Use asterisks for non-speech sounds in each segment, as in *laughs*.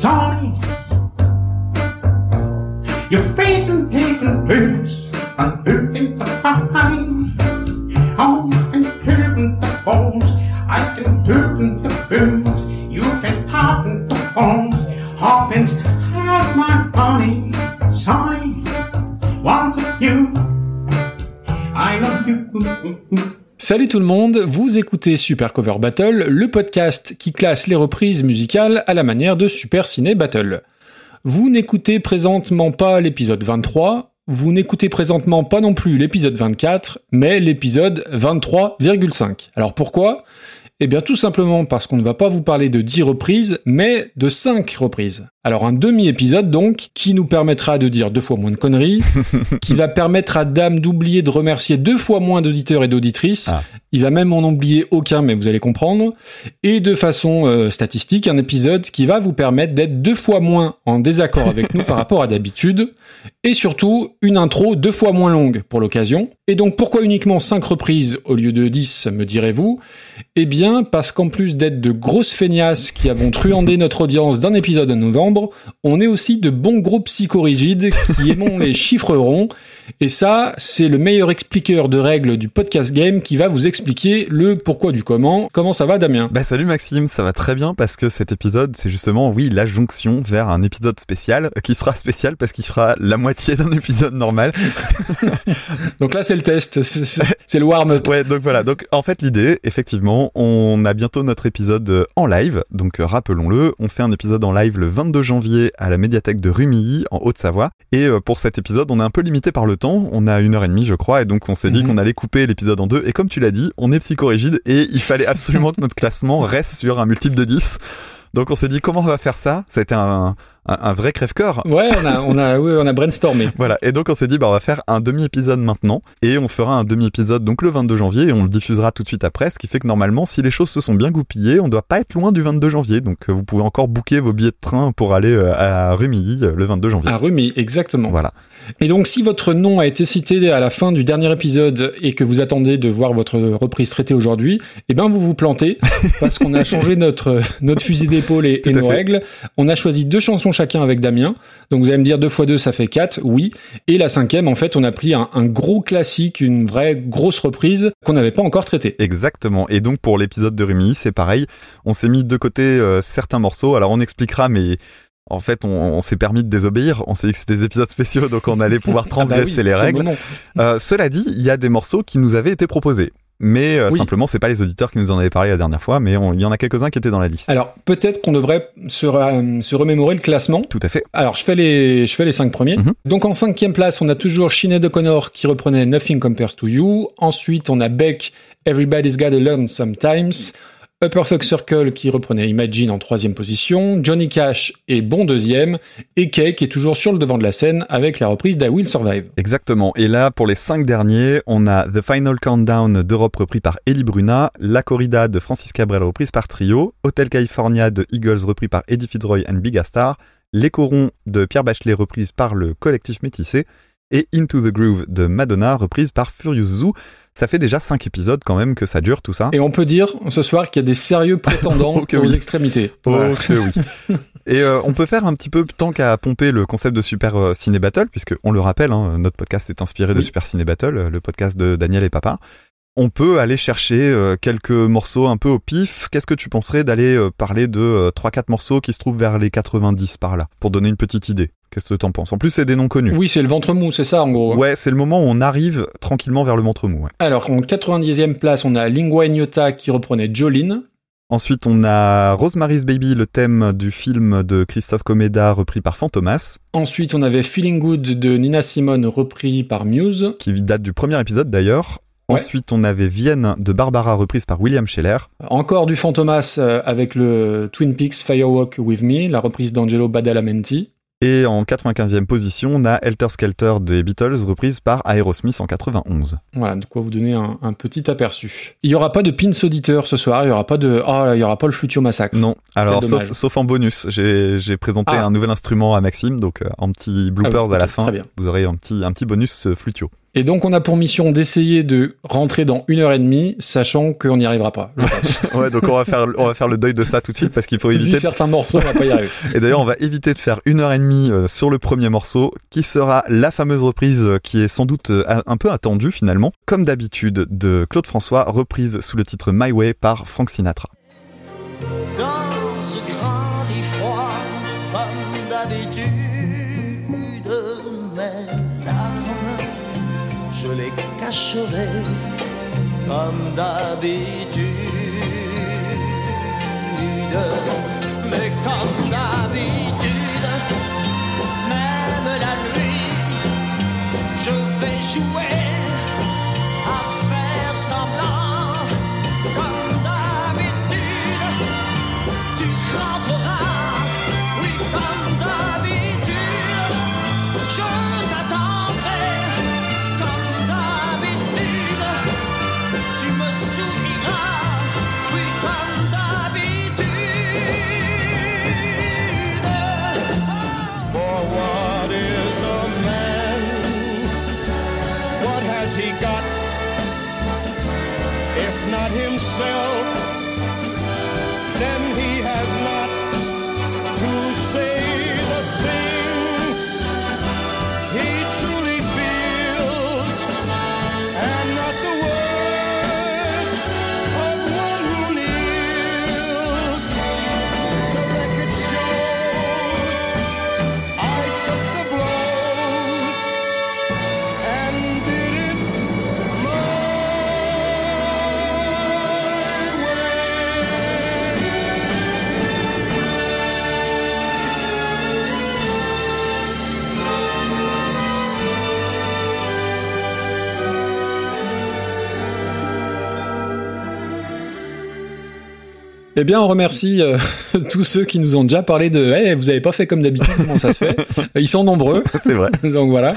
sunny. you're feeling taking place, and who thinks the fight? Salut tout le monde, vous écoutez Super Cover Battle, le podcast qui classe les reprises musicales à la manière de Super Ciné Battle. Vous n'écoutez présentement pas l'épisode 23, vous n'écoutez présentement pas non plus l'épisode 24, mais l'épisode 23,5. Alors pourquoi? Eh bien tout simplement parce qu'on ne va pas vous parler de 10 reprises, mais de 5 reprises. Alors un demi-épisode donc, qui nous permettra de dire deux fois moins de conneries, *laughs* qui va permettre à Dame d'oublier de remercier deux fois moins d'auditeurs et d'auditrices, Ah. il va même en oublier aucun, mais vous allez comprendre, et de façon euh, statistique, un épisode qui va vous permettre d'être deux fois moins en désaccord avec nous par rapport à d'habitude, et surtout une intro deux fois moins longue pour l'occasion. Et donc pourquoi uniquement 5 reprises au lieu de 10, me direz-vous? Eh bien parce qu'en plus d'être de grosses feignasses qui avons truandé notre audience d'un épisode à novembre, on est aussi de bons groupes psychorigides qui aimons les *laughs* chiffres ronds. Et ça, c'est le meilleur expliqueur de règles du podcast game qui va vous expliquer le pourquoi du comment. Comment ça va Damien? Bah salut Maxime, ça va très bien parce que cet épisode c'est justement oui la jonction vers un épisode spécial euh, qui sera spécial parce qu'il sera la moitié d'un épisode normal. *laughs* Donc là c'est le test, c'est- le warm-up. Ouais donc voilà donc en fait l'idée effectivement on a bientôt notre épisode euh, en live donc euh, rappelons-le on fait un épisode en live le 22 janvier à la médiathèque de Rumilly en Haute-Savoie. Et euh, pour cet épisode on est un peu limité par le temps. On a une heure et demie je crois. Et donc on s'est dit Mhm. qu'on allait couper l'épisode en deux. Et comme tu l'as dit on est psychorigide et il fallait *laughs* absolument que notre classement reste sur un multiple de 10 donc on s'est dit comment on va faire ça? Été un, un, un vrai crève-cœur. Ouais, on a, on a, ouais, on a brainstormé. *laughs* Voilà, et donc on s'est dit bah on va faire un demi-épisode maintenant et on fera un demi-épisode donc le 22 janvier et on le diffusera tout de suite après, ce qui fait que normalement si les choses se sont bien goupillées, on doit pas être loin du 22 janvier, donc euh, vous pouvez encore booker vos billets de train pour aller euh, à Rumilly euh, le 22 janvier. Un remis, exactement. Voilà. Et donc, si votre nom a été cité à la fin du dernier épisode et que vous attendez de voir votre reprise traitée aujourd'hui, eh ben, vous vous plantez *laughs* parce qu'on a changé notre, notre fusil d'épaule et, à nos fait. règles. On a choisi deux chansons chacun avec Damien. Donc, vous allez me dire deux fois deux, ça fait quatre. Oui. Et la cinquième, en fait, on a pris un, un gros classique, une vraie grosse reprise qu'on n'avait pas encore traitée. Exactement. Et donc pour l'épisode de Rumilly, c'est pareil. On s'est mis de côté euh, certains morceaux. Alors on expliquera, mais en fait, on, on s'est permis de désobéir. On s'est dit que c'était des épisodes spéciaux, donc on allait pouvoir *laughs* Ah bah oui, transgresser les le règles. Euh, cela dit, il y a des morceaux qui nous avaient été proposés. Mais euh, Oui. simplement, c'est pas les auditeurs qui nous en avaient parlé la dernière fois, mais il y en a quelques-uns qui étaient dans la liste. Alors, peut-être qu'on devrait se, se remémorer le classement. Tout à fait. Alors, je fais les, je fais les cinq premiers. Mhm. Donc, en cinquième place, on a toujours Sinead O'Connor qui reprenait Nothing Compares to You. Ensuite, on a Beck, Everybody's Gotta Learn Sometimes. Upper Fuck Circle qui reprenait Imagine en troisième position. Johnny Cash est bon deuxième. Et qui est toujours sur le devant de la scène avec la reprise d'I Will Survive. Exactement. Et là, pour les cinq derniers, on a The Final Countdown d'Europe repris par Eli Bruna, La Corrida de Francis Cabrel reprise par Trio, Hotel California de Eagles repris par Eddie Fitzroy and Big Star, Les Corons de Pierre Bachelet reprise par le collectif Métissé, et Into the Groove de Madonna reprise par Furious Zoo. Ça fait déjà cinq épisodes quand même que ça dure tout ça. Et on peut dire ce soir qu'il y a des sérieux prétendants *laughs* Oh aux oui. extrémités. Oh Voilà. que oui. *laughs* Et euh, on peut faire un petit peu tant qu'à pomper le concept de Super euh, Ciné Battle, puisque on le rappelle, hein, notre podcast est inspiré de. Super Ciné Battle, euh, le podcast de Daniel et Papa. On peut aller chercher euh, quelques morceaux un peu au pif. Qu'est-ce que tu penserais d'aller parler de euh, 3-4 morceaux qui se trouvent vers les 90 par là, pour donner une petite idée? Qu'est-ce que t'en penses? En plus, c'est des noms connus. Oui, c'est le ventre mou, c'est ça en gros. Ouais, c'est le moment où on arrive tranquillement vers le ventre mou. ouais. Alors, en 90e place, on a Lingua Ignota qui reprenait Jolene. Ensuite, on a Rosemary's Baby, le thème du film de Christophe Comeda repris par Fantomas, Ensuite, on avait Feeling Good de Nina Simone repris par Muse. qui date du premier épisode d'ailleurs. Ouais. Ensuite, on avait Vienne de Barbara reprise par William Scheller. Encore du Fantomas euh, avec le Twin Peaks Firewalk With Me, la reprise d'Angelo Badalamenti. Et en 95e position, on a Helter Skelter des Beatles reprise par Aerosmith en 91. Voilà, de quoi vous donner un, un petit aperçu. Il y aura pas de pins auditeur ce soir, il y aura pas de, oh, il y aura pas le Flutio Massacre. Non, alors sauf, en bonus, j'ai présenté Ah. un nouvel instrument à Maxime, donc euh, en petit bloopers Ah oui, à la fin, très bien. vous aurez un petit, un petit bonus euh, flutio. Et donc on a pour mission d'essayer de rentrer dans une heure et demie, sachant qu'on n'y arrivera pas. *laughs* Ouais, donc on va faire, on va faire le deuil de ça tout de suite parce qu'il faut Vu éviter. certains morceaux, on va pas y arriver. *laughs* Et d'ailleurs, on va éviter de faire une heure et demie euh, sur le premier morceau, qui sera la fameuse reprise euh, qui est sans doute euh, un peu attendue finalement, comme d'habitude de Claude François, reprise sous le titre My Way par Frank Sinatra. dans ce grand comme d'habitude. Mais comme d'habitude, même la nuit, je vais jouer myself. Eh bien, on remercie euh, *laughs* tous ceux qui nous ont déjà parlé de hey, vous avez pas fait comme d'habitude, comment ça se fait? Ils sont nombreux, *laughs* C'est vrai. donc voilà.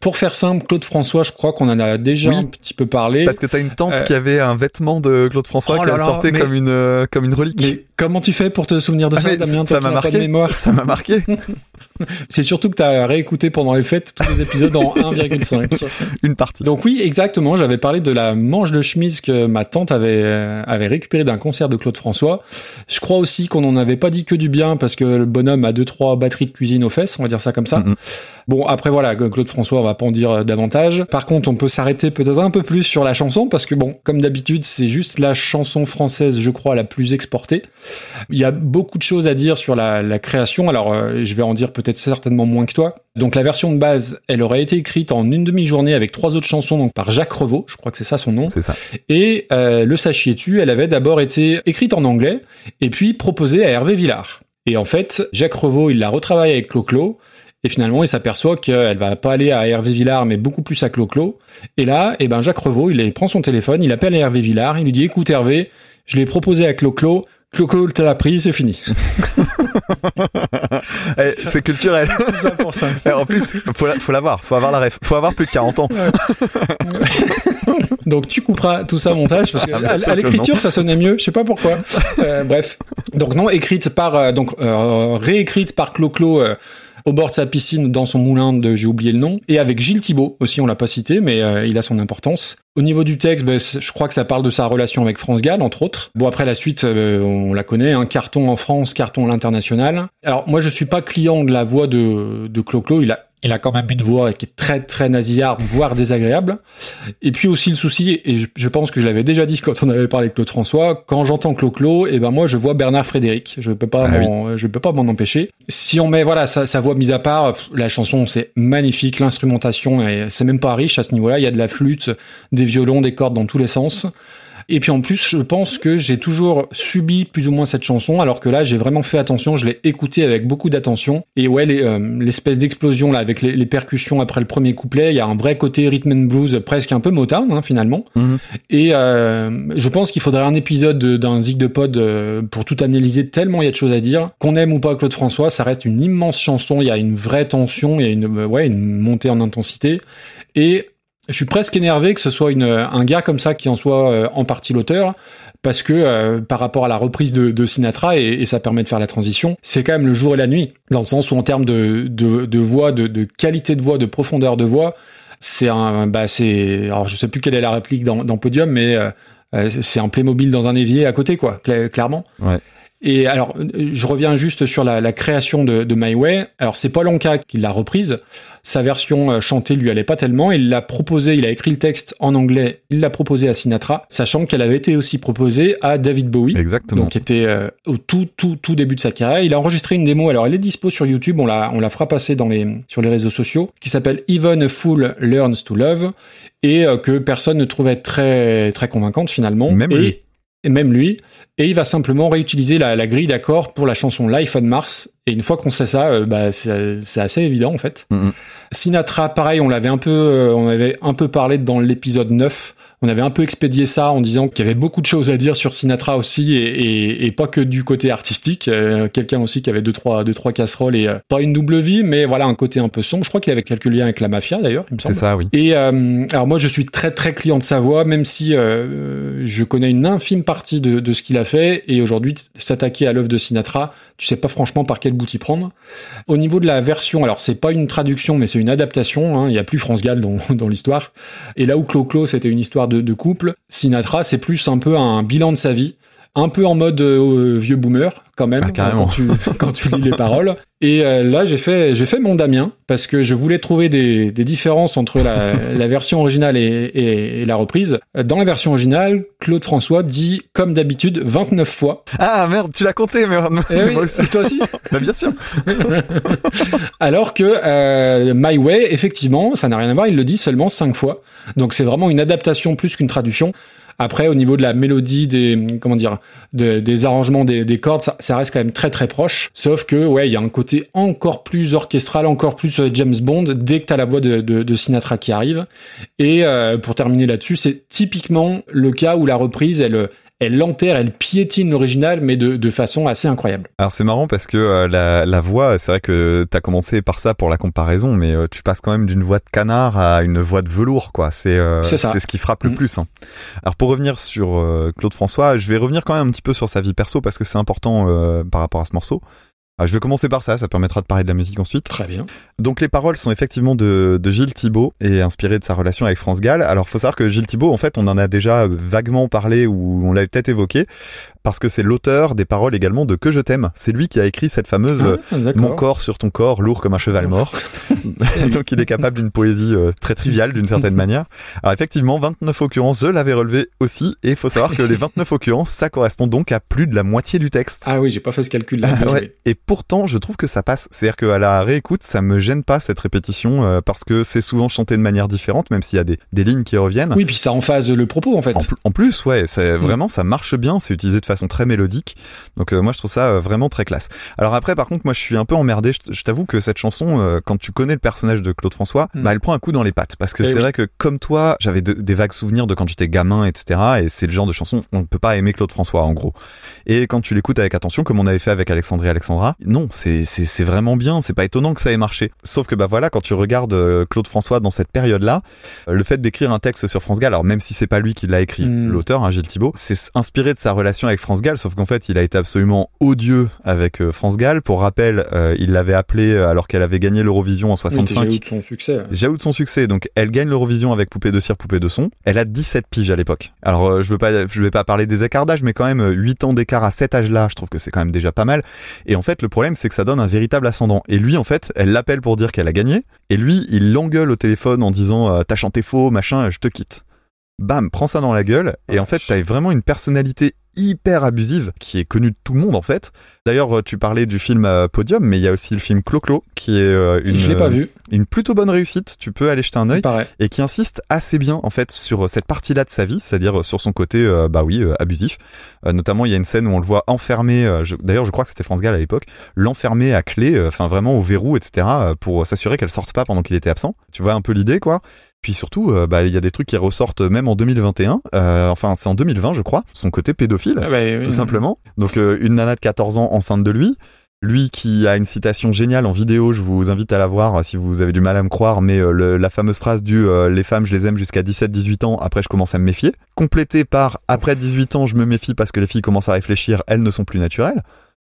Pour faire simple, Claude François, je crois qu'on en a déjà Oui. un petit peu parlé. Parce que t'as une tante Euh, qui avait un vêtement de Claude François Oh qui mais- comme une, euh, comme une relique. Mais comment tu fais pour te souvenir de Ah, ça, Damien ça m'a marqué. mémoire. Ça m'a marqué. *laughs* C'est surtout que tu as réécouté pendant les fêtes tous les épisodes en *laughs* 1,5. Une partie. Donc oui, exactement, j'avais parlé de la manche de chemise que ma tante avait euh, avait récupérée d'un concert de Claude François. Je crois aussi qu'on n'en avait pas dit que du bien parce que le bonhomme a deux trois batteries de cuisine aux fesses, on va dire ça comme ça. Mhm. Bon, après voilà, Claude François, on va pas en dire euh, davantage. Par contre, on peut s'arrêter peut-être un peu plus sur la chanson parce que bon, comme d'habitude, c'est juste la chanson française, je crois, la plus exportée. Il y a beaucoup de choses à dire sur la, la création. Alors, euh, je vais en dire peut-être certainement moins que toi. Donc, la version de base, elle aurait été écrite en une demi-journée avec trois autres chansons, donc par Jacques Revaux, je crois que c'est ça son nom. C'est ça. Et euh, le sachiez-tu, elle avait d'abord été écrite en anglais et puis proposée à Hervé Villard. Et en fait, Jacques Revaux, il la retravaille avec Clo-Clo. Et finalement, il s'aperçoit qu'elle va pas aller à Hervé Villard, mais beaucoup plus à Clo-Clo. Et là, eh ben, Jacques Revaux, il prend son téléphone, il appelle Hervé Villard, il lui dit, écoute Hervé, je l'ai proposé à Clo-Clo, Clo-Clo te l'a pris, c'est fini. *laughs* Eh, c'est culturel. Tout ça pour ça. *laughs* Eh, en plus, faut, la- faut l'avoir. Faut avoir la ref. Faut avoir plus de 40 ans. Donc tu couperas tout ça au montage parce que Ah, à, l'écriture ça sonnait mieux, je sais pas pourquoi. Euh, bref, donc non écrite par euh, donc euh, réécrite par Clo-Clo euh, au bord de sa piscine dans son moulin de j'ai oublié le nom et avec Gilles Thibault aussi on l'a pas cité mais euh, il a son importance. Au niveau du texte, ben, je crois que ça parle de sa relation avec France Gall entre autres. Bon après la suite euh, on la connaît, un carton en France, carton à l'international. Alors moi je suis pas client de la voix de de Clo-Clo, il a il a quand même une voix qui est très très nasillarde, voire désagréable. Et puis aussi le souci, et je, je pense que je l'avais déjà dit quand on avait parlé avec Claude François, quand j'entends Clo-Clo, et ben moi je vois Bernard Frédéric. Je peux pas Ah m'en, je peux pas m'en empêcher. Si on met voilà sa, sa voix mise à part, la chanson c'est magnifique, l'instrumentation c'est même pas riche à ce niveau-là. Il y a de la flûte, des violons, des cordes dans tous les sens. Et puis en plus, je pense que j'ai toujours subi plus ou moins cette chanson, alors que là, j'ai vraiment fait attention, je l'ai écoutée avec beaucoup d'attention. Et ouais, les, euh, l'espèce d'explosion là, avec les, les percussions après le premier couplet, il y a un vrai côté rhythm and blues, presque un peu Motown hein, finalement. Mhm. Et euh, je pense qu'il faudrait un épisode de- d'un Zig de Pod euh, pour tout analyser, tellement il y a de choses à dire. Qu'on aime ou pas Claude François, ça reste une immense chanson, il y a une vraie tension, il y a une, euh, ouais, une montée en intensité. Et je suis presque énervé que ce soit un gars comme ça qui en soit euh, en partie l'auteur, parce que euh, par rapport à la reprise de, Sinatra, et, ça permet de faire la transition, c'est quand même le jour et la nuit, dans le sens où en termes de, voix, de, qualité de voix, de profondeur de voix, c'est un, bah c'est, alors je sais plus quelle est la réplique dans, Podium, mais euh, c'est un Playmobil dans un évier à côté, quoi, cla- clairement. Ouais. Et alors, euh, je reviens juste sur la, la création de, de My Way. Alors, c'est Paul Anka qui l'a reprise. Sa version euh, chantée lui allait pas tellement. Il l'a proposé, il a écrit le texte en anglais, il l'a proposé à Sinatra, sachant qu'elle avait été aussi proposée à David Bowie. Exactement. Donc, qui était euh, au tout, tout, tout début de sa carrière. Il a enregistré une démo. Alors, elle est dispo sur YouTube. On la, on la fera passer dans les, sur les réseaux sociaux, qui s'appelle Even a Fool Learns to Love et euh, que personne ne trouvait très, très convaincante finalement. Même et, lui. Et même lui. Et il va simplement réutiliser la, la grille d'accords pour la chanson Life on Mars. Et une fois qu'on sait ça, euh, bah, c'est assez évident en fait. Mhm. Sinatra, pareil, on l'avait un peu, euh, on avait un peu parlé dans l'épisode 9. On avait un peu expédié ça en disant qu'il y avait beaucoup de choses à dire sur Sinatra aussi et, et, et pas que du côté artistique. Euh, Quelqu'un aussi qui avait deux trois, deux trois casseroles et euh, pas une double vie, mais voilà un côté un peu sombre. Je crois qu'il avait quelques liens avec la mafia d'ailleurs. C'est ça, oui. Et euh, alors moi je suis très très client de sa voix, même si euh, je connais une infime partie de, de ce qu'il a fait. Et aujourd'hui s'attaquer à l'œuvre de Sinatra, tu sais pas franchement par quel bout y prendre. Au niveau de la version, alors c'est pas une traduction, mais c'est une adaptation. hein, Il y a plus France Gall dans, *laughs* dans l'histoire. Et là où Clo Clo c'était une histoire de, de couple, Sinatra c'est plus un peu un bilan de sa vie. Un peu en mode euh, vieux boomer quand même Ah, quand tu *laughs* quand tu lis les paroles. Et euh, là j'ai fait j'ai fait mon Damien parce que je voulais trouver des, des différences entre la, *laughs* la version originale et, et- et la reprise. Dans la version originale, Claude François dit comme d'habitude 29 fois. Ah merde, tu l'as compté, merde. Eh *laughs* oui, Moi aussi. toi aussi. Bah, bien sûr. Alors que euh, My Way, effectivement, ça n'a rien à voir, il le dit seulement cinq fois. Donc c'est vraiment une adaptation plus qu'une traduction. Après, au niveau de la mélodie, des comment dire, de- des arrangements des, des cordes, ça, ça reste quand même très très proche. Sauf que ouais, il y a un côté encore plus orchestral, encore plus euh, James Bond dès que t'as la voix de, de, de Sinatra qui arrive. Et euh, pour terminer là-dessus, c'est typiquement le cas où la reprise, elle elle enterre, elle piétine l'original, mais de, de façon assez incroyable. Alors c'est marrant parce que euh, la, la voix, c'est vrai que t'as commencé par ça pour la comparaison, mais euh, tu passes quand même d'une voix de canard à une voix de velours, quoi. C'est euh, C'est ça. c'est ce qui frappe le Mhm. plus. hein. Alors pour revenir sur euh, Claude François, je vais revenir quand même un petit peu sur sa vie perso parce que c'est important par rapport à ce morceau. Ah, je vais commencer par ça, ça permettra de parler de la musique ensuite. Très bien. Donc les paroles sont effectivement de, de Gilles Thibault et inspirées de sa relation avec France Gall. Alors faut savoir que Gilles Thibault, en fait, on en a déjà vaguement parlé ou on l'avait peut-être évoqué parce que c'est l'auteur des paroles également de Que je t'aime. C'est lui qui a écrit cette fameuse euh, Ah. Mon corps sur ton corps, lourd comme un cheval mort. *laughs* *laughs* Donc il est capable d'une poésie euh, très triviale d'une certaine manière. Alors effectivement, 29 occurrences, je l'avais relevé aussi et il faut savoir que les 29 occurrences, ça correspond donc à plus de la moitié du texte. Ah oui, j'ai pas fait ce. Ah bien ouais. joué. Et pourtant, je trouve que ça passe. C'est-à-dire qu'à la réécoute, ça me gêne pas cette répétition euh, parce que c'est souvent chanté de manière différente, même s'il y a des, des lignes qui reviennent. Oui, puis ça emphase le propos en fait. En, pl- en plus, ouais, c'est vraiment ça marche bien, c'est utilisé de façon très mélodique. Donc euh, moi je trouve ça euh, vraiment très classe. Alors après par contre moi je suis un peu emmerdé, je, t'avoue que cette chanson quand tu connais le personnage de Claude François, Mm. bah elle prend un coup dans les pattes parce que Eh c'est oui. vrai que comme toi, j'avais de- des vagues souvenirs de quand j'étais gamin etc. et c'est le genre de chanson on ne peut pas aimer Claude François en gros. Et quand tu l'écoutes avec attention comme on avait fait avec Alexandrie et Alexandra, non, c'est vraiment bien, c'est pas étonnant que ça ait marché. Sauf que bah voilà, quand tu regardes euh, Claude François dans cette période-là, euh, le fait d'écrire un texte sur France Gall, alors même si c'est pas lui qui l'a écrit, Mm. l'auteur, hein, Gilles Thibault, c'est inspiré de sa relation avec France Gall, sauf qu'en fait, il a été absolument odieux avec euh, France Gall. Pour rappel, euh, il l'avait appelé euh, alors qu'elle avait gagné l'Eurovision en Oui, t'es 65. jaloux de son succès. Jaloux de son succès, donc elle gagne l'Eurovision avec Poupée de cire, Poupée de son. Elle a 17 piges à l'époque. Alors euh, je veux pas, je vais pas parler des écarts d'âge, mais quand même euh, 8 ans d'écart à cet âge-là, je trouve que c'est quand même déjà pas mal. Et en fait, le problème, c'est que ça donne un véritable ascendant. Et lui, en fait, elle l'appelle pour dire qu'elle a gagné, et lui, il l'engueule au téléphone en disant euh, t'as chanté faux, machin, je te quitte. Bam, prends ça dans la gueule, et en fait, t'as vraiment une personnalité hyper abusive qui est connue de tout le monde en fait. D'ailleurs, euh, tu parlais du film euh, Podium, mais il y a aussi le film Clo-Clo qui est euh, une, je l'ai pas vu. une plutôt bonne réussite. Tu peux aller jeter un Il œil et qui insiste assez bien en fait sur cette partie-là de sa vie, c'est-à-dire sur son côté euh, bah oui euh, abusif. Euh, notamment, il y a une scène où on le voit enfermé. D'ailleurs, je crois que c'était France Gall à l'époque, l'enfermer à clé, enfin vraiment au verrou, etc. pour s'assurer qu'elle sorte pas pendant qu'il était absent. Tu vois un peu l'idée, quoi? Puis surtout, euh, bah il y a des trucs qui ressortent même en 2021. euh, enfin, c'est en 2020, je crois. Son côté pédophile Ah bah, oui. tout simplement. Donc euh, une nana de 14 ans enceinte de lui. Lui qui a une citation géniale en vidéo, je vous invite à la voir si vous avez du mal à me croire, mais le- la fameuse phrase du les femmes je les aime jusqu'à 17-18 ans, après je commence à me méfier, complétée par après 18 ans je me méfie parce que les filles commencent à réfléchir, elles ne sont plus naturelles.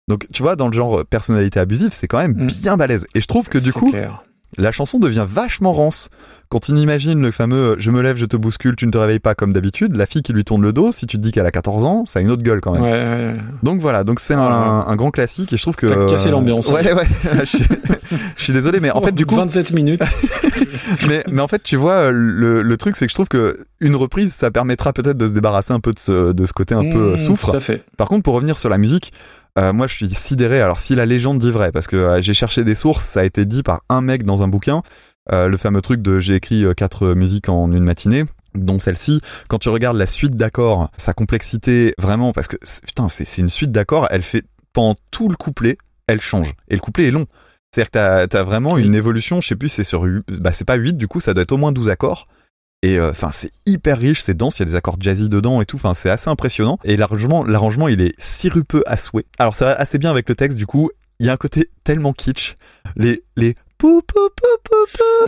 Donc tu vois, dans le genre personnalité abusive, c'est quand même Mm. bien balèze. Et je trouve que du coup, clair. La chanson devient vachement rance. Quand on imagine le fameux euh, je me lève, je te bouscule, tu ne te réveilles pas comme d'habitude, la fille qui lui tourne le dos, si tu te dis qu'elle a 14 ans, ça a une autre gueule quand même. Ouais, ouais, ouais. Donc voilà, donc c'est un, Ah. un grand classique et je trouve que. T'as cassé euh, l'ambiance. Ouais, ouais. *laughs* je, suis, je suis désolé, mais en fait, du coup, 27 minutes. *laughs* mais, mais en fait, tu vois, le, le truc, c'est que je trouve que une reprise, ça permettra peut-être de se débarrasser un peu de ce, de ce côté un peu Mmh. Tout à fait. Par contre, pour revenir sur la musique, euh, moi je suis sidéré. Alors si la légende dit vrai, parce que euh, j'ai cherché des sources, ça a été dit par un mec dans un bouquin, euh, le fameux truc de j'ai écrit quatre musiques en une matinée. dont celle-ci, quand tu regardes la suite d'accords, sa complexité vraiment, parce que c'est- putain, c'est une suite d'accords, elle fait pendant tout le couplet, elle change. Et le couplet est long. C'est-à-dire que t'as as vraiment une évolution, je sais plus, c'est sur, bah c'est pas 8, du coup, ça doit être au moins 12 accords. Et euh, enfin, c'est hyper riche, c'est dense, il y a des accords jazzy dedans et tout. Enfin, c'est assez impressionnant. Et l'arrangement, l'arrangement, il est sirupeux à souhait. Alors, ça va assez bien avec le texte. Du coup, il y a un côté tellement kitsch. Les les pou pou pou pou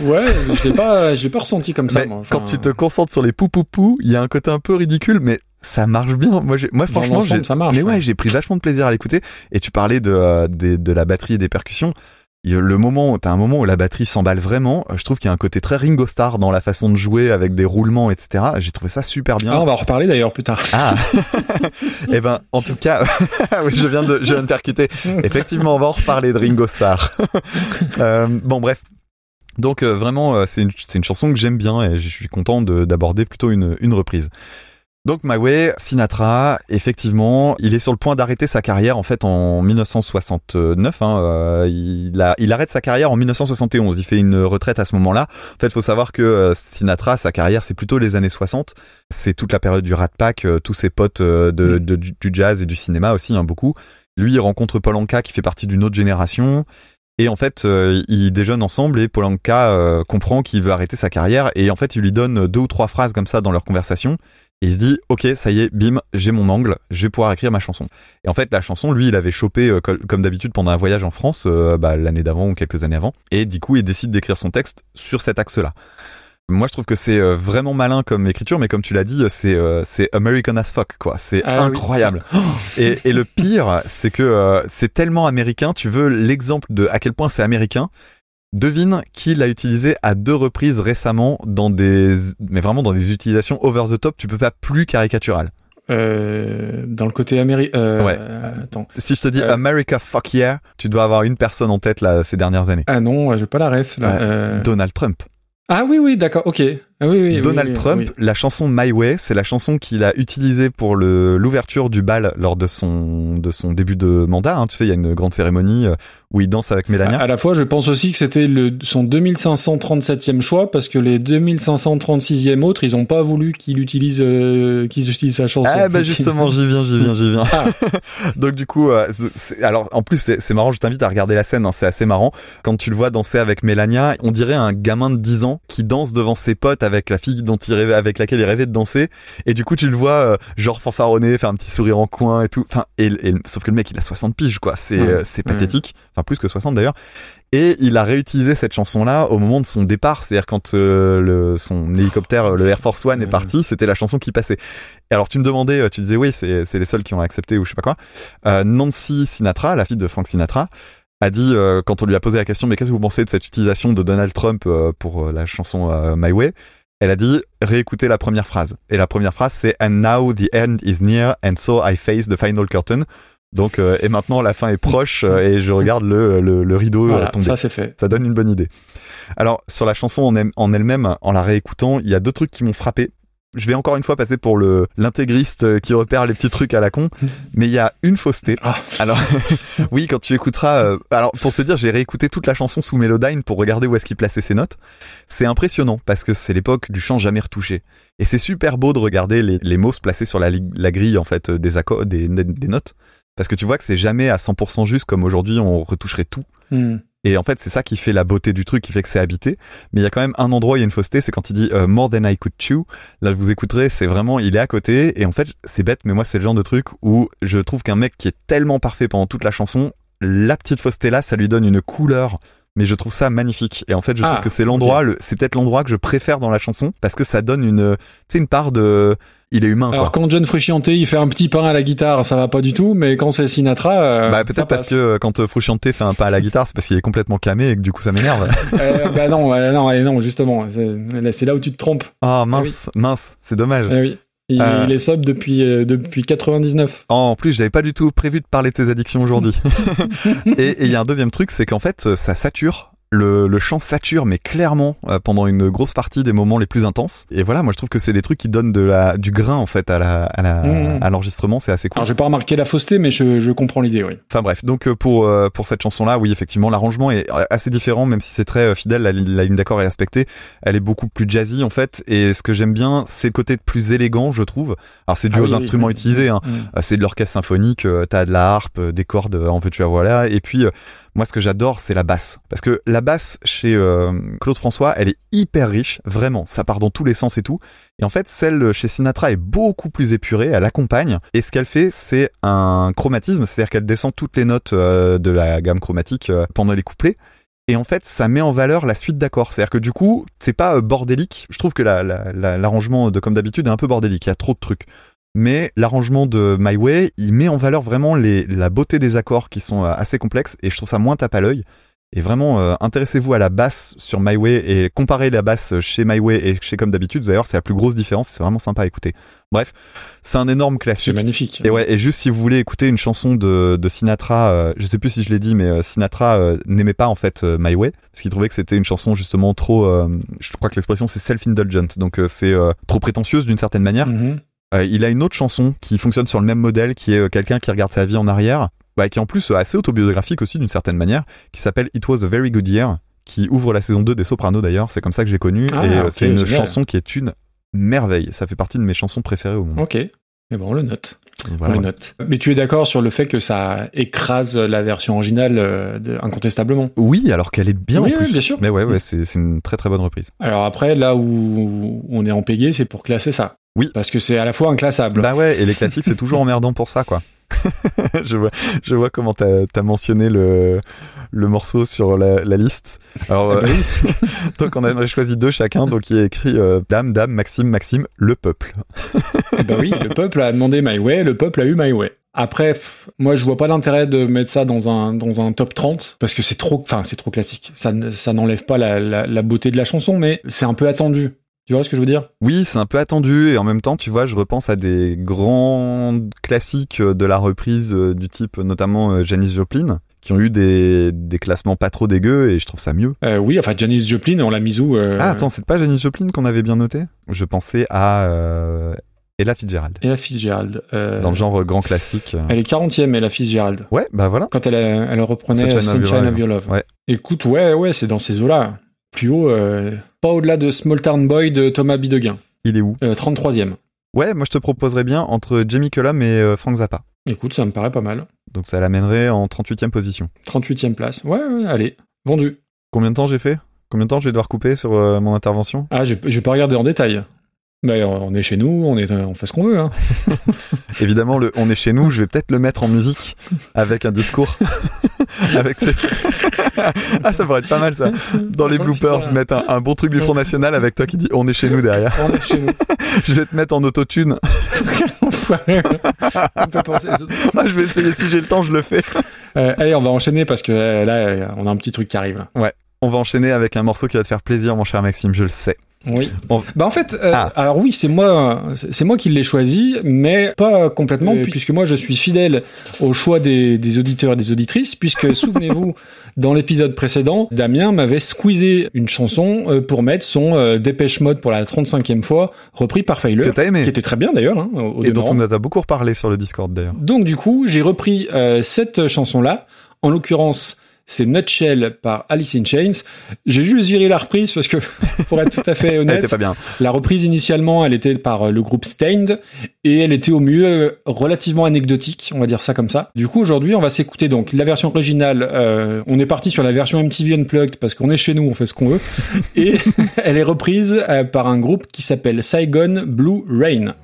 pou. Ouais, je l'ai pas, je l'ai pas ressenti comme ça. Moi. Enfin, quand tu te concentres sur les pou pou pou, il y a un côté un peu ridicule, mais ça marche bien. Moi, moi franchement, ça marche. mais ouais, ouais. j'ai pris vachement de plaisir à l'écouter. Et tu parlais de, euh, des- de, la batterie et des percussions. Le moment, t'as un moment où la batterie s'emballe vraiment. Je trouve qu'il y a un côté très Ringo Starr dans la façon de jouer avec des roulements, etc. J'ai trouvé ça super bien. Ah, on va en reparler d'ailleurs plus tard. Ah, *laughs* eh ben, en tout cas, *laughs* oui, je viens de, je viens de percuter. Effectivement, on va en reparler de Ringo Starr. *laughs* Euh, bon, bref. Donc euh, vraiment, euh, c'est une, une chanson que j'aime bien et je suis content de- d'aborder plutôt une, une reprise. Donc My Way, Sinatra, effectivement, il est sur le point d'arrêter sa carrière en fait en 1969. Hein, euh, il, a, il arrête sa carrière en 1971. Il fait une retraite à ce moment-là. En fait, faut savoir que euh, Sinatra, sa carrière, c'est plutôt les années 60. C'est toute la période du Rat Pack, euh, tous ses potes euh, de, de- du du jazz et du cinéma aussi, hein, beaucoup. Lui, il rencontre Paul Anka qui fait partie d'une autre génération. Et en fait, euh, ils déjeunent ensemble et Polanka euh, comprend qu'il veut arrêter sa carrière et en fait, il lui donne deux ou trois phrases comme ça dans leur conversation. Et il se dit, ok, ça y est, bim, j'ai mon angle, je vais pouvoir écrire ma chanson. Et en fait, la chanson, lui, il avait chopé euh, comme d'habitude pendant un voyage en France, euh, bah, l'année d'avant ou quelques années avant. Et du coup, il décide d'écrire son texte sur cet axe-là. Moi, je trouve que c'est euh, vraiment malin comme écriture, mais comme tu l'as dit, c'est c'est American as fuck, quoi. C'est Ah oui, incroyable. *laughs* et, et le pire, c'est que c'est tellement américain. Tu veux l'exemple de à quel point c'est américain Devine qui l'a utilisé à deux reprises récemment dans des, mais vraiment dans des utilisations over the top. Tu peux pas plus caricatural. Euh, dans le côté américain. Euh, Ouais. euh, attends. Si je te dis Euh. America fuck yeah, tu dois avoir une personne en tête là ces dernières années. Ah non, j'ai pas la ref là. Euh, Donald Trump. Ah oui, oui, d'accord, ok. Ah oui, oui, Donald oui, Trump, la chanson My Way, c'est la chanson qu'il a utilisée pour le l'ouverture du bal lors de son de son début de mandat. hein. Tu sais, il y a une grande cérémonie euh, où il danse avec Melania. À, à la fois, je pense aussi que c'était son 2537e choix parce que les 2536e autres, ils ont pas voulu qu'il utilise, euh, qu'ils utilisent sa chanson. Ah bah justement, j'y viens, j'y viens, j'y viens. Ah. *laughs* Donc du coup, euh, alors en plus c'est c'est marrant, je t'invite à regarder la scène, hein, c'est assez marrant. Quand tu le vois danser avec Melania, on dirait un gamin de 10 ans qui danse devant ses potes avec la fille dont il rêvait, avec laquelle il rêvait de danser. Et du coup, tu le vois euh, genre fanfaronner, faire un petit sourire en coin et tout. Enfin, et, et- sauf que le mec, il a 60 piges quoi. C'est Ouais. euh, Ouais. pathétique. Enfin plus que 60 d'ailleurs. Et il a réutilisé cette chanson-là au moment de son départ, c'est-à-dire quand euh, le, son hélicoptère, le Air Force One, est parti, c'était la chanson qui passait. Et alors tu me demandais, tu disais oui, c'est c'est les seuls qui ont accepté ou je sais pas quoi. Nancy Sinatra, la fille de Frank Sinatra, a dit euh, quand on lui a posé la question, mais qu'est-ce que vous pensez de cette utilisation de Donald Trump euh, pour euh, la chanson My Way? Elle a dit réécoutez la première phrase. Et la première phrase c'est And now the end is near and so I face the final curtain. Donc et maintenant la fin est proche et je regarde le le, le rideau Voilà, tomber. ça c'est fait. Ça donne une bonne idée. Alors, sur la chanson en elle-même, en la réécoutant, il y a deux trucs qui m'ont frappé. Je vais encore une fois passer pour le l'intégriste euh, qui repère les petits trucs à la con, mais il y a une fausseté. Ah. Alors, *laughs* oui, quand tu écouteras. euh, alors, pour te dire, j'ai réécouté toute la chanson sous Melodyne pour regarder où est-ce qu'il plaçait ses notes. C'est impressionnant parce que c'est l'époque du chant jamais retouché. Et c'est super beau de regarder les, les mots se placer sur la, la grille en fait euh, des accords, des, des notes, parce que tu vois que c'est jamais à 100% juste comme aujourd'hui on retoucherait tout. Hmm. Et en fait, c'est ça qui fait la beauté du truc, qui fait que c'est habité. Mais il y a quand même un endroit, il y a une fausseté, c'est quand il dit euh, More than I could chew. Là, vous écouterez, c'est vraiment, il est à côté. Et en fait, c'est bête, mais moi, c'est le genre de truc où je trouve qu'un mec qui est tellement parfait pendant toute la chanson, la petite fausseté là, ça lui donne une couleur mais je trouve ça magnifique. Et en fait, je Ah, trouve que c'est l'endroit, le, c'est peut-être l'endroit que je préfère dans la chanson parce que ça donne une, tu sais, une part de, il est humain. Alors quoi. quand John Frusciante il fait un petit pain à la guitare, ça va pas du tout, mais quand c'est Sinatra, euh, Bah peut-être parce que euh, quand euh, Frusciante fait un pas à la guitare, c'est parce qu'il est complètement camé et que du coup ça m'énerve. *laughs* Euh, bah non, euh, non, euh, non, justement, c'est là, où tu te trompes. Ah mince, mince, c'est dommage. Eh oui. Il, Euh. il est sobre depuis euh, depuis 99. Oh, en plus, j'avais pas du tout prévu de parler de tes addictions aujourd'hui. *laughs* et et il y a un deuxième truc, c'est qu'en fait, euh, ça sature. Le, le chant sature, mais clairement euh, pendant une grosse partie des moments les plus intenses. Et voilà, moi je trouve que c'est des trucs qui donnent de la, du grain en fait à la, à la, à l'enregistrement, c'est assez cool. Alors j'ai pas remarqué la fausseté, mais je, je comprends l'idée, oui. Enfin bref, donc euh, pour euh, pour cette chanson-là, oui effectivement, l'arrangement est euh, assez différent, même si c'est très euh, fidèle, la, li- la ligne d'accord est respectée. Elle est beaucoup plus jazzy en fait, et ce que j'aime bien, c'est le côté plus élégant, je trouve. Alors c'est dû Ah aux oui, instruments oui. utilisés, hein. Mm. Euh, c'est de l'orchestre symphonique, t'as de la harpe, des cordes, en veux-tu à voilà. Et puis, euh, moi, ce que j'adore, c'est la basse. Parce que la basse chez euh, Claude François, elle est hyper riche, vraiment. Ça part dans tous les sens et tout. Et en fait, celle chez Sinatra est beaucoup plus épurée, elle accompagne. Et ce qu'elle fait, c'est un chromatisme, c'est-à-dire qu'elle descend toutes les notes euh, de la gamme chromatique euh, pendant les couplets. Et en fait, ça met en valeur la suite d'accords. C'est-à-dire que du coup, c'est pas euh, bordélique. Je trouve que la- la- la- l'arrangement de comme d'habitude est un peu bordélique. Il y a trop de trucs mais l'arrangement de My Way, il met en valeur vraiment les, la beauté des accords qui sont euh, assez complexes et je trouve ça moins tape à l'œil. Et vraiment, euh, intéressez-vous à la basse sur My Way et comparez la basse chez My Way et chez Comme d'habitude. D'ailleurs, c'est la plus grosse différence. C'est vraiment sympa à écouter. Bref, c'est un énorme C'est classique. magnifique. Et ouais, et juste si vous voulez écouter une chanson de, de Sinatra, euh, je sais plus si je l'ai dit, mais euh, Sinatra n'aimait pas en fait My Way parce qu'il trouvait que c'était une chanson justement trop, je crois que l'expression c'est self-indulgent, donc c'est trop prétentieuse d'une certaine manière. Mhm. Euh, il a une autre chanson qui fonctionne sur le même modèle, qui est euh, quelqu'un qui regarde sa vie en arrière, ouais, qui est en plus euh, assez autobiographique aussi d'une certaine manière, qui s'appelle It Was a Very Good Year, qui ouvre la saison 2 des Sopranos d'ailleurs, c'est comme ça que j'ai connu, Ah, et c'est une génial. chanson qui est une merveille, ça fait partie de mes chansons préférées au monde. Ok. Et bon, on le note. Voilà, on le ouais. note. Mais tu es d'accord sur le fait que ça écrase la version originale euh, de- incontestablement? Oui, alors qu'elle est bien Oui, en oui, plus. bien sûr. Mais ouais, ouais, Oui. c'est c'est une très très bonne reprise. Alors après, là où on est en payé, c'est pour classer ça. Oui. Parce que c'est à la fois inclassable. Bah ouais, et les classiques c'est toujours emmerdant pour ça quoi. *laughs* je vois, je vois comment t'as as mentionné le le morceau sur la, la liste. Alors, Ah bah euh, *laughs* donc on a choisi deux chacun, donc il y a écrit euh, Dame, Dame, Maxime, Maxime, le peuple. Eh ben oui, le peuple a demandé My Way, le peuple a eu My Way. Après, pff, moi, je vois pas l'intérêt de mettre ça dans un dans un top 30 parce que c'est trop, enfin, c'est trop classique. Ça ça n'enlève pas la, la, la beauté de la chanson, mais c'est un peu attendu. Tu vois ce que je veux dire? Oui, c'est un peu attendu et en même temps, tu vois, je repense à des grands classiques de la reprise euh, du type notamment euh, Janis Joplin qui ont eu des, des classements pas trop dégueux et je trouve ça mieux. euh, Oui, enfin, Janis Joplin, on l'a mise où euh, Ah attends, c'est pas Janis Joplin qu'on avait bien noté? Je pensais à euh, Ella Fitzgerald. Et la Fitzgerald. euh, Dans le genre grand classique. Elle est 40e, et la Fitzgerald. Ouais, bah voilà. Quand elle, reprenait Sunshine Sunshine, of Your Love. of Your Love. Ouais. Écoute, ouais, ouais, c'est dans ces eaux-là. Plus haut, euh, pas au-delà de Small Town Boy de Thomas Bideguin. Il est où Euh, 33e. Ouais, moi je te proposerais bien entre Jamie Cullum et euh, Frank Zappa. Écoute, ça me paraît pas mal. Donc ça l'amènerait en 38e position. 38e place. Ouais, ouais, allez. Vendu. Combien de temps j'ai fait? Combien de temps je vais devoir couper sur euh, mon intervention? Ah, j'ai j'ai pas regardé en détail. Bah, on est chez nous, on, est, on fait ce qu'on veut. Hein. *laughs* Évidemment, le On est chez nous, je vais peut-être le mettre en musique avec un discours. *laughs* *laughs* avec *laughs* ah, ça pourrait être pas mal ça. Dans les Oh, bloopers, mettre un, un bon truc du Front National avec toi qui dit On est chez nous derrière. On est chez nous. *laughs* Je vais te mettre en autotune. Penser- Ah, je vais essayer, si j'ai le temps, je le fais. Euh, allez, on va enchaîner parce que euh, là, on a un petit truc qui arrive. là. On va enchaîner avec un morceau qui va te faire plaisir, mon cher Maxime, je le sais. Oui. On- Bah en fait, euh, Ah. alors oui, c'est moi, c'est moi qui l'ai choisi, mais pas complètement, puisque moi je suis fidèle au choix des, des auditeurs et des auditrices, puisque *laughs* souvenez-vous, dans l'épisode précédent, Damien m'avait squeezé une chanson euh, pour mettre son euh, Dépêche Mode pour la 35e fois, repris par Que Failer, qui était très bien d'ailleurs. Hein, au, au Et dont on nous a beaucoup reparlé sur le Discord d'ailleurs. Donc du coup, j'ai repris euh, cette chanson-là. En l'occurrence, c'est Nutshell par Alice in Chains. J'ai juste viré la reprise parce que, *laughs* pour être tout à fait Elle honnête, était pas bien. la reprise initialement, elle était par euh, le groupe Stained et elle était au mieux euh, relativement anecdotique, on va dire ça comme ça. Du coup, aujourd'hui, on va s'écouter donc la version originale. euh, on est parti sur la version MTV Unplugged parce qu'on est chez nous, on fait ce qu'on veut. *laughs* Et *laughs* elle est reprise euh, par un groupe qui s'appelle Saigon Blue Rain.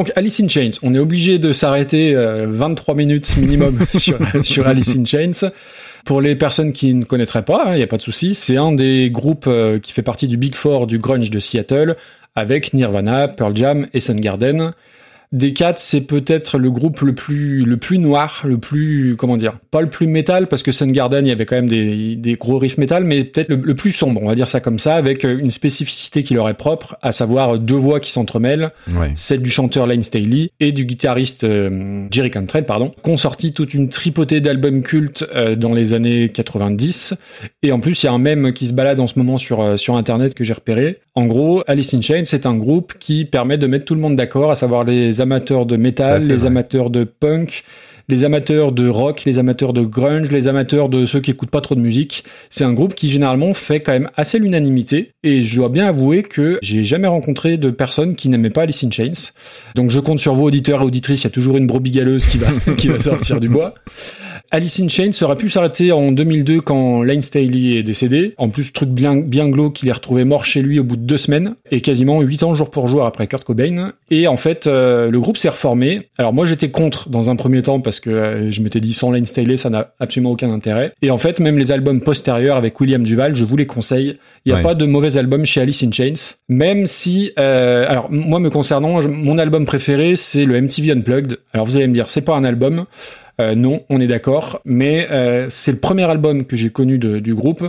Donc Alice in Chains, on est obligé de s'arrêter euh, 23 minutes minimum *laughs* sur, sur Alice in Chains. Pour les personnes qui ne connaîtraient pas, il n'y a pas de souci, c'est un des groupes euh, qui fait partie du Big Four du grunge de Seattle, avec Nirvana, Pearl Jam et Soundgarden. Des quatre, c'est peut-être le groupe le plus le plus noir, le plus comment dire, pas le plus métal parce que Soundgarden il y avait quand même des, des gros riffs métal, mais peut-être le, le plus sombre, on va dire ça comme ça, avec euh, une spécificité qui leur est propre, à savoir deux voix qui s'entremêlent, Ouais. celle du chanteur Lane Staley et du guitariste euh, Jerry Cantrell, pardon, qu'ont sorti toute une tripotée d'albums cultes euh, dans les années 90. Et en plus, il y a un mème qui se balade en ce moment sur euh, sur internet que j'ai repéré. En gros, Alice in Chains, c'est un groupe qui permet de mettre tout le monde d'accord, à savoir les amateurs de métal, les vrai. amateurs de punk, les amateurs de rock, les amateurs de grunge, les amateurs de ceux qui écoutent pas trop de musique. C'est un groupe qui généralement fait quand même assez l'unanimité. Et je dois bien avouer que j'ai jamais rencontré de personne qui n'aimait pas Alice in Chains. Donc je compte sur vos auditeurs et auditrices. Il y a toujours une brebis galeuse qui va, *laughs* qui va sortir du bois. Alice in Chains aurait pu s'arrêter en 2002 quand Lane Staley est décédé. En plus, truc bien, bien glauque qu'il est retrouvé mort chez lui au bout de deux semaines et quasiment huit ans jour pour jour après Kurt Cobain. Et en fait, euh, le groupe s'est reformé. Alors moi, j'étais contre dans un premier temps parce que euh, je m'étais dit sans Lane Staley, ça n'a absolument aucun intérêt. Et en fait, même les albums postérieurs avec William Duval, je vous les conseille. Il n'y a Ouais. pas de mauvais album chez Alice in Chains, même si, euh, alors moi me concernant, mon album préféré c'est le MTV Unplugged. Alors vous allez me dire, c'est pas un album. Euh, non, on est d'accord, mais euh, c'est le premier album que j'ai connu du groupe.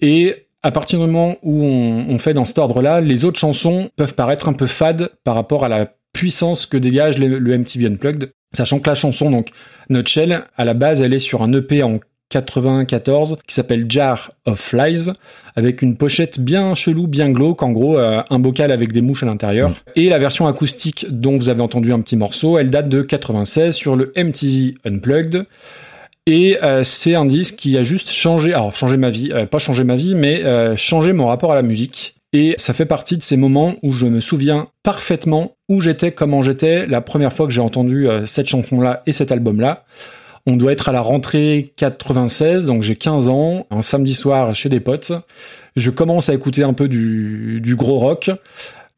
Et à partir du moment où on, fait dans cet ordre-là, les autres chansons peuvent paraître un peu fades par rapport à la puissance que dégage le, le MTV Unplugged. Sachant que la chanson, donc, Nutshell, à la base, elle est sur un EP en 94 qui s'appelle Jar of Flies avec une pochette bien chelou, bien glauque, en gros euh, un bocal avec des mouches à l'intérieur. Et la version acoustique dont vous avez entendu un petit morceau, elle date de 96 sur le MTV Unplugged. Et euh, c'est un disque qui a juste changé, alors changé ma vie, euh, pas changé ma vie, mais changé mon rapport à la musique. Et ça fait partie de ces moments où je me souviens parfaitement où j'étais, comment j'étais, la première fois que j'ai entendu cette chanson-là et cet album-là. On doit être à la rentrée 96, donc j'ai 15 ans, un samedi soir chez des potes. Je commence à écouter un peu du, gros rock.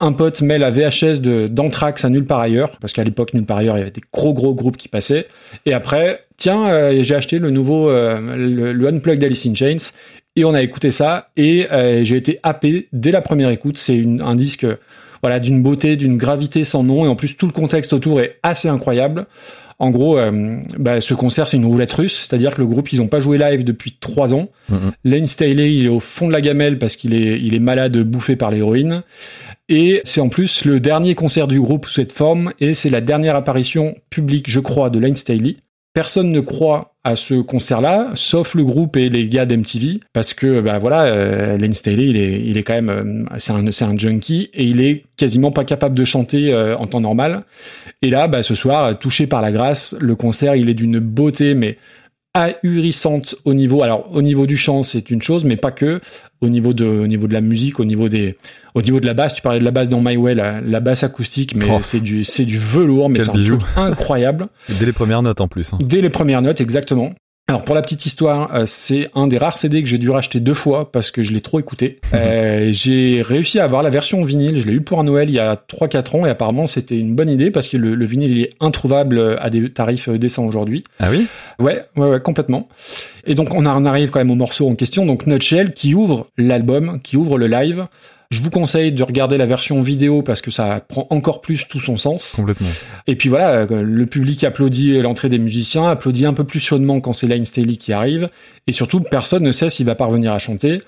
Un pote met la VHS de d'Anthrax à nulle part ailleurs, parce qu'à l'époque nulle part ailleurs il y avait des gros gros groupes qui passaient. Et après, tiens, euh, j'ai acheté le nouveau euh, le, Unplugged d'Alice in Chains et on a écouté ça et euh, j'ai été happé dès la première écoute. C'est un disque voilà d'une beauté, d'une gravité sans nom et en plus tout le contexte autour est assez incroyable. En gros, euh, bah, ce concert c'est une roulette russe, c'est-à-dire que le groupe ils ont pas joué live depuis trois ans. Mhm. Lane Staley il est au fond de la gamelle parce qu'il est il est malade bouffé par l'héroïne. Et c'est en plus le dernier concert du groupe sous cette forme, et c'est la dernière apparition publique, je crois, de Lane Staley. Personne ne croit à ce concert-là, sauf le groupe et les gars d'MTV, parce que bah voilà, euh, Lane Staley, il est, quand même, euh, c'est un, c'est un junkie et il est quasiment pas capable de chanter euh, en temps normal. Et là, bah, ce soir, touché par la grâce, le concert, il est d'une beauté, mais ahurissante au niveau. Alors, au niveau du chant, c'est une chose, mais pas que. Au niveau de, au niveau de la musique, au niveau des, au niveau de la basse. Tu parlais de la basse dans My Way, la, la basse acoustique, mais Oh. c'est du, c'est du velours, mais c'est incroyable. Dès les premières notes en plus. hein. Dès les premières notes, exactement. Alors pour la petite histoire, euh, c'est un des rares CD que j'ai dû racheter deux fois parce que je l'ai trop écouté. Euh, j'ai réussi à avoir la version vinyle, je l'ai eu pour un Noël il y a 3-4 ans et apparemment c'était une bonne idée parce que le, le vinyle il est introuvable à des tarifs euh, décents aujourd'hui. Ah oui? Ouais, ouais, ouais, complètement. Et donc on, on arrive quand même au morceau en question, donc Nutshell qui ouvre l'album, qui ouvre le live. Je vous conseille de regarder la version vidéo parce que ça prend encore plus tout son sens. Complètement. Et puis voilà, euh, le public applaudit l'entrée des musiciens, applaudit un peu plus chaudement quand c'est Lane Staley qui arrive, et surtout personne ne sait s'il va parvenir à chanter.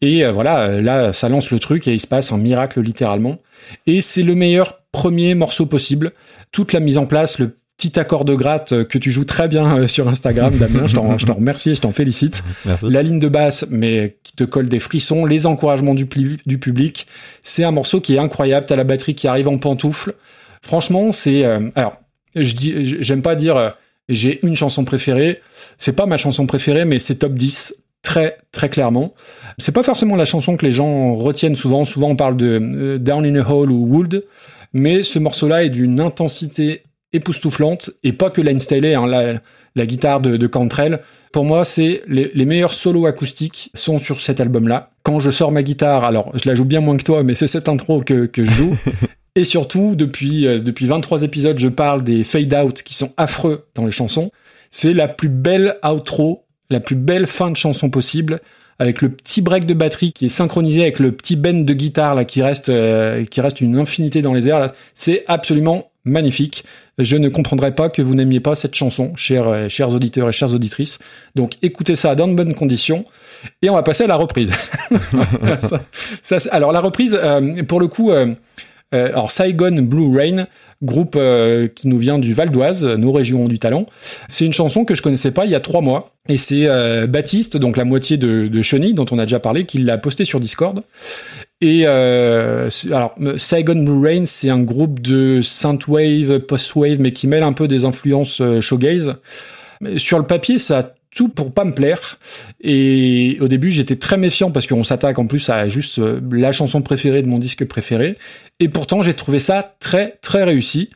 Et euh, voilà, euh, là, ça lance le truc et il se passe un miracle littéralement. Et c'est le meilleur premier morceau possible. Toute la mise en place, le petit accord de gratte euh, que tu joues très bien euh, sur Instagram, Damien, je t'en remercie et je t'en félicite *laughs* Merci. la ligne de basse, mais qui te colle des frissons, les encouragements du, public. C'est un morceau qui est incroyable. T'as la batterie qui arrive en pantoufle. Franchement, c'est. euh, alors, je dis, j'aime pas dire euh, j'ai une chanson préférée. C'est pas ma chanson préférée, mais c'est top 10 très très clairement. C'est pas forcément la chanson que les gens retiennent souvent. Souvent, on parle de euh, Down in a Hole ou Wood, mais ce morceau-là est d'une intensité époustouflante et pas que Line Staley, hein, la, la guitare de, de Cantrell. Pour moi, c'est les, les meilleurs solos acoustiques sont sur cet album-là. Quand je sors ma guitare, alors je la joue bien moins que toi, mais c'est cette intro que, que je joue. *laughs* Et surtout, depuis, euh, depuis 23 épisodes, je parle des fade-out qui sont affreux dans les chansons. C'est la plus belle outro, la plus belle fin de chanson possible, avec le petit break de batterie qui est synchronisé avec le petit bend de guitare là qui reste, euh, qui reste une infinité dans les airs. là. C'est absolument magnifique. Je ne comprendrais pas que vous n'aimiez pas cette chanson, chers, euh, chers auditeurs et chères auditrices. Donc écoutez ça dans de bonnes conditions. Et on va passer à la reprise. *laughs* Ça- ça, c'est- alors la reprise, euh, pour le coup, euh, euh, alors Saigon Blue Rain, groupe qui nous vient du Val d'Oise, nos régions du talent. C'est une chanson que je connaissais pas il y a trois mois. Et c'est Baptiste, donc la moitié de, de Chenille, dont on a déjà parlé, qui l'a posté sur Discord. Et euh, alors euh, Saigon Blue Rain, c'est un groupe de synthwave, post-wave, mais qui mêle un peu des influences euh, shoegaze. Sur le papier, ça a tout pour pas me plaire. Et au début, j'étais très méfiant parce qu'on s'attaque en plus à juste euh, la chanson préférée de mon disque préféré. Et pourtant, j'ai trouvé ça très très réussi.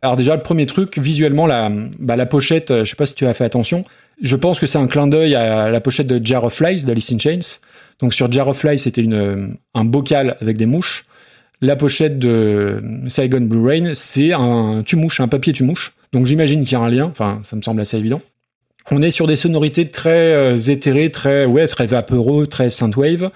Alors déjà, le premier truc, visuellement, la, bah, la pochette, je sais pas si tu as fait attention, je pense que c'est un clin d'œil à la pochette de Jar of Flies d'Alice in Chains. Donc sur Jar of Flies, c'était un bocal avec des mouches. La pochette de Saigon Blue Rain, c'est un tu-mouche, un papier tu-mouche. Donc j'imagine qu'il y a un lien, enfin ça me semble assez évident. On est sur des sonorités très euh, éthérées, très ouais, très vaporeux, très synthwave.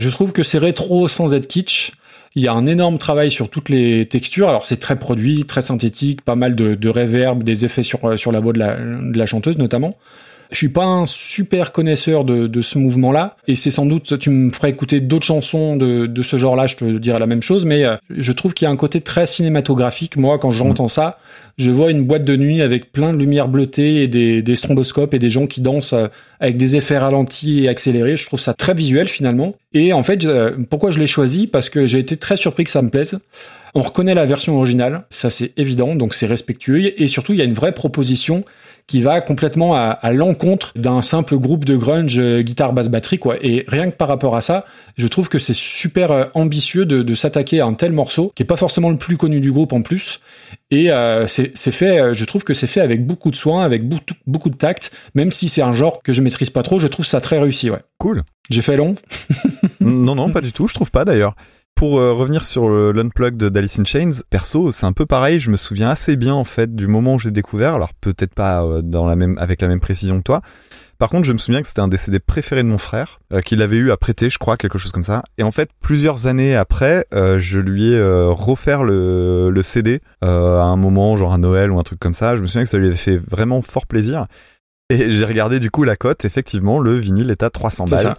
Je trouve que c'est rétro sans être kitsch. Il y a un énorme travail sur toutes les textures. Alors c'est très produit, très synthétique, pas mal de, de reverb, des effets sur sur la voix de la chanteuse notamment. Je suis pas un super connaisseur de, de ce mouvement-là, et c'est sans doute, tu me ferais écouter d'autres chansons de, de ce genre-là, je te dirais la même chose, mais euh, je trouve qu'il y a un côté très cinématographique. Moi, quand j'entends ça, je vois une boîte de nuit avec plein de lumière bleutée et des, des stromboscopes et des gens qui dansent euh, avec des effets ralentis et accélérés. Je trouve ça très visuel finalement. Et en fait, je- pourquoi je l'ai choisi? Parce que j'ai été très surpris que ça me plaise. On reconnaît la version originale, ça c'est évident, donc c'est respectueux. Et surtout, il y a une vraie proposition qui va complètement à, à l'encontre d'un simple groupe de grunge euh, guitare basse batterie quoi et rien que par rapport à ça je trouve que c'est super euh, ambitieux de, de s'attaquer à un tel morceau qui est pas forcément le plus connu du groupe en plus et euh, c'est fait je trouve que c'est fait avec beaucoup de soin avec beaucoup, beaucoup de tact même si c'est un genre que je maîtrise pas trop je trouve ça très réussi ouais Cool. j'ai fait long *laughs* non, non, pas du tout. Je trouve pas d'ailleurs. Pour euh, revenir sur le- l'unplug d'Alice in Chains, perso, c'est un peu pareil. Je me souviens assez bien en fait du moment où j'ai découvert. Alors peut-être pas euh, dans la même avec la même précision que toi. Par contre, je me souviens que c'était un des CD préférés de mon frère, euh, qu'il avait eu à prêter, je crois, quelque chose comme ça. Et en fait, plusieurs années après, je lui ai refaire le, le CD à un moment, genre à Noël ou un truc comme ça. Je me souviens que ça lui avait fait vraiment fort plaisir. Et j'ai regardé du coup la cote, effectivement, le vinyle est à 300 C'est balles. ça.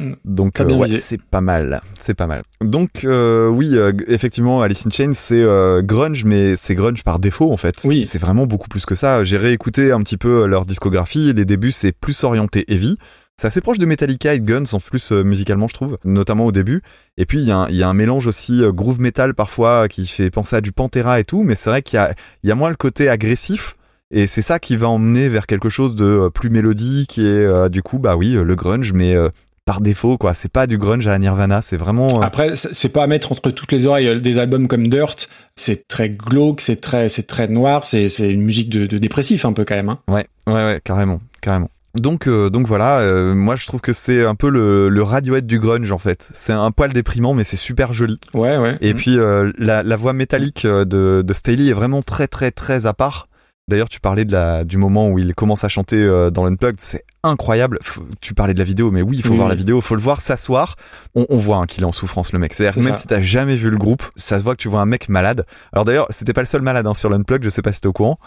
Mm. Donc euh, ouais, c'est pas mal, c'est pas mal. Donc euh, oui, euh, effectivement, Alice in Chains c'est euh, grunge, mais c'est grunge par défaut en fait. Oui. C'est vraiment beaucoup plus que ça. J'ai réécouté un petit peu leur discographie. Les débuts c'est plus orienté heavy. C'est assez proche de Metallica et de Guns en plus euh, musicalement je trouve, notamment au début. Et puis il y, a un- il y a un mélange aussi euh, groove metal parfois qui fait penser à du Pantera et tout, mais c'est vrai qu'il y y a moins le côté agressif. Et c'est ça qui va emmener vers quelque chose de euh, plus mélodique et euh, du coup bah oui euh, le grunge mais euh, par défaut quoi. C'est pas du grunge à la Nirvana, c'est vraiment. euh, Après, c'est pas à mettre entre toutes les oreilles. Des albums comme Dirt, c'est très glauque, c'est très, c'est très noir, c'est, c'est une musique de, de dépressif un peu quand même. Hein. Ouais, ouais, ouais, carrément, carrément. Donc, euh, donc voilà, euh, moi je trouve que c'est un peu le, le Radiohead du grunge en fait. C'est un poil déprimant, mais c'est super joli. Ouais, ouais. Et puis euh, la, la voix métallique de, de Staley est vraiment très, très, très à part. D'ailleurs, tu parlais de la, du moment où il commence à chanter euh, dans l'Unplugged, c'est incroyable. Tu parlais de la vidéo, mais oui, il faut Oui, voir la vidéo, faut le voir s'asseoir. On, on voit hein, qu'il est en souffrance, le mec. C'est-à-dire même ça. si t'as jamais vu le groupe, ça se voit que tu vois un mec malade. Alors d'ailleurs, c'était pas le seul malade hein, sur l'Unplugged, je sais pas si t'es au courant.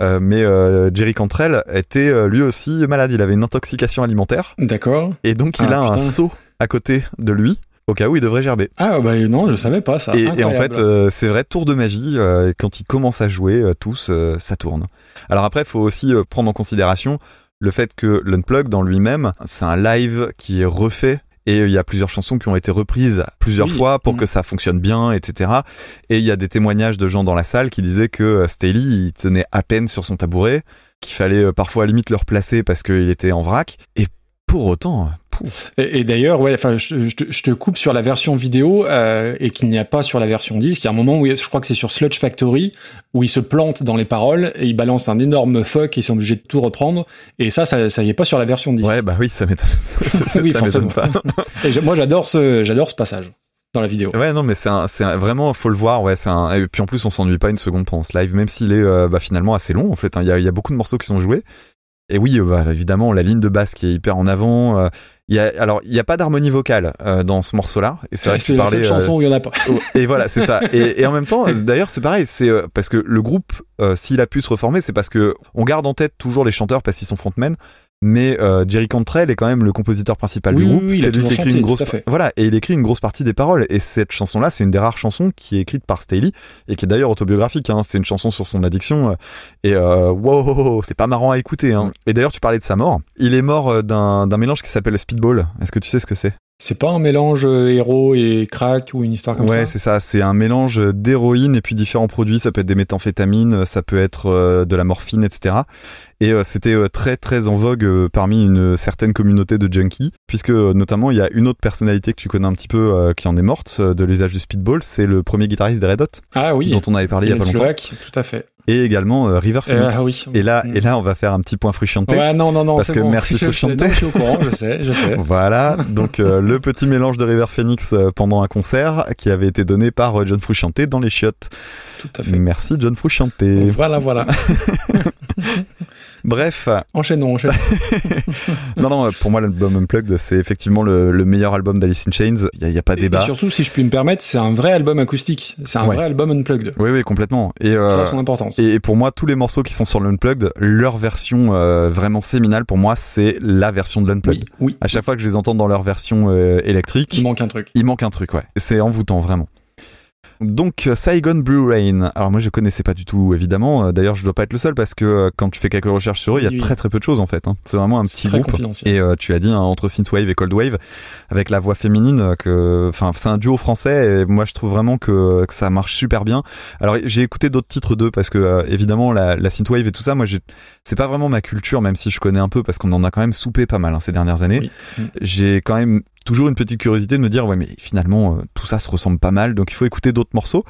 Euh, mais euh, Jerry Cantrell était euh, lui aussi malade. Il avait une intoxication alimentaire D'accord. et donc il Ah, a un seau à côté de lui au cas où il devrait gerber. Ah, bah non, je savais pas ça. Et, et en fait, euh, c'est vrai, tour de magie, euh, quand ils commencent à jouer, euh, tous, ça tourne. Alors après, il faut aussi prendre en considération le fait que l'Unplug, dans lui-même, c'est un live qui est refait. Et il y a plusieurs chansons qui ont été reprises plusieurs Oui. fois pour Mhm. que ça fonctionne bien, etc. Et il y a des témoignages de gens dans la salle qui disaient que Staley, il tenait à peine sur son tabouret, qu'il fallait parfois à limite le replacer parce qu'il était en vrac. Et pour autant, pouf, Et, et d'ailleurs, ouais, enfin, je, je te- je te coupe sur la version vidéo euh, et qu'il n'y a pas sur la version disque. Il y a un moment où je crois que c'est sur Sludge Factory où il se plante dans les paroles et il balance un énorme fuck et ils sont obligés de tout reprendre. Et ça, ça, ça y est pas sur la version disque. ouais, bah oui, ça m'étonne. *laughs* Oui, ça m'étonne pas. Et moi, j'adore ce, j'adore ce passage dans la vidéo. Ouais, non, mais c'est un, c'est vraiment, faut le voir, ouais, c'est un, et puis en plus, on s'ennuie pas une seconde pendant ce live, même s'il est, euh, bah, finalement assez long, en fait, hein. il y, a, il y a beaucoup de morceaux qui sont joués. Et oui, euh, bah, évidemment, la ligne de basse qui est hyper en avant, euh, y a, alors, il y a pas d'harmonie vocale, euh, dans ce morceau-là. Et c'est C'est la seule euh, chanson où il y en a pas. Et voilà, c'est ça. Et, et en même temps, euh, d'ailleurs, c'est pareil, c'est euh, parce que le groupe, euh, s'il a pu se reformer, c'est parce que on garde en tête toujours les chanteurs parce qu'ils sont frontmen. Mais euh, Jerry Cantrell est quand même le compositeur principal Oui, du groupe. oui, il a c'est lui qui écrit chanté, une grosse, voilà, et il écrit une grosse partie des paroles. Et cette chanson-là, c'est une des rares chansons qui est écrite par Staley et qui est d'ailleurs autobiographique. Hein. C'est une chanson sur son addiction. euh, Et euh, wow, c'est pas marrant à écouter. Hein. Et d'ailleurs, tu parlais de sa mort. Il est mort euh, d'un mélange qui s'appelle le speedball. Est-ce que tu sais ce que c'est? C'est pas un mélange euh, héros et crack ou une histoire comme ouais, ça. c'est ça. C'est un mélange d'héroïne et puis différents produits. Ça peut être des méthamphétamines, ça peut être euh, de la morphine, etc. Et euh, c'était très très en vogue parmi une certaine communauté de junkies, puisque notamment il y a une autre personnalité que tu connais un petit peu qui en est morte de l'usage du speedball. C'est le premier guitariste des Red Hot, Ah oui. dont on avait parlé il y a pas longtemps, tout à fait. Et également euh, River Euh, Phoenix. ah oui. Et là, Mm. et là, on va faire un petit point fruchanté. Ouais, non, non, non. Parce que bon. merci, *laughs* je non, je suis au courant, je sais, je sais. Voilà, *laughs* donc euh, le petit mélange de River Phoenix euh, pendant un concert qui avait été donné par euh, John Frusciante dans les chiottes. Tout à fait. Merci John Frusciante. Voilà, voilà. *laughs* Bref, Enchaînons, enchaînons. *laughs* non, non, pour moi, l'album Unplugged, c'est effectivement le, le meilleur album d'Alice in Chains. Il n'y a, a pas débat. et surtout, si je puis me permettre, c'est un vrai album acoustique. C'est un Ouais. vrai album unplugged. Oui, oui, complètement. Et, euh, Ça a son importance. et, et pour moi, tous les morceaux qui sont sur l'Unplugged, leur version euh, vraiment séminale, pour moi, c'est la version de l'Unplugged. oui, oui. À chaque fois que je les entends dans leur version euh, électrique, Il manque un truc. il manque un truc, ouais. C'est envoûtant, vraiment. Donc euh, Saigon Blue Rain. Alors moi je connaissais pas du tout évidemment. Euh, D'ailleurs je dois pas être le seul parce que euh, quand tu fais quelques recherches sur eux, il y a Oui, très très peu de choses en fait. hein. C'est vraiment un petit Très groupe. Et euh, tu as dit hein, entre synthwave et cold wave avec la voix féminine que enfin c'est un duo français et moi je trouve vraiment que, que ça marche super bien. Alors j'ai écouté d'autres titres d'eux parce que euh, évidemment la, la synthwave et tout ça moi j'ai c'est pas vraiment ma culture même si je connais un peu parce qu'on en a quand même soupé pas mal hein, ces dernières années. Oui. Mm. J'ai quand même toujours une petite curiosité de me dire ouais mais finalement euh, tout ça se ressemble pas mal donc il faut écouter d'autres morceaux.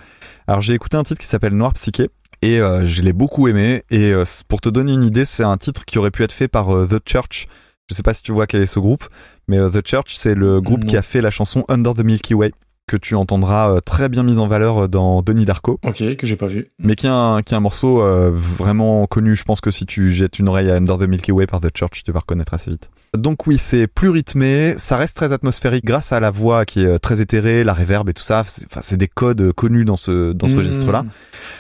Alors j'ai écouté un titre qui s'appelle Noir Psyché et euh, je l'ai beaucoup aimé et euh, pour te donner une idée c'est un titre qui aurait pu être fait par The Church. Je sais pas si tu vois quel est ce groupe mais The Church c'est le groupe Non. qui a fait la chanson Under the Milky Way que tu entendras euh, très bien mise en valeur euh, dans Donnie Darko Ok, que j'ai pas vu. mais qui est un, qui est un morceau euh, vraiment connu. Je pense que si tu jettes une oreille à Under the Milky Way par The Church, tu vas reconnaître assez vite. Donc oui, c'est plus rythmé, ça reste très atmosphérique grâce à la voix qui est très éthérée, la reverb et tout ça. C'est- Enfin, c'est des codes connus dans ce dans ce Mmh. registre-là.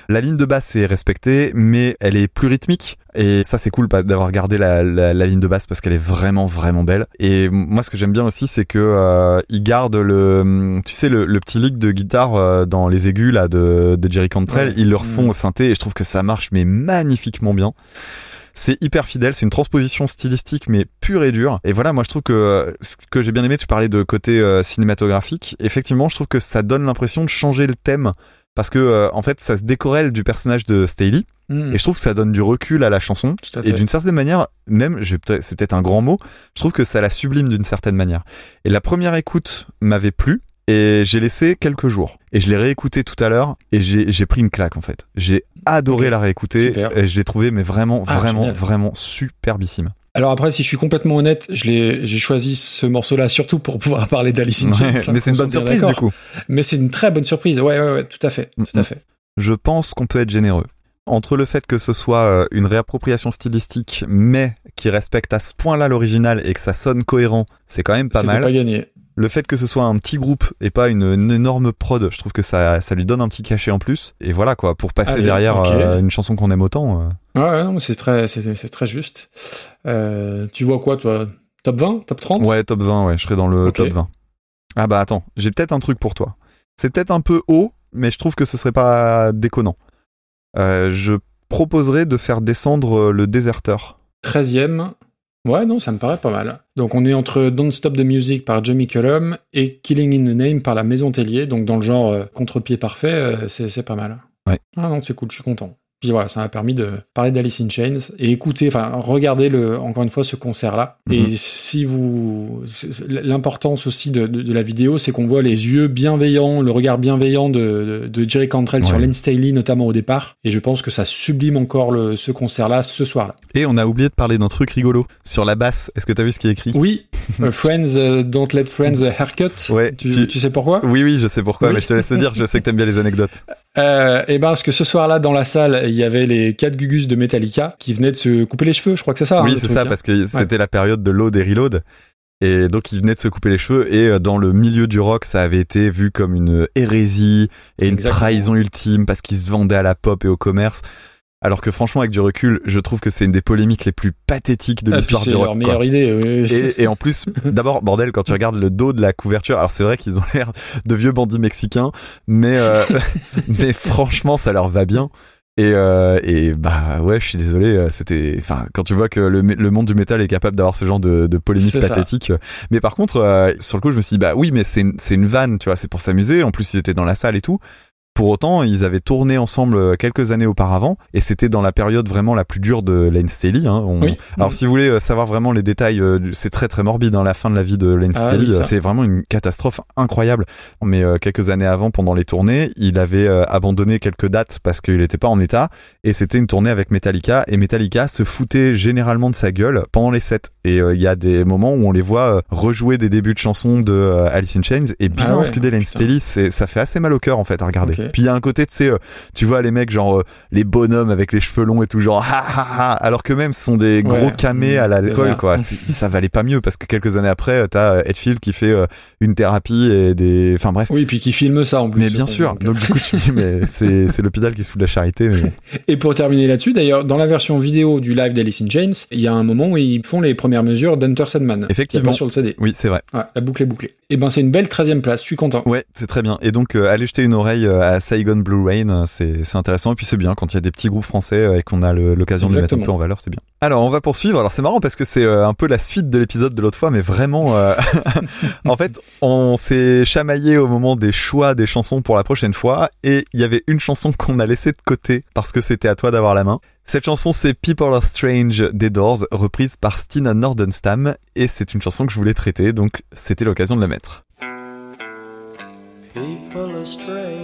La ligne de basse est respectée, mais elle est plus rythmique. Et ça, c'est cool pas- d'avoir gardé la, la, la ligne de basse parce qu'elle est vraiment, vraiment belle. Et moi, ce que j'aime bien aussi, c'est que euh, il garde le, tu sais, le, le petit lick de guitare euh, dans les aigus là de, de Jerry Cantrell. Ouais. Ils le refont Mhm. au synthé et je trouve que ça marche mais magnifiquement bien. C'est hyper fidèle, c'est une transposition stylistique mais pure et dure. Et voilà, moi je trouve que ce que j'ai bien aimé, tu parlais de côté euh, cinématographique. Effectivement, je trouve que ça donne l'impression de changer le thème parce que euh, en fait, ça se décorrèle du personnage de Staley Hmm, et je trouve que ça donne du recul à la chanson. à Et d'une certaine manière, même, c'est peut-être un grand mot, je trouve que ça la sublime d'une certaine manière. Et la première écoute m'avait plu, et j'ai laissé quelques jours. Et je l'ai réécouté tout à l'heure, et j'ai pris une claque en fait. J'ai adoré la réécouter, Super. et je l'ai trouvé mais vraiment, Ah, vraiment, génial. vraiment superbissime. Alors après, si je suis complètement honnête, je l'ai, j'ai choisi ce morceau-là surtout pour pouvoir *laughs* parler d'Alice in Chains. Ouais, mais c'est une bonne surprise du coup. Mais c'est une très bonne surprise. Ouais, ouais, ouais, tout à fait, tout Mm, à fait. Je pense qu'on peut être généreux. Entre le fait que ce soit euh, une réappropriation stylistique, mais qui respecte à ce point-là l'original et que ça sonne cohérent, c'est quand même pas C'est mal. pas gagné. Le fait que ce soit un petit groupe et pas une, une énorme prod, je trouve que ça, ça lui donne un petit cachet en plus. Et voilà quoi, pour passer derrière euh, une chanson qu'on aime autant. euh. Ouais, non, c'est très, c'est, c'est très juste. Euh, tu vois quoi, toi? Top 20 Top 30 Ouais, top 20, ouais, je serais dans le top 20. Ah bah attends, j'ai peut-être un truc pour toi. C'est peut-être un peu haut, mais je trouve que ce serait pas déconnant. Je proposerais de faire descendre le déserteur. 13e. Ouais, non, ça me paraît pas mal. Donc on est entre Don't Stop the Music par Jamie Cullum et Killing in the Name par la Maison Tellier. Donc dans le genre euh, contre-pied parfait, euh, c'est, c'est pas mal. Ouais. Ah non, c'est cool, je suis content. Puis voilà, ça m'a permis de parler d'Alice in Chains et écouter, enfin, regarder le, encore une fois ce concert-là. Mhm. Et si vous, l'importance aussi de, de- de la vidéo, c'est qu'on voit les yeux bienveillants, le regard bienveillant de, de, Jerry Cantrell sur. Len Staley, notamment au départ. Et je pense que ça sublime encore le, ce concert-là, ce soir-là. Et on a oublié de parler d'un truc rigolo. Sur la basse, est-ce que t'as vu ce qui est écrit? Oui, *laughs* euh, Friends, euh, don't let friends a haircut. Ouais, tu, tu- tu sais pourquoi? Oui, oui, je sais pourquoi, Oui. mais je te laisse le dire, je sais que t'aimes bien les anecdotes. *laughs* euh, Eh ben, parce que ce soir-là, dans la salle, il y avait les quatre gugus de Metallica qui venaient de se couper les cheveux. Je crois que c'est ça. hein, oui, c'est ça, hein. parce que c'était la période de load et reload. Et donc, ils venaient de se couper les cheveux. Et euh, dans le milieu du rock, ça avait été vu comme une hérésie et une Exactement. trahison ultime parce qu'ils se vendaient à la pop et au commerce. Alors que franchement, avec du recul, je trouve que c'est une des polémiques les plus pathétiques de Ah, l'histoire c'est du rock. leur quoi. meilleure idée. oui, c'est- Et, et en plus, *laughs* d'abord, bordel, quand tu regardes le dos de la couverture, alors c'est vrai qu'ils ont l'air de vieux bandits mexicains, mais, euh, *laughs* *laughs* mais franchement, ça leur va bien. Et, euh, et bah ouais, je suis désolé, euh, c'était, enfin, quand tu vois que le, le monde du métal est capable d'avoir ce genre de, de polémique ça. pathétique. Mais par contre, euh, sur le coup, je me suis dit, bah oui, mais c'est une, c'est une vanne, tu vois, c'est pour s'amuser. En plus, ils étaient dans la salle et tout. Pour autant, ils avaient tourné ensemble euh, quelques années auparavant, et c'était dans la période vraiment la plus dure de Lane Staley. Hein. On- Oui. Alors, si vous voulez euh, savoir vraiment les détails, euh, c'est très très morbide. Hein, la fin de la vie de Lane Ah Staley, oui, c'est vraiment une catastrophe incroyable. Mais euh, quelques années avant, pendant les tournées, il avait euh, abandonné quelques dates parce qu'il n'était pas en état, et c'était une tournée avec Metallica. Et Metallica se foutait généralement de sa gueule pendant les sets. Et euh, il y a des moments où on les voit rejouer des débuts de chansons de Alice in Chains et bien Ah ouais, scuder Lane. Staley, ça fait assez mal au cœur en fait à regarder. Puis il y a un côté, tu sais, euh, tu vois les mecs genre euh, les bonhommes avec les cheveux longs et tout genre ha ha ha, alors que même ce sont des gros Ouais. camés à l'alcool quoi. *laughs* Ça valait pas mieux parce que quelques années après, euh, t'as Hetfield qui fait une thérapie et des, enfin bref. Oui, puis qui filme ça en plus. Mais bien sûr. Donc, du coup, tu dis mais *laughs* c'est l'hôpital qui se fout de la charité. Mais. *laughs* Et pour terminer là-dessus, d'ailleurs, dans la version vidéo du live d'Alice in Chains, il y a un moment où ils font les premières mesures d'Enter Sandman. Effectivement. Pas sur le CD. Oui, c'est vrai. Ouais, la boucle est bouclée. Et ben, c'est une belle 13 place, je suis content. Ouais, c'est très bien. Et donc, euh, allez jeter une oreille euh, Saigon Blue Rain, euh, c'est c'est intéressant. Et puis c'est bien quand il y a des petits groupes français euh, et qu'on a l'occasion de les mettre un peu en valeur, c'est bien. Alors, on va poursuivre. Alors, c'est marrant parce que c'est euh, un peu la suite de l'épisode de l'autre fois, mais vraiment, euh, *laughs* *laughs* en fait, on s'est chamaillé au moment des choix des chansons pour la prochaine fois. Et il y avait une chanson qu'on a laissée de côté parce que c'était à toi d'avoir la main. Cette chanson, c'est People Are Strange des Doors, reprise par Stina Nordenstam. Et c'est une chanson que je voulais traiter, donc c'était l'occasion de la mettre. People are strange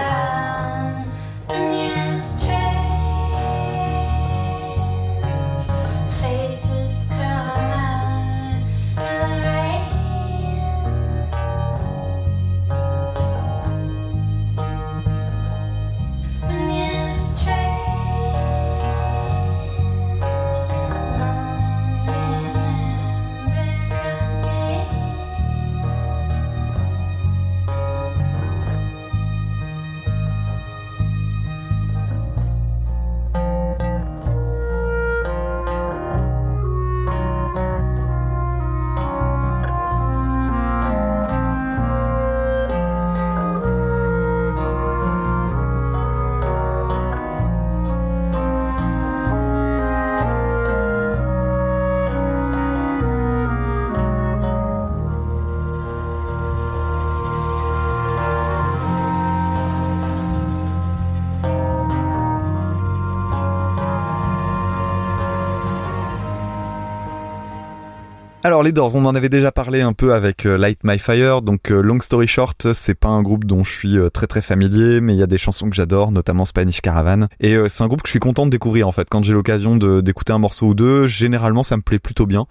Alors les Doors, on en avait déjà parlé un peu avec euh, Light My Fire, donc euh, long story short, c'est pas un groupe dont je suis euh, très très familier, mais il y a des chansons que j'adore, notamment Spanish Caravan, et c'est un groupe que je suis content de découvrir en fait. Quand j'ai l'occasion d'écouter un morceau ou deux, généralement ça me plaît plutôt bien.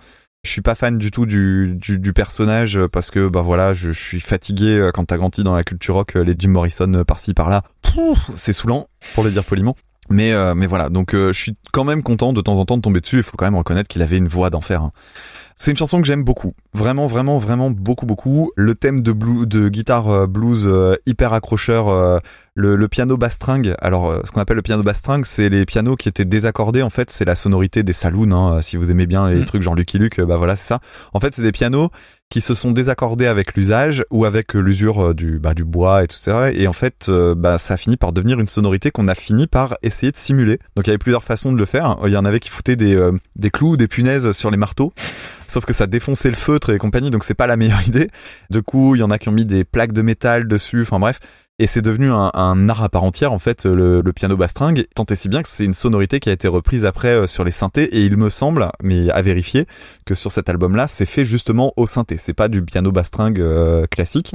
Je suis pas fan du tout du, personnage parce que bah voilà, je, je suis fatigué quand t'as grandi dans la culture rock, les Jim Morrison par-ci par-là, c'est saoulant pour le dire poliment. Mais euh, mais voilà, donc euh, je suis quand même content de temps en temps de tomber dessus. Il faut quand même reconnaître qu'il avait une voix d'enfer. hein. C'est une chanson que j'aime beaucoup, vraiment, vraiment, vraiment beaucoup, beaucoup. Le thème de, blue, de guitare euh, blues euh, hyper accrocheur, euh, le, le piano bass string. Alors, euh, ce qu'on appelle le piano bass string, c'est les pianos qui étaient désaccordés. En fait, c'est la sonorité des saloons. Hein. Si vous aimez bien les Mm. trucs genre Lucky Luke, euh, bah voilà, c'est ça. En fait, c'est des pianos qui se sont désaccordés avec l'usage ou avec euh, l'usure euh, du, bah, du bois et tout ça. Et en fait, euh, bah, ça a fini par devenir une sonorité qu'on a fini par essayer de simuler. Donc, il y avait plusieurs façons de le faire. Il y en avait qui foutaient des, euh, des clous ou des punaises sur les marteaux. Sauf que ça défonçait le feutre et compagnie, donc c'est pas la meilleure *laughs* idée. Du coup, il y en a qui ont mis des plaques de métal dessus, enfin bref. Et c'est devenu un, un art à part entière, en fait, le, le piano bass string. Tant et si bien que c'est une sonorité qui a été reprise après euh, sur les synthés. Et il me semble, mais à vérifier, que sur cet album-là, c'est fait justement au synthé. C'est pas du piano bass string euh, classique.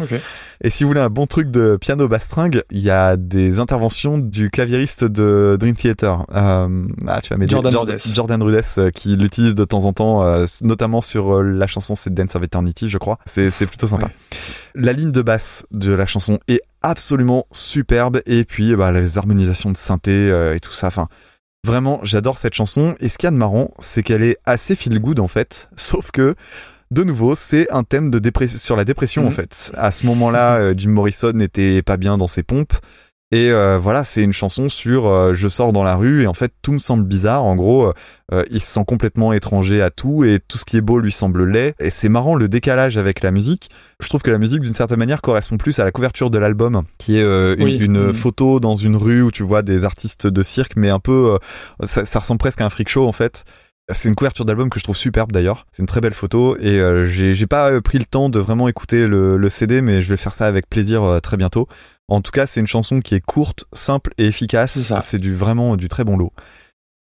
Et si vous voulez un bon truc de piano bass string, il y a des interventions du claviériste de Dream Theater. Euh, ah, tu vas m'aider. Jordan Jord- Rudess. Jordan Rudess, euh, qui l'utilise de temps en temps, notamment sur la chanson c'est Dance of Eternity, je crois. C'est c'est plutôt sympa. Ouais. La ligne de basse de la chanson est absolument superbe. Et puis, bah, les harmonisations de synthé euh, et tout ça. Enfin, vraiment, j'adore cette chanson. Et ce qu'il y a de marrant, c'est qu'elle est assez feel good en fait. *laughs* Sauf que de nouveau, c'est un thème de dépression sur la dépression en fait. À ce moment-là, euh, Jim Morrison n'était pas bien dans ses pompes. Et euh, voilà, c'est une chanson sur euh, je sors dans la rue et en fait tout me semble bizarre. En gros, euh, il se sent complètement étranger à tout et tout ce qui est beau lui semble laid. Et c'est marrant le décalage avec la musique. Je trouve que la musique d'une certaine manière correspond plus à la couverture de l'album, qui est une, Oui. une Mhm. photo dans une rue où tu vois des artistes de cirque, mais un peu, ça, ça ressemble presque à un freak show en fait. C'est une couverture d'album que je trouve superbe d'ailleurs. C'est une très belle photo et euh, j'ai pas pris le temps de vraiment écouter le, le CD, mais je vais faire ça avec plaisir euh, très bientôt. En tout cas, c'est une chanson qui est courte, simple et efficace. C'est du vraiment du très bon lot.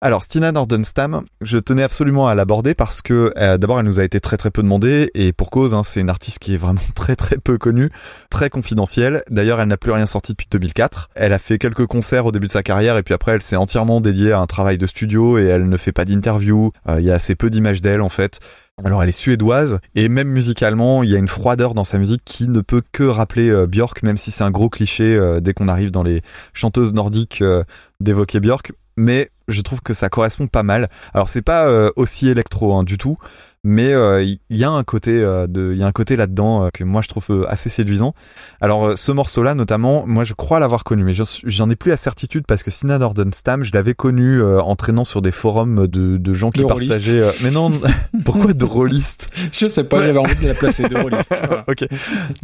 Alors, Stina Nordenstam, je tenais absolument à l'aborder parce que euh, d'abord, elle nous a été très très peu demandée et pour cause, hein, c'est une artiste qui est vraiment *laughs* très très peu connue, très confidentielle. D'ailleurs, elle n'a plus rien sorti depuis 2004. Elle a fait quelques concerts au début de sa carrière et puis après, elle s'est entièrement dédiée à un travail de studio et elle ne fait pas d'interview. Euh, Il y a assez peu d'images d'elle en fait. Alors elle est suédoise et même musicalement, il y a une froideur dans sa musique qui ne peut que rappeler euh, Björk, même si c'est un gros cliché euh, dès qu'on arrive dans les chanteuses nordiques euh, d'évoquer Björk. Mais je trouve que ça correspond pas mal. Alors c'est pas aussi électro hein, du tout, mais euh, il y, a un côté euh, de, il y a un côté là-dedans euh, que moi je trouve euh, assez séduisant. Alors euh, ce morceau-là notamment, moi je crois l'avoir connu, mais j'en ai plus la certitude parce que Sina Nordenstam, je l'avais connu euh, en traînant sur des forums de, de gens qui De partageaient. euh, mais non, *laughs* pourquoi de rôlistes? Je sais pas, Ouais. j'avais envie de la placer de rôliste. Voilà. *laughs* ok.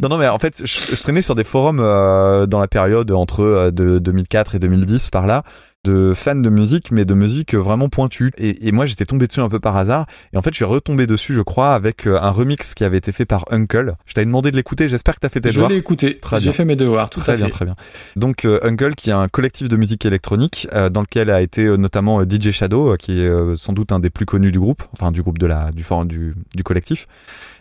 Non, non, mais en fait, je, je traînais sur des forums euh, dans la période entre euh, de 2004 et 2010 par là de fans de musique, mais de musique vraiment pointue. Et, et moi, j'étais tombé dessus un peu par hasard. Et en fait, je suis retombé tombé dessus, je crois, avec euh, un remix qui avait été fait par Uncle. Je t'avais demandé de l'écouter, j'espère que t'as fait tes Je devoirs. l'ai écouté. Très J'ai fait mes devoirs, tout très à bien, fait. très bien. Donc euh, Uncle, qui est un collectif de musique électronique, euh, dans lequel a été euh, notamment DJ Shadow, qui est sans doute un des plus connus du groupe, enfin du groupe de la du forum du, du collectif.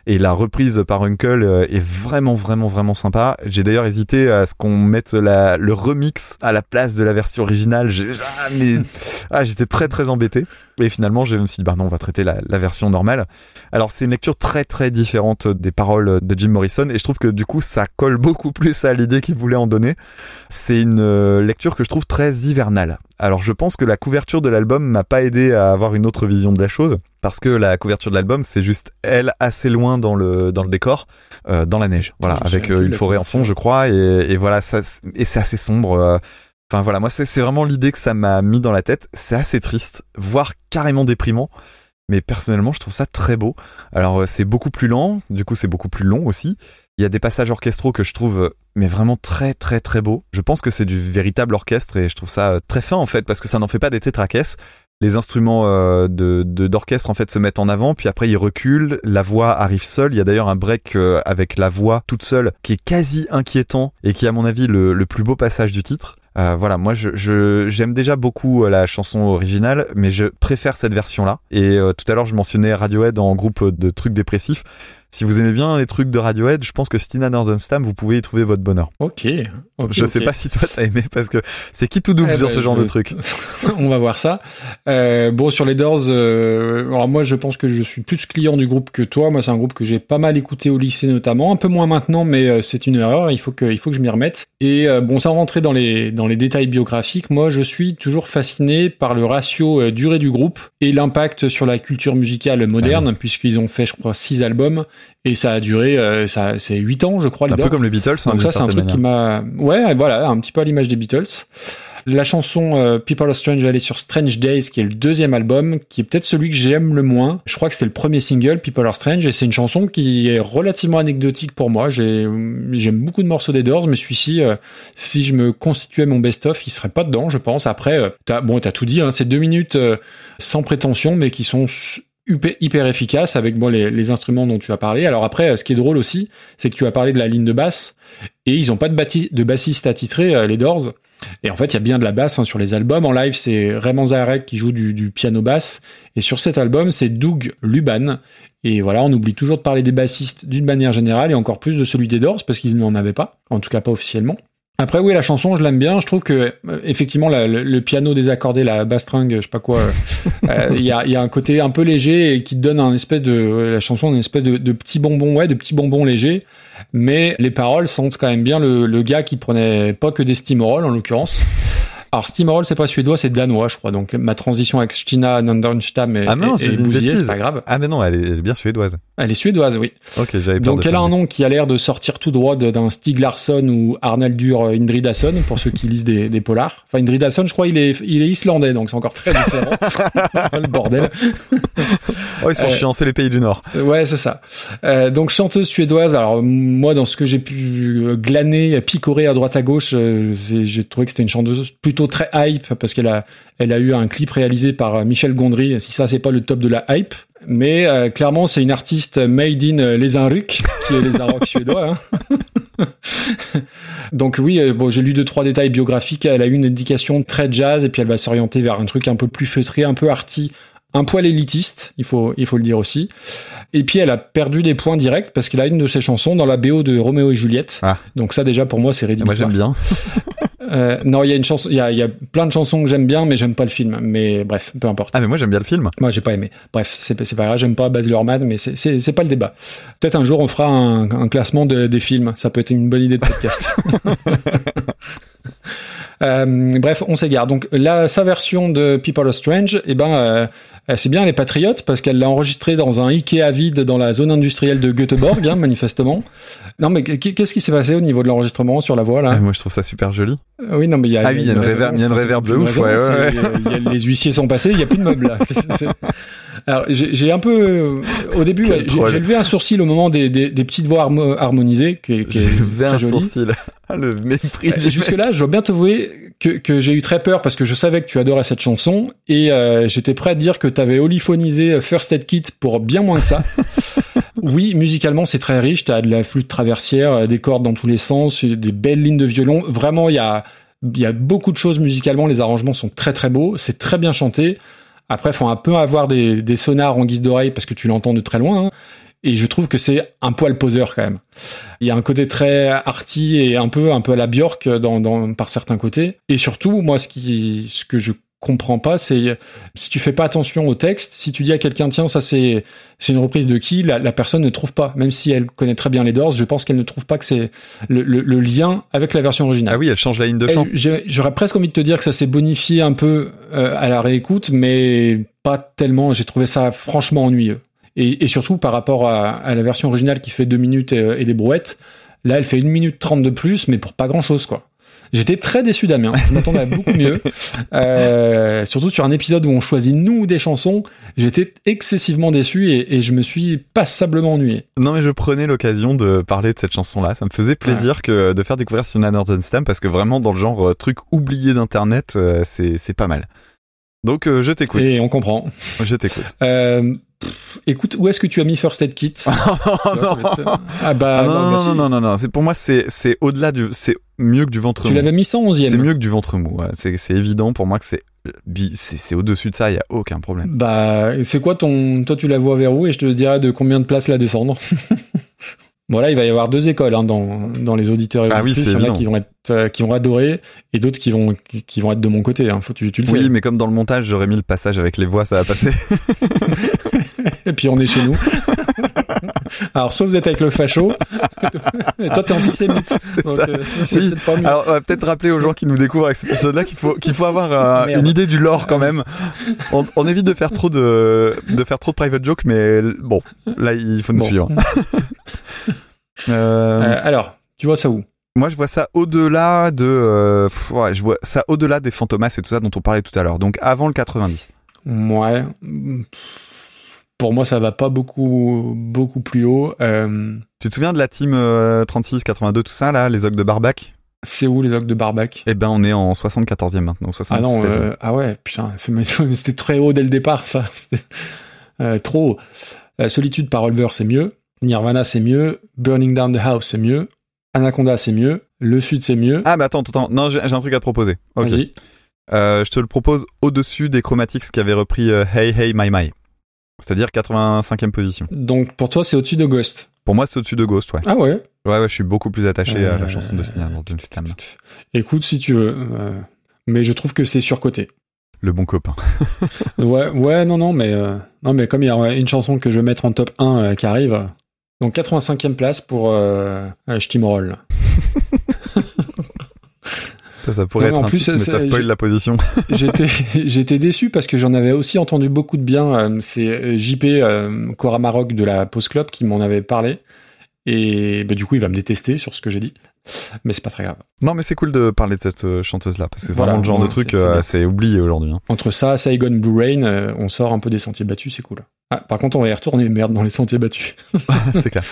Et la reprise par Uncle euh, est vraiment, vraiment, vraiment sympa. J'ai d'ailleurs hésité à ce qu'on mette la, le remix à la place de la version originale. J'ai- Ah, mais *laughs* ah, j'étais très, très embêté. Et finalement, je me suis dit, bah non, on va traiter la, la version normale. Alors, c'est une lecture très, très différente des paroles de Jim Morrison. Et je trouve que du coup, ça colle beaucoup plus à l'idée qu'il voulait en donner. C'est une euh, lecture que je trouve très hivernale. Alors, je pense que la couverture de l'album m'a pas aidé à avoir une autre vision de la chose. Parce que la couverture de l'album, c'est juste elle assez loin dans le, dans le décor, euh, dans la neige. Voilà, Je me avec euh, une forêt en fond, je crois. Et, et voilà, ça, et c'est assez sombre. euh, Enfin voilà, moi c'est c'est vraiment l'idée que ça m'a mis dans la tête. C'est assez triste, voire carrément déprimant. Mais personnellement, je trouve ça très beau. Alors euh, c'est beaucoup plus lent, du coup c'est beaucoup plus long aussi. Il y a des passages orchestraux que je trouve euh, mais vraiment très très très beaux. Je pense que c'est du véritable orchestre et je trouve ça euh, très fin en fait parce que ça n'en fait pas des tétraquesses. Les instruments de d'orchestre en fait se mettent en avant, puis après ils reculent. La voix arrive seule. Il y a d'ailleurs un break avec la voix toute seule qui est quasi inquiétant et qui à mon avis le, le plus beau passage du titre. Euh, voilà, moi je je- j'aime déjà beaucoup euh, la chanson originale, mais je préfère cette version-là. Et euh, tout à l'heure je mentionnais Radiohead en groupe de trucs dépressifs. Si vous aimez bien les trucs de Radiohead, je pense que Stina Nordenstam, vous pouvez y trouver votre bonheur. Ok. ok, je sais pas si toi t'as aimé parce que c'est qui tout double Eh sur ben, ce genre je- de trucs. *laughs* On va voir ça. Euh, bon, sur les Doors, euh, alors moi je pense que je suis plus client du groupe que toi. Moi c'est un groupe que j'ai pas mal écouté au lycée notamment, un peu moins maintenant, mais euh, c'est une erreur. Il faut que, il faut que je m'y remette. Et euh, bon, sans rentrer dans les dans les détails biographiques, moi je suis toujours fasciné par le ratio durée du groupe et l'impact sur la culture musicale moderne, puisqu'ils ont fait, je crois, six albums et ça a duré, euh, ça c'est huit ans, je crois. Les Un peu comme les Beatles, hein, Donc ça, c'est un truc qui m'a, ouais, voilà, un petit peu à l'image des Beatles. La chanson euh, People Are Strange, elle est sur Strange Days, qui est le deuxième album, qui est peut-être celui que j'aime le moins. Je crois que c'était le premier single, People Are Strange, et c'est une chanson qui est relativement anecdotique pour moi. J'ai, j'aime beaucoup de morceaux des Doors, mais celui-ci, euh, si je me constituais mon best-of, il serait pas dedans, je pense. Après, euh, t'as, bon, t'as tout dit, hein, c'est deux minutes euh, sans prétention, mais qui sont hyper, efficaces avec bon, les, instruments dont tu as parlé. Alors après, euh, ce qui est drôle aussi, c'est que tu as parlé de la ligne de basse et ils ont pas de, de bassiste attitré, euh, les Doors. Et en fait, il y a bien de la basse hein, sur les albums. En live, c'est Raymond Zarek qui joue du, du piano basse. Et sur cet album, c'est Doug Luban. Et voilà, on oublie toujours de parler des bassistes d'une manière générale et encore plus de celui des Doors parce qu'ils n'en avaient pas. En tout cas, pas officiellement. Après, oui, la chanson, je l'aime bien. Je trouve que, euh, effectivement, la- le, le piano désaccordé, la basse string, je sais pas quoi, euh, *laughs* euh, il y, a, il y a un côté un peu léger et qui donne un espèce de, la chanson, une espèce de, de petit bonbon, ouais, de petits bonbons légers. Mais les paroles sentent quand même bien le, le gars qui prenait pas que des steamroll, en l'occurrence. Alors, steamroll, c'est pas suédois, c'est danois, je crois. Donc, ma transition avec Stina Nandenstam est, Ah non, est- est bousillée, c'est pas grave. Ah mais non, elle est, elle est bien suédoise. Elle est suédoise, oui. Ok, j'avais Donc elle a un nom qui a l'air de sortir tout droit d'un Stig Larsson ou Arnaldur Indridason pour ceux qui *laughs* lisent des, des polars. Enfin Indridason, je crois, il est, il est islandais, donc c'est encore très différent. *laughs* Le bordel. Oh, ils sont Euh, chiants, c'est les pays du Nord. Ouais, c'est ça. Euh, donc chanteuse suédoise. Alors moi, dans ce que j'ai pu glaner, picorer à droite à gauche, euh, j'ai trouvé que c'était une chanteuse plutôt très hype parce qu'elle a, elle a eu un clip réalisé par euh, Michel Gondry. Si ça, c'est pas le top de la hype. Mais euh, clairement, c'est une artiste made in euh, les Inruck, qui est les Inrock *laughs* suédois. hein. *laughs* Donc oui, bon, j'ai lu deux trois détails biographiques. Elle a eu une éducation très jazz et puis elle va s'orienter vers un truc un peu plus feutré, un peu arty, un poil élitiste. Il faut il faut le dire aussi. Et puis elle a perdu des points directs parce qu'elle a une de ses chansons dans la BO de Roméo et Juliette. Ah. Donc ça déjà pour moi c'est rédhibitoire. Moi j'aime bien. *laughs* Euh, non, il y a une chanson, il y a, il y a plein de chansons que j'aime bien, mais j'aime pas le film. Mais bref, peu importe. Ah mais moi j'aime bien le film. Moi, j'ai pas aimé. Bref, c'est pas grave, j'aime pas Baz Luhrmann, mais c'est- pas le débat. Peut-être un jour on fera un, un classement de- des films. Ça peut être une bonne idée de podcast. *laughs* *laughs* Euh, bref, on s'égare. Donc là, sa version de People Are Strange, eh ben, euh, c'est bien, elle est patriote parce qu'elle l'a enregistré dans un Ikea vide dans la zone industrielle de Göteborg, hein, *laughs* manifestement. Non, mais qu- qu'est-ce qui s'est passé au niveau de l'enregistrement sur la voix là? Ah, moi je trouve ça super joli. Euh, Oui, non, mais il y a, Ah oui, il y a une réverb- de ouf, ouais, résonance, ouais, et, il y a- les huissiers sont passés, il y a plus de meubles là. Alors j'ai un peu, euh, au début, ouais, j'ai levé un sourcil au moment des, des, des petites voix harmo- harmonisées, qui, qui J'ai levé un joli. sourcil. *laughs* Ah, le mépris. Euh, Jusque-là, je dois bien t'avouer que, que j'ai eu très peur parce que je savais que tu adorais cette chanson et euh, j'étais prêt à dire que t'avais oliphonisé First Aid Kit pour bien moins que ça. Oui, musicalement, c'est très riche. T'as de la flûte traversière, euh, des cordes dans tous les sens, des belles lignes de violon. Vraiment, il y a, y a beaucoup de choses musicalement. Les arrangements sont très très beaux. C'est très bien chanté. Après, faut un peu avoir des, sonars en guise d'oreille parce que tu l'entends de très loin. hein. Et je trouve que c'est un poil poseur quand même. Il y a un côté très arty et un peu un peu à la Björk dans, dans par certains côtés. Et surtout, moi, ce qui ce que je comprends pas, c'est si tu fais pas attention au texte, si tu dis à quelqu'un tiens ça c'est c'est une reprise de qui, la, la personne ne trouve pas, même si elle connaît très bien les Doors, je pense qu'elle ne trouve pas que c'est le, le, le lien avec la version originale. Ah oui, elle change la ligne de chant. Euh, J'aurais presque envie de te dire que ça s'est bonifié un peu euh, à la réécoute, mais pas tellement. J'ai trouvé ça franchement ennuyeux. Et, et surtout par rapport à, à la version originale qui fait deux minutes et, et des brouettes, là elle fait une minute trente de plus, mais pour pas grand chose quoi. J'étais très déçu Damien, je m'attendais à beaucoup mieux. Euh, surtout sur un épisode où on choisit nous des chansons, j'étais excessivement déçu et, et je me suis passablement ennuyé. Non mais je prenais l'occasion de parler de cette chanson-là. Ça me faisait plaisir que de faire découvrir Sina Nordenstam parce que vraiment dans le genre euh, truc oublié d'internet, euh, c'est c'est pas mal. Donc euh, je t'écoute. Et on comprend. Je t'écoute. Euh, pff, écoute, où est-ce que tu as mis First Aid Kit *laughs* Ah bah Ah non, non, non, bah non, non, non, c'est pour moi c'est c'est au-delà du c'est mieux que du ventre Tu mou. l'avais mis 111e. C'est mieux que du ventre mou. ouais. C'est c'est évident pour moi que c'est bi- c'est c'est au-dessus de ça, il y a aucun problème. Bah, c'est quoi ton. Toi, tu la vois vers où et je te dirai de combien de places la descendre. *laughs* bon, là, il va y avoir deux écoles hein, dans, dans les auditeurs et Ah oui, Il y en a qui vont, être, euh, qui vont adorer et d'autres qui vont, qui, qui vont être de mon côté. Hein. Faut, tu, tu le sais. Oui, mais comme dans le montage, j'aurais mis le passage avec les voix, ça va passer. *laughs* Et puis, on est chez nous. *laughs* Alors, soit vous êtes avec le facho, *laughs* toi, t'es antisémite. Donc, euh, c'est Oui. peut-être pas mieux. Alors, on va peut-être rappeler aux gens qui nous découvrent avec cet épisode-là qu'il faut qu'il faut avoir euh, Merde. une idée du lore quand même. On, on évite de faire trop de de faire trop de private jokes, mais bon, là il faut nous Bon. suivre. *laughs* Euh, Euh, alors, tu vois ça où? Moi, je vois ça au-delà de, euh, pff, ouais, je vois ça au-delà des fantomas et tout ça dont on parlait tout à l'heure. Donc avant le 90. Ouais. Pour moi, ça va pas beaucoup, beaucoup plus haut. Euh, Tu te souviens de la team euh, 36, 82, tout ça là, les ogres de Barbac? C'est où les ogres de Barbac? Eh ben, on est en 74e maintenant, 76e. Ah non, euh, ah ouais, putain, *laughs* c'était très haut dès le départ, ça. *laughs* Euh, trop haut. Euh, Solitude par Revolver, c'est mieux. Nirvana, c'est mieux. Burning Down the House, c'est mieux. Anaconda, c'est mieux. Le Sud, c'est mieux. Ah, mais attends, attends, non, j'ai un truc à te proposer. Ok. Euh, je te le propose au-dessus des Chromatics qui avaient repris euh, Hey Hey My My. C'est-à-dire 85e position. Donc, pour toi, c'est au-dessus de Ghost. Pour moi, c'est au-dessus de Ghost, ouais. Ah ouais? Ouais, ouais, je suis beaucoup plus attaché à la Euh, chanson de Nordenstam. Écoute, si tu veux. euh, mais je trouve que c'est surcoté. Le bon copain. *laughs* Ouais, ouais, non, non, mais, euh, non, mais comme il y a une chanson que je vais mettre en top 1 euh, qui arrive. Donc, 85e place pour euh. *laughs* Ça, ça pourrait Non, être en un plus, titre, mais ça spoil la position. *laughs* J'étais, j'étais déçu parce que j'en avais aussi entendu beaucoup de bien. euh, C'est euh, JP euh, Cora Maroc de la Post Club qui m'en avait parlé. Et bah, du coup, il va me détester sur ce que j'ai dit. Mais c'est pas très grave. Non, mais c'est cool de parler de cette euh, chanteuse-là, parce que c'est Voilà, vraiment le genre de truc, euh, c'est oublié aujourd'hui. hein. Entre ça, Saigon Blue Rain, euh, on sort un peu des sentiers battus, c'est cool. Ah, par contre, on va y retourner, merde, dans les sentiers battus. *laughs* c'est clair.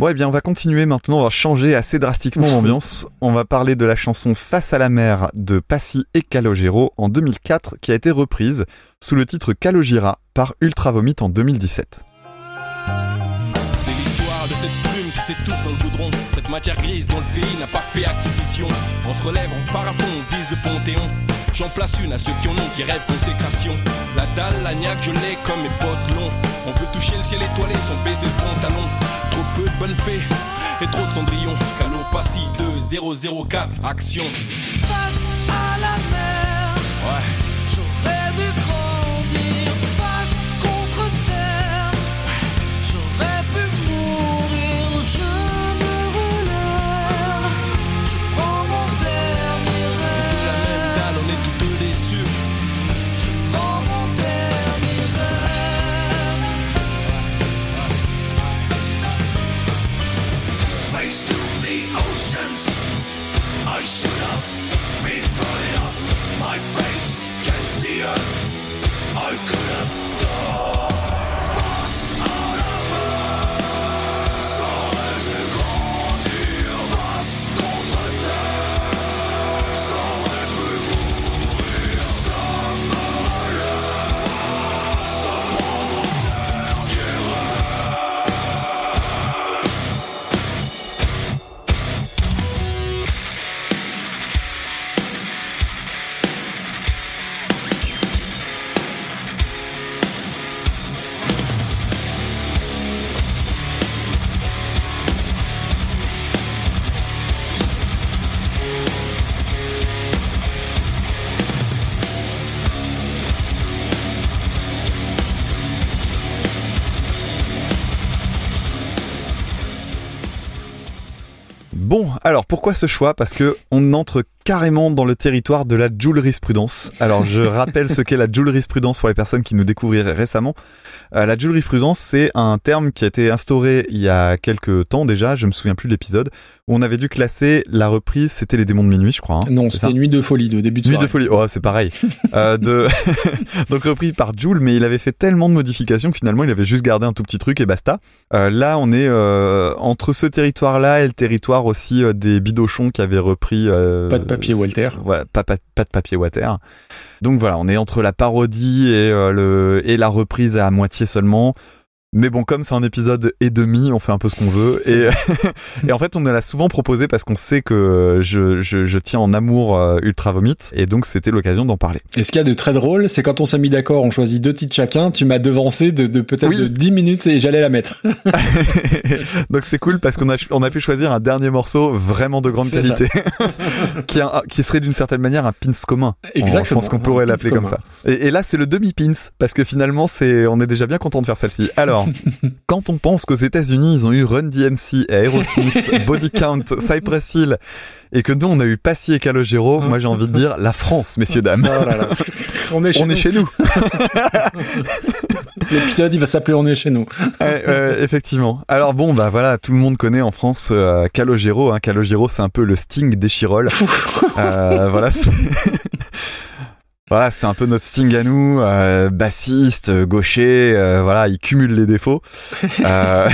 Bon, eh bien, on va continuer maintenant, on va changer assez drastiquement *laughs* l'ambiance. On va parler de la chanson Face à la mer de Passy et Calogero en 2004, qui a été reprise sous le titre Calogera par Ultra Vomit en 2017. C'est l'histoire de cette plume qui s'étouffe dans le goudron. Cette matière grise dont le pays n'a pas fait acquisition. On se relève, on part à fond, on vise le panthéon. J'en place une à ceux qui en ont, qui rêvent consécration. La dalle, la niaque, je l'ai comme mes potes longs. On veut toucher le ciel étoilé sans baiser le pantalon. Trop peu de bonnes fées et trop de cendrillon. Calopassie 2004, action. Face à la mer, Ouais. Bon, alors pourquoi ce choix? Parce que on entre carrément dans le territoire de la jurisprudence. Alors je *laughs* rappelle ce qu'est la jurisprudence pour les personnes qui nous découvriraient récemment. Euh, la jurisprudence, c'est un terme qui a été instauré il y a quelques temps déjà, je me souviens plus de l'épisode, où on avait dû classer la reprise, c'était les démons de minuit, je crois. hein. Non, c'était Nuit de folie de début de Nuit soirée. de folie, oh c'est pareil. *laughs* Euh, de... *laughs* Donc repris par Joule, mais il avait fait tellement de modifications que finalement il avait juste gardé un tout petit truc et basta. Euh, là on est euh, entre ce territoire-là et le territoire aussi des bidochons qui avaient repris... Pas de papier, Walter. Voilà, pas, pas, pas de papier Water. Donc voilà, on est entre la parodie et, euh, le, et la reprise à moitié seulement. Mais bon, comme c'est un épisode et demi, on fait un peu ce qu'on veut. Et, *laughs* et en fait, on me l'a souvent proposé parce qu'on sait que je, je, je tiens en amour euh, Ultra Vomit. Et donc, c'était l'occasion d'en parler. Et ce qu'il y a de très drôle, c'est quand on s'est mis d'accord, on choisit deux titres chacun, tu m'as devancé de, de peut-être Oui. de 10 minutes et j'allais la mettre. *laughs* donc, c'est cool parce qu'on a, on a pu choisir un dernier morceau vraiment de grande qualité. *laughs* qui, est un- qui serait d'une certaine manière un pins commun. Exactement, Je pense qu'on pourrait l'appeler comme ça. Et, et là, c'est le demi-pins, parce que finalement, c'est, on est déjà bien content de faire celle-ci. Alors, *laughs* quand on pense qu'aux États-Unis, ils ont eu Run DMC, Aerosmith, *laughs* Body Count, Cypress Hill, et que nous, on a eu Passy et Calogero, moi, j'ai envie de dire la France, messieurs, dames. Oh là là. *laughs* on est chez On nous. est chez nous. L'épisode, il va s'appeler On est chez nous. Ouais, ouais, effectivement. Alors bon, bah voilà, tout le monde connaît en France euh, Calogero. Hein. Calogero, c'est un peu le Sting des Chirolles. Euh, voilà. Voilà, c'est un peu notre Sting à nous, euh, bassiste, euh, gaucher, euh, voilà, il cumule les défauts. *laughs* Euh,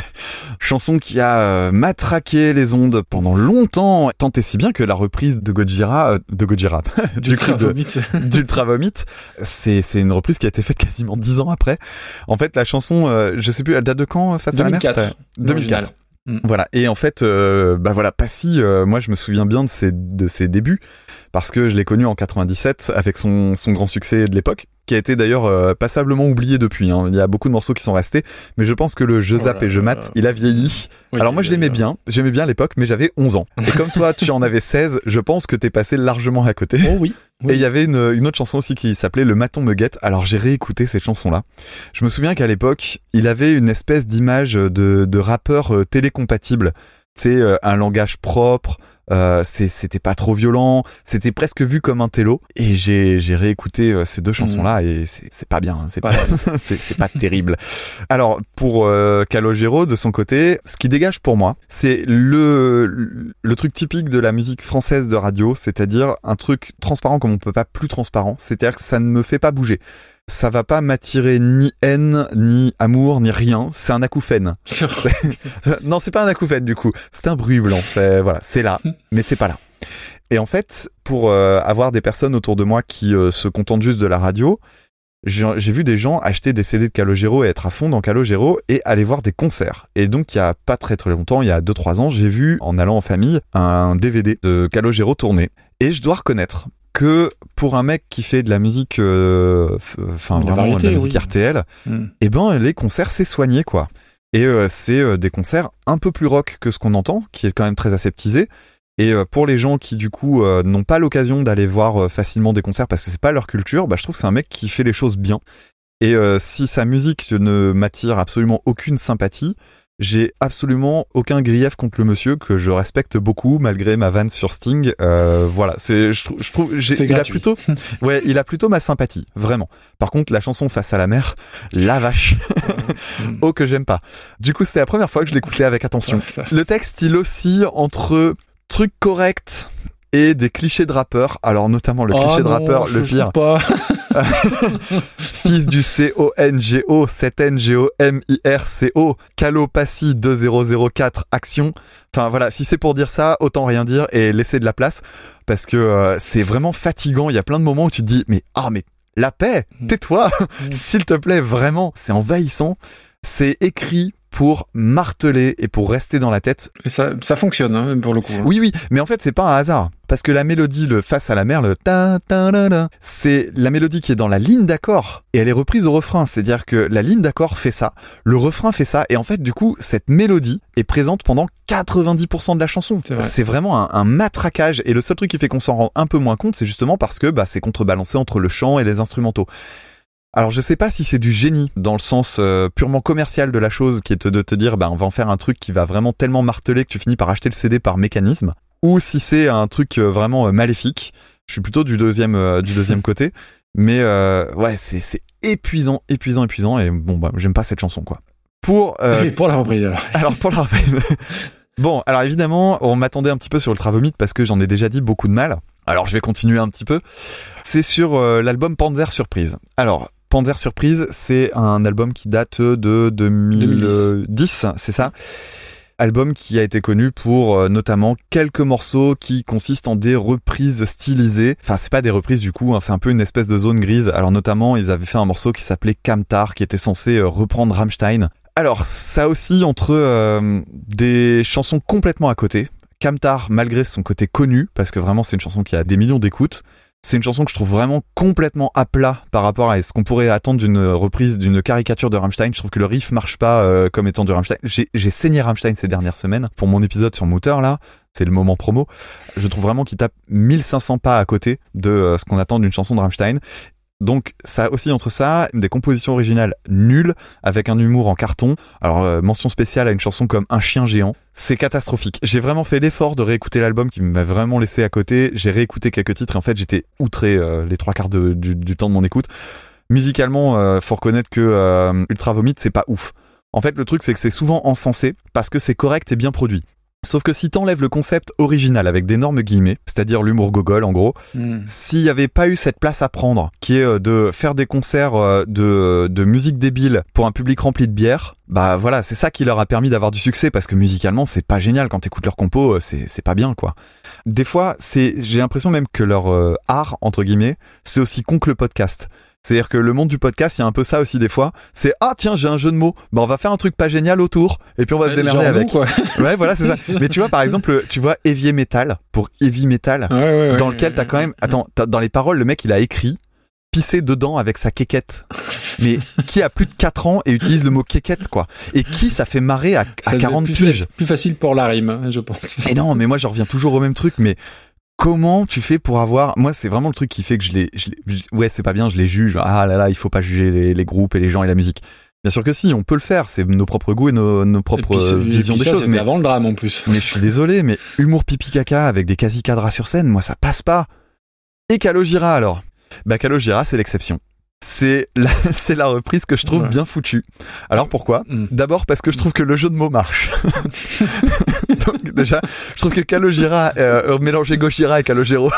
*laughs* chanson qui a euh, matraqué les ondes pendant longtemps, tant et si bien que la reprise de Gojira, euh, de Gojira, *laughs* du Ultra clip de, Vomit. d'Ultra Vomit. C'est, c'est une reprise qui a été faite quasiment dix ans après. En fait, la chanson, euh, je sais plus, elle date de quand, Face à la mer? 2004. Ouais, 2004. L'original. Mm. Voilà. Et en fait, euh, bah voilà, Passy, euh, moi je me souviens bien de ses, de ses débuts parce que je l'ai connu en 97 avec son, son grand succès de l'époque, qui a été d'ailleurs euh, passablement oublié depuis. hein. Il y a beaucoup de morceaux qui sont restés, mais je pense que le je Oh zappe là et je mate, il a vieilli. Oui, Alors moi je l'aimais bien, j'aimais bien l'époque, mais j'avais 11 ans. Et comme toi tu en avais 16, je pense que t'es passé largement à côté. Oh oui. Et il y avait une, une autre chanson aussi qui s'appelait Le Maton me guette. Alors j'ai réécouté cette chanson-là. Je me souviens qu'à l'époque, il avait une espèce d'image de, de rappeur euh, télécompatible. Sais, euh, un langage propre, euh, c'était pas trop violent, c'était presque vu comme un télo. Et j'ai réécouté euh, ces deux chansons-là et c'est pas bien, hein, c'est Pas *laughs* c'est pas terrible. Alors pour euh, Calogero de son côté, ce qui dégage pour moi, c'est le le truc typique de la musique française de radio, c'est-à-dire un truc transparent comme on peut pas plus transparent, c'est-à-dire que ça ne me fait pas bouger. Ça va pas m'attirer ni haine, ni amour, ni rien. C'est un acouphène. *laughs* non, c'est pas un acouphène du coup. C'est un bruit blanc. C'est voilà, c'est là, mais c'est pas là. Et en fait, pour euh, avoir des personnes autour de moi qui euh, se contentent juste de la radio, j'ai vu des gens acheter des CD de Calogero et être à fond dans Calogero et aller voir des concerts. Et donc, il y a pas très très longtemps, il y a 2-3 ans, j'ai vu, en allant en famille, un DVD de Calogero tourné. Et je dois reconnaître que pour un mec qui fait de la musique, euh, enfin vraiment de la musique oui. RTL, Mm. eh ben les concerts c'est soigné quoi. Et euh, c'est euh, des concerts un peu plus rock que ce qu'on entend, qui est quand même très aseptisé. Et pour les gens qui du coup n'ont pas l'occasion d'aller voir facilement des concerts parce que c'est pas leur culture, bah, je trouve que c'est un mec qui fait les choses bien. Et si sa musique ne m'attire absolument aucune sympathie, j'ai absolument aucun grief contre le monsieur que je respecte beaucoup malgré ma vanne sur Sting. Euh, voilà, c'est je, je trouve j'ai il a gratuit. plutôt *laughs* ouais il a plutôt ma sympathie vraiment. Par contre la chanson Face à la mer, la vache, *laughs* oh que j'aime pas. Du coup c'était la première fois que je l'écoutais avec attention. Le texte, il oscille entre trucs corrects et des clichés de rappeurs. Alors, notamment le Oh cliché de rappeur, le pire. pas. *laughs* Fils du C-O-N-G-O, 7-N-G-O-M-I-R-C-O, Calopassi 2004, action. Enfin, voilà, si c'est pour dire ça, autant rien dire et laisser de la place. Parce que euh, c'est vraiment fatigant. Il y a plein de moments où tu te dis, mais, ah, mais la paix, Mm. tais-toi, Mm. *laughs* s'il te plaît, vraiment. C'est envahissant. C'est écrit pour marteler et pour rester dans la tête Et ça, ça fonctionne, hein, pour le coup. oui, oui, mais en fait, c'est pas un hasard. Parce que la mélodie, le face à la mer, le ta ta la la, c'est la mélodie qui est dans la ligne d'accord et elle est reprise au refrain. C'est-à-dire que la ligne d'accord fait ça, le refrain fait ça, et en fait, du coup, cette mélodie est présente pendant 90% de la chanson. C'est vrai. C'est vraiment un, un matraquage et le seul truc qui fait qu'on s'en rend un peu moins compte, c'est justement parce que bah, c'est contrebalancé entre le chant et les instrumentaux. Alors je sais pas si c'est du génie dans le sens euh, purement commercial de la chose, qui est de te dire bah on va en faire un truc qui va vraiment tellement marteler que tu finis par acheter le CD par mécanisme, ou si c'est un truc euh, vraiment euh, maléfique. Je suis plutôt du deuxième euh, du deuxième *laughs* côté, mais euh, ouais c'est épuisant, épuisant, épuisant et bon bah j'aime pas cette chanson quoi. Pour *laughs* Et pour la reprise alors. *laughs* alors pour la reprise. Bon, alors évidemment, on m'attendait un petit peu sur le Travomite parce que j'en ai déjà dit beaucoup de mal. Alors je vais continuer un petit peu. C'est sur l'album Panzer Surprise. Alors, Panzer Surprise, c'est un album qui date de 2010, c'est ça? Album qui a été connu pour euh, notamment quelques morceaux qui consistent en des reprises stylisées. Enfin, c'est pas des reprises du coup, hein, c'est un peu une espèce de zone grise. Alors notamment, ils avaient fait un morceau qui s'appelait Kamtar, qui était censé euh, reprendre Rammstein. Alors, ça aussi entre euh, des chansons complètement à côté. Kamtar, malgré son côté connu, parce que vraiment c'est une chanson qui a des millions d'écoutes, c'est une chanson que je trouve vraiment complètement à plat par rapport à ce qu'on pourrait attendre d'une reprise, d'une caricature de Rammstein. Je trouve que le riff marche pas euh, comme étant du Rammstein. J'ai saigné Rammstein ces dernières semaines pour mon épisode sur Mouter là. C'est le moment promo. Je trouve vraiment qu'il tape 1500 pas à côté de euh, ce qu'on attend d'une chanson de Rammstein. Donc ça aussi entre ça, des compositions originales nulles, avec un humour en carton. Alors euh, mention spéciale à une chanson comme Un chien géant. C'est catastrophique. J'ai vraiment fait l'effort de réécouter l'album qui m'a vraiment laissé à côté. J'ai réécouté quelques titres et en fait j'étais outré euh, les trois quarts du temps de mon écoute. Musicalement, euh, faut reconnaître que euh, Ultra Vomit c'est pas ouf. En fait le truc c'est que c'est souvent encensé parce que c'est correct et bien produit. Sauf que si t'enlèves le concept original avec d'énormes guillemets, c'est-à-dire l'humour gogol en gros, Hmm. s'il n'y avait pas eu cette place à prendre, qui est euh, de faire des concerts euh, de, de musique débile pour un public rempli de bière, bah voilà, c'est ça qui leur a permis d'avoir du succès parce que musicalement c'est pas génial quand t'écoutes leur compo, euh, c'est pas bien quoi. Des fois, c'est j'ai l'impression même que leur art entre guillemets, c'est aussi con que le podcast. C'est-à-dire que le monde du podcast, il y a un peu ça aussi des fois. C'est ah tiens j'ai un jeu de mots, bah on va faire un truc pas génial autour et puis on va se démerder genre nous, avec. quoi. *laughs* Ouais voilà c'est ça. *laughs* Mais tu vois par exemple, tu vois heavy metal pour heavy metal Ouais, ouais, ouais. dans lequel t'as quand même. Attends, dans les paroles, le mec il a écrit pisser dedans avec sa quéquette. *laughs* Mais qui a plus de 4 ans et utilise le mot quéquette quoi? Et qui ça fait marrer à, à devait 40 plus, piges plus facile pour la rime, hein, je pense. Et non, mais moi je reviens toujours au même truc. Mais comment tu fais pour avoir Moi c'est vraiment le truc qui fait que je les. je les- je- Ouais, c'est pas bien, je les juge. Ah là là, il faut pas juger les, les groupes et les gens et la musique. Bien sûr que si, on peut le faire. C'est nos propres goûts et nos, nos Et propres puis, et visions des ça, choses. Mais avant le drame en plus. mais je suis désolé, mais humour pipi caca avec des quasi cadras sur scène, moi ça passe pas. Et Calogera alors? Bah Calogera c'est l'exception. C'est la, *laughs* c'est la reprise que je trouve Ouais. bien foutue. Alors pourquoi? Mm. D'abord parce que je trouve que le jeu de mots marche. *laughs* *laughs* Donc déjà, je trouve que Calogera, euh, mélanger Gojira et Calogero,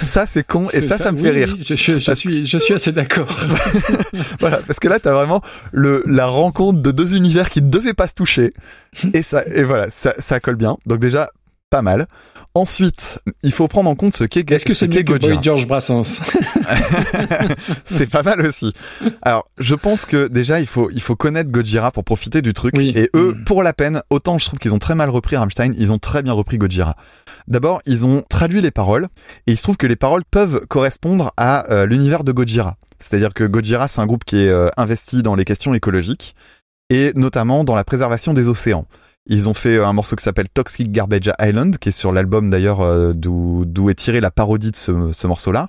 ça c'est con et ça, ça, me oui, fait oui, rire. je, je- je suis, je suis assez d'accord. Voilà, parce que là t'as vraiment le, la rencontre de deux univers qui ne devaient pas se toucher. Et ça, et voilà, ça, ça colle bien. Donc déjà, pas mal. Ensuite, il faut prendre en compte ce qu'est Est-ce que ce c'est Gojira. Boy George Brassens? *laughs* C'est pas mal aussi. Alors, je pense que déjà, il faut, il faut connaître Gojira pour profiter du truc. Oui. Et eux, Mm. pour la peine, autant je trouve qu'ils ont très mal repris Rammstein, ils ont très bien repris Gojira. D'abord, ils ont traduit les paroles, et il se trouve que les paroles peuvent correspondre à euh, l'univers de Gojira. C'est-à-dire que Gojira, c'est un groupe qui est euh, investi dans les questions écologiques, et notamment dans la préservation des océans. Ils ont fait un morceau qui s'appelle Toxic Garbage Island, qui est sur l'album d'ailleurs euh, d'où est tirée la parodie de ce, ce morceau-là.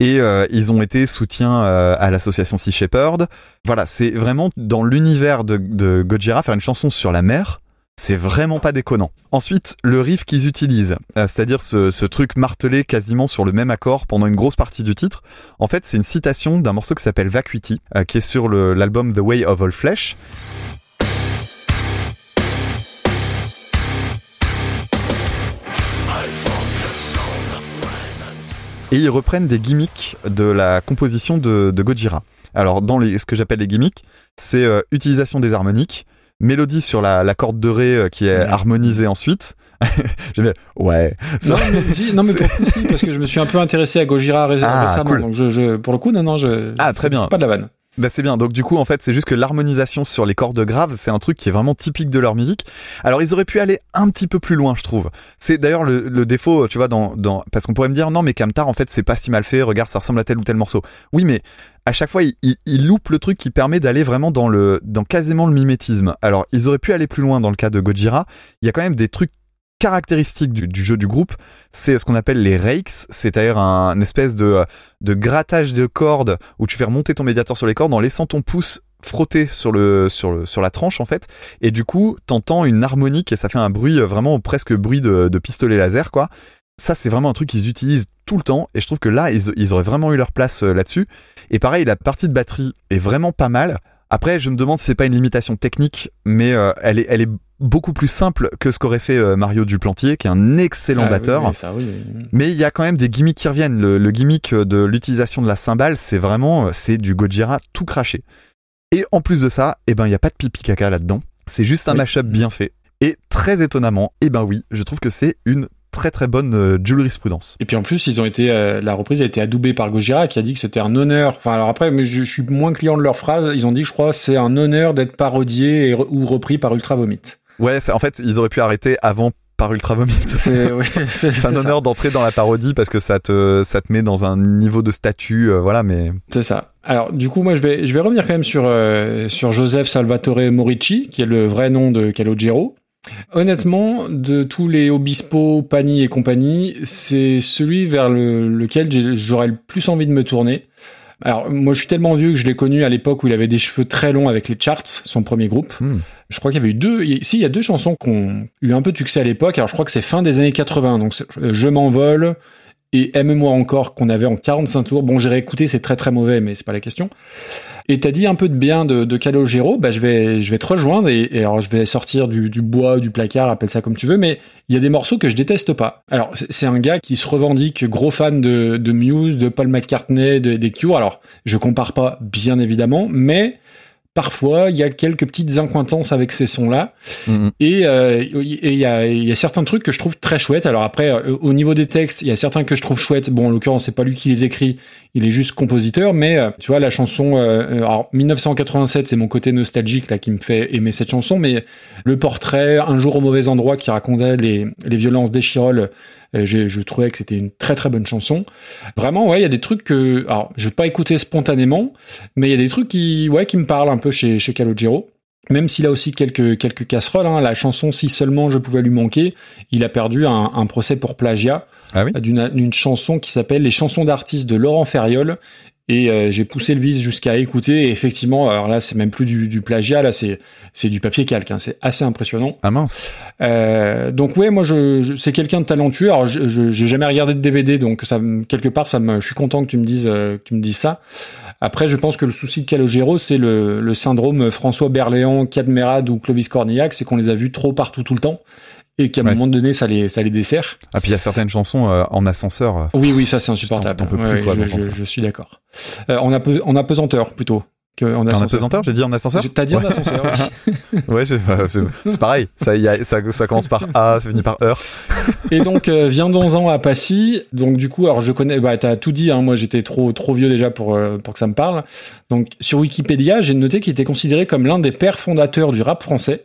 Et euh, ils ont été soutien euh, à l'association Sea Shepherd. Voilà, c'est vraiment dans l'univers de, de Gojira, faire une chanson sur la mer, c'est vraiment pas déconnant. Ensuite, le riff qu'ils utilisent, c'est-à-dire ce, truc martelé quasiment sur le même accord pendant une grosse partie du titre, en fait, c'est une citation d'un morceau qui s'appelle Vacuity, qui est sur l'album The Way of All Flesh. Et ils reprennent des gimmicks de la composition de, de Gojira. Alors, dans les, ce que j'appelle les gimmicks, c'est euh, utilisation des harmoniques, mélodie sur la, la corde de ré euh, qui est Ouais. harmonisée ensuite. *laughs* J'aime bien. Ouais. non, mais, si, non, mais pour le coup, si, parce que je me suis un peu intéressé à Gojira ré- Ah, récemment. cool. Donc, je, je- pour le coup, non, non, je. Ah, très bien. C'est pas de la vanne. Bah c'est bien. Donc du coup en fait c'est juste que l'harmonisation sur les cordes graves c'est un truc qui est vraiment typique de leur musique. Alors ils auraient pu aller un petit peu plus loin je trouve. C'est d'ailleurs le, défaut tu vois dans, parce qu'on pourrait me dire non mais Kamtar en fait c'est pas si mal fait. Regarde ça ressemble à tel ou tel morceau. Oui mais à chaque fois il, il, il loupe le truc qui permet d'aller vraiment dans le dans quasiment le mimétisme. Alors ils auraient pu aller plus loin dans le cas de Gojira. Il y a quand même des trucs caractéristique du, jeu du groupe, c'est ce qu'on appelle les rakes, c'est-à-dire un espèce de, grattage de cordes où tu fais remonter ton médiator sur les cordes en laissant ton pouce frotter sur la tranche en fait. Et du coup t'entends une harmonique et ça fait un bruit euh, vraiment presque bruit de, pistolet laser quoi. Ça c'est vraiment un truc qu'ils utilisent tout le temps et je trouve que là ils, ils auraient vraiment eu leur place euh, là-dessus. Et pareil la partie de batterie est vraiment pas mal. Après je me demande si c'est pas une limitation technique mais euh, elle est elle est beaucoup plus simple que ce qu'aurait fait euh, Mario Duplantier qui est un excellent Ah, batteur oui, oui, ça, oui, oui. mais il y a quand même des gimmicks qui reviennent. Le, le gimmick de l'utilisation de la cymbale, c'est vraiment, c'est du Gojira tout craché. Et en plus de ça, eh ben, il n'y a pas de pipi caca là-dedans. C'est juste un mashup bien fait. Et très étonnamment, eh ben oui, je trouve que c'est une très très bonne euh, jurisprudence. Et puis en plus, ils ont été, euh, la reprise a été adoubée par Gojira qui a dit que c'était un honneur. Enfin, alors après, mais je, je suis moins client de leur phrase. Ils ont dit, je crois, c'est un honneur d'être parodié et re- ou repris par Ultra Vomit. Ouais, en fait, ils auraient pu arrêter avant par Ultra Vomit. *laughs* C'est ouais, *laughs* un honneur d'entrer dans la parodie parce que ça te, ça te met dans un niveau de statut, euh, voilà, mais C'est ça. Alors, du coup, moi, je vais, je vais revenir quand même sur, euh, sur Joseph Salvatore Morici, qui est le vrai nom de Calogero. Honnêtement, de tous les Obispo, Pani et compagnie, c'est celui vers le, lequel j'aurais le plus envie de me tourner. Alors, moi, je suis tellement vieux que je l'ai connu à l'époque où il avait des cheveux très longs avec les Charts, son premier groupe. Hmm. Je crois qu'il y avait eu deux, si, il y a deux chansons qui ont eu un peu de succès à l'époque. Alors, je crois que c'est fin des années 80. Donc, euh, Je m'envole et Aime-moi encore qu'on avait en 45 tours. Bon, j'ai réécouté, c'est très très mauvais, mais c'est pas la question. Et t'as dit un peu de bien de, de Calogero, bah je vais je vais te rejoindre et, et alors je vais sortir du, du bois, du placard, appelle ça comme tu veux, mais il y a des morceaux que je déteste pas. Alors c'est un gars qui se revendique gros fan de, de Muse, de Paul McCartney, de, des Cure. Alors je compare pas bien évidemment, mais parfois il y a quelques petites incointances avec ces sons-là. Mhm. Et euh, et il y, a, y a certains trucs que je trouve très chouettes. Alors après, euh, au niveau des textes, il y a certains que je trouve chouettes. Bon, en l'occurrence, c'est pas lui qui les écrit, il est juste compositeur. Mais euh, tu vois, la chanson, euh, alors 1987, c'est mon côté nostalgique là qui me fait aimer cette chanson. Mais le portrait, un jour au mauvais endroit, qui racontait les, les violences d'Echirol, euh, j'ai- je trouvais que c'était une très très bonne chanson. Vraiment, ouais, il y a des trucs que, alors, je vais pas écouter spontanément, mais il y a des trucs qui, ouais, qui me parlent un peu chez chez Calogero. Même s'il a aussi quelques quelques casseroles, hein, la chanson si seulement je pouvais lui manquer, il a perdu un, un procès pour plagiat Ah oui d'une chanson qui s'appelle Les chansons d'artistes de Laurent Ferriol. Et euh, j'ai poussé le vice jusqu'à écouter. Et effectivement, alors là, c'est même plus du, du plagiat, là, c'est c'est du papier calque. hein, c'est assez impressionnant. Ah mince. Euh, donc ouais, moi je, je- c'est quelqu'un de talentueux. Alors je je- j'ai jamais regardé de DVD, donc ça quelque part ça me, je suis content que tu me dises euh, que tu me dises ça. Après, je pense que le souci de Calogero, c'est le, le syndrome François Berléand, Cadmerade ou Clovis Cornillac, c'est qu'on les a vus trop partout tout le temps et qu'à un Ouais. moment donné, ça les ça les dessert. Ah puis il y a certaines chansons euh, en ascenseur. euh, Oui, oui, ça c'est insupportable. Peux Ouais, plus, quoi, je, je- je suis d'accord. Euh, en, ape- en apesanteur plutôt. En En ascenseur. apesanteur, j'ai dit en ascenseur T'as dit en ascenseur. oui. Ouais, *laughs* c'est c'est pareil. Ça, y a- ça, ça commence par A, ça finit par heure. *laughs* Et donc, euh, viendons-en à Passy. Donc, du coup, alors je connais, bah, t'as tout dit, hein, moi j'étais trop, trop vieux déjà pour, euh, pour que ça me parle. Donc, sur Wikipédia, j'ai noté qu'il était considéré comme l'un des pères fondateurs du rap français.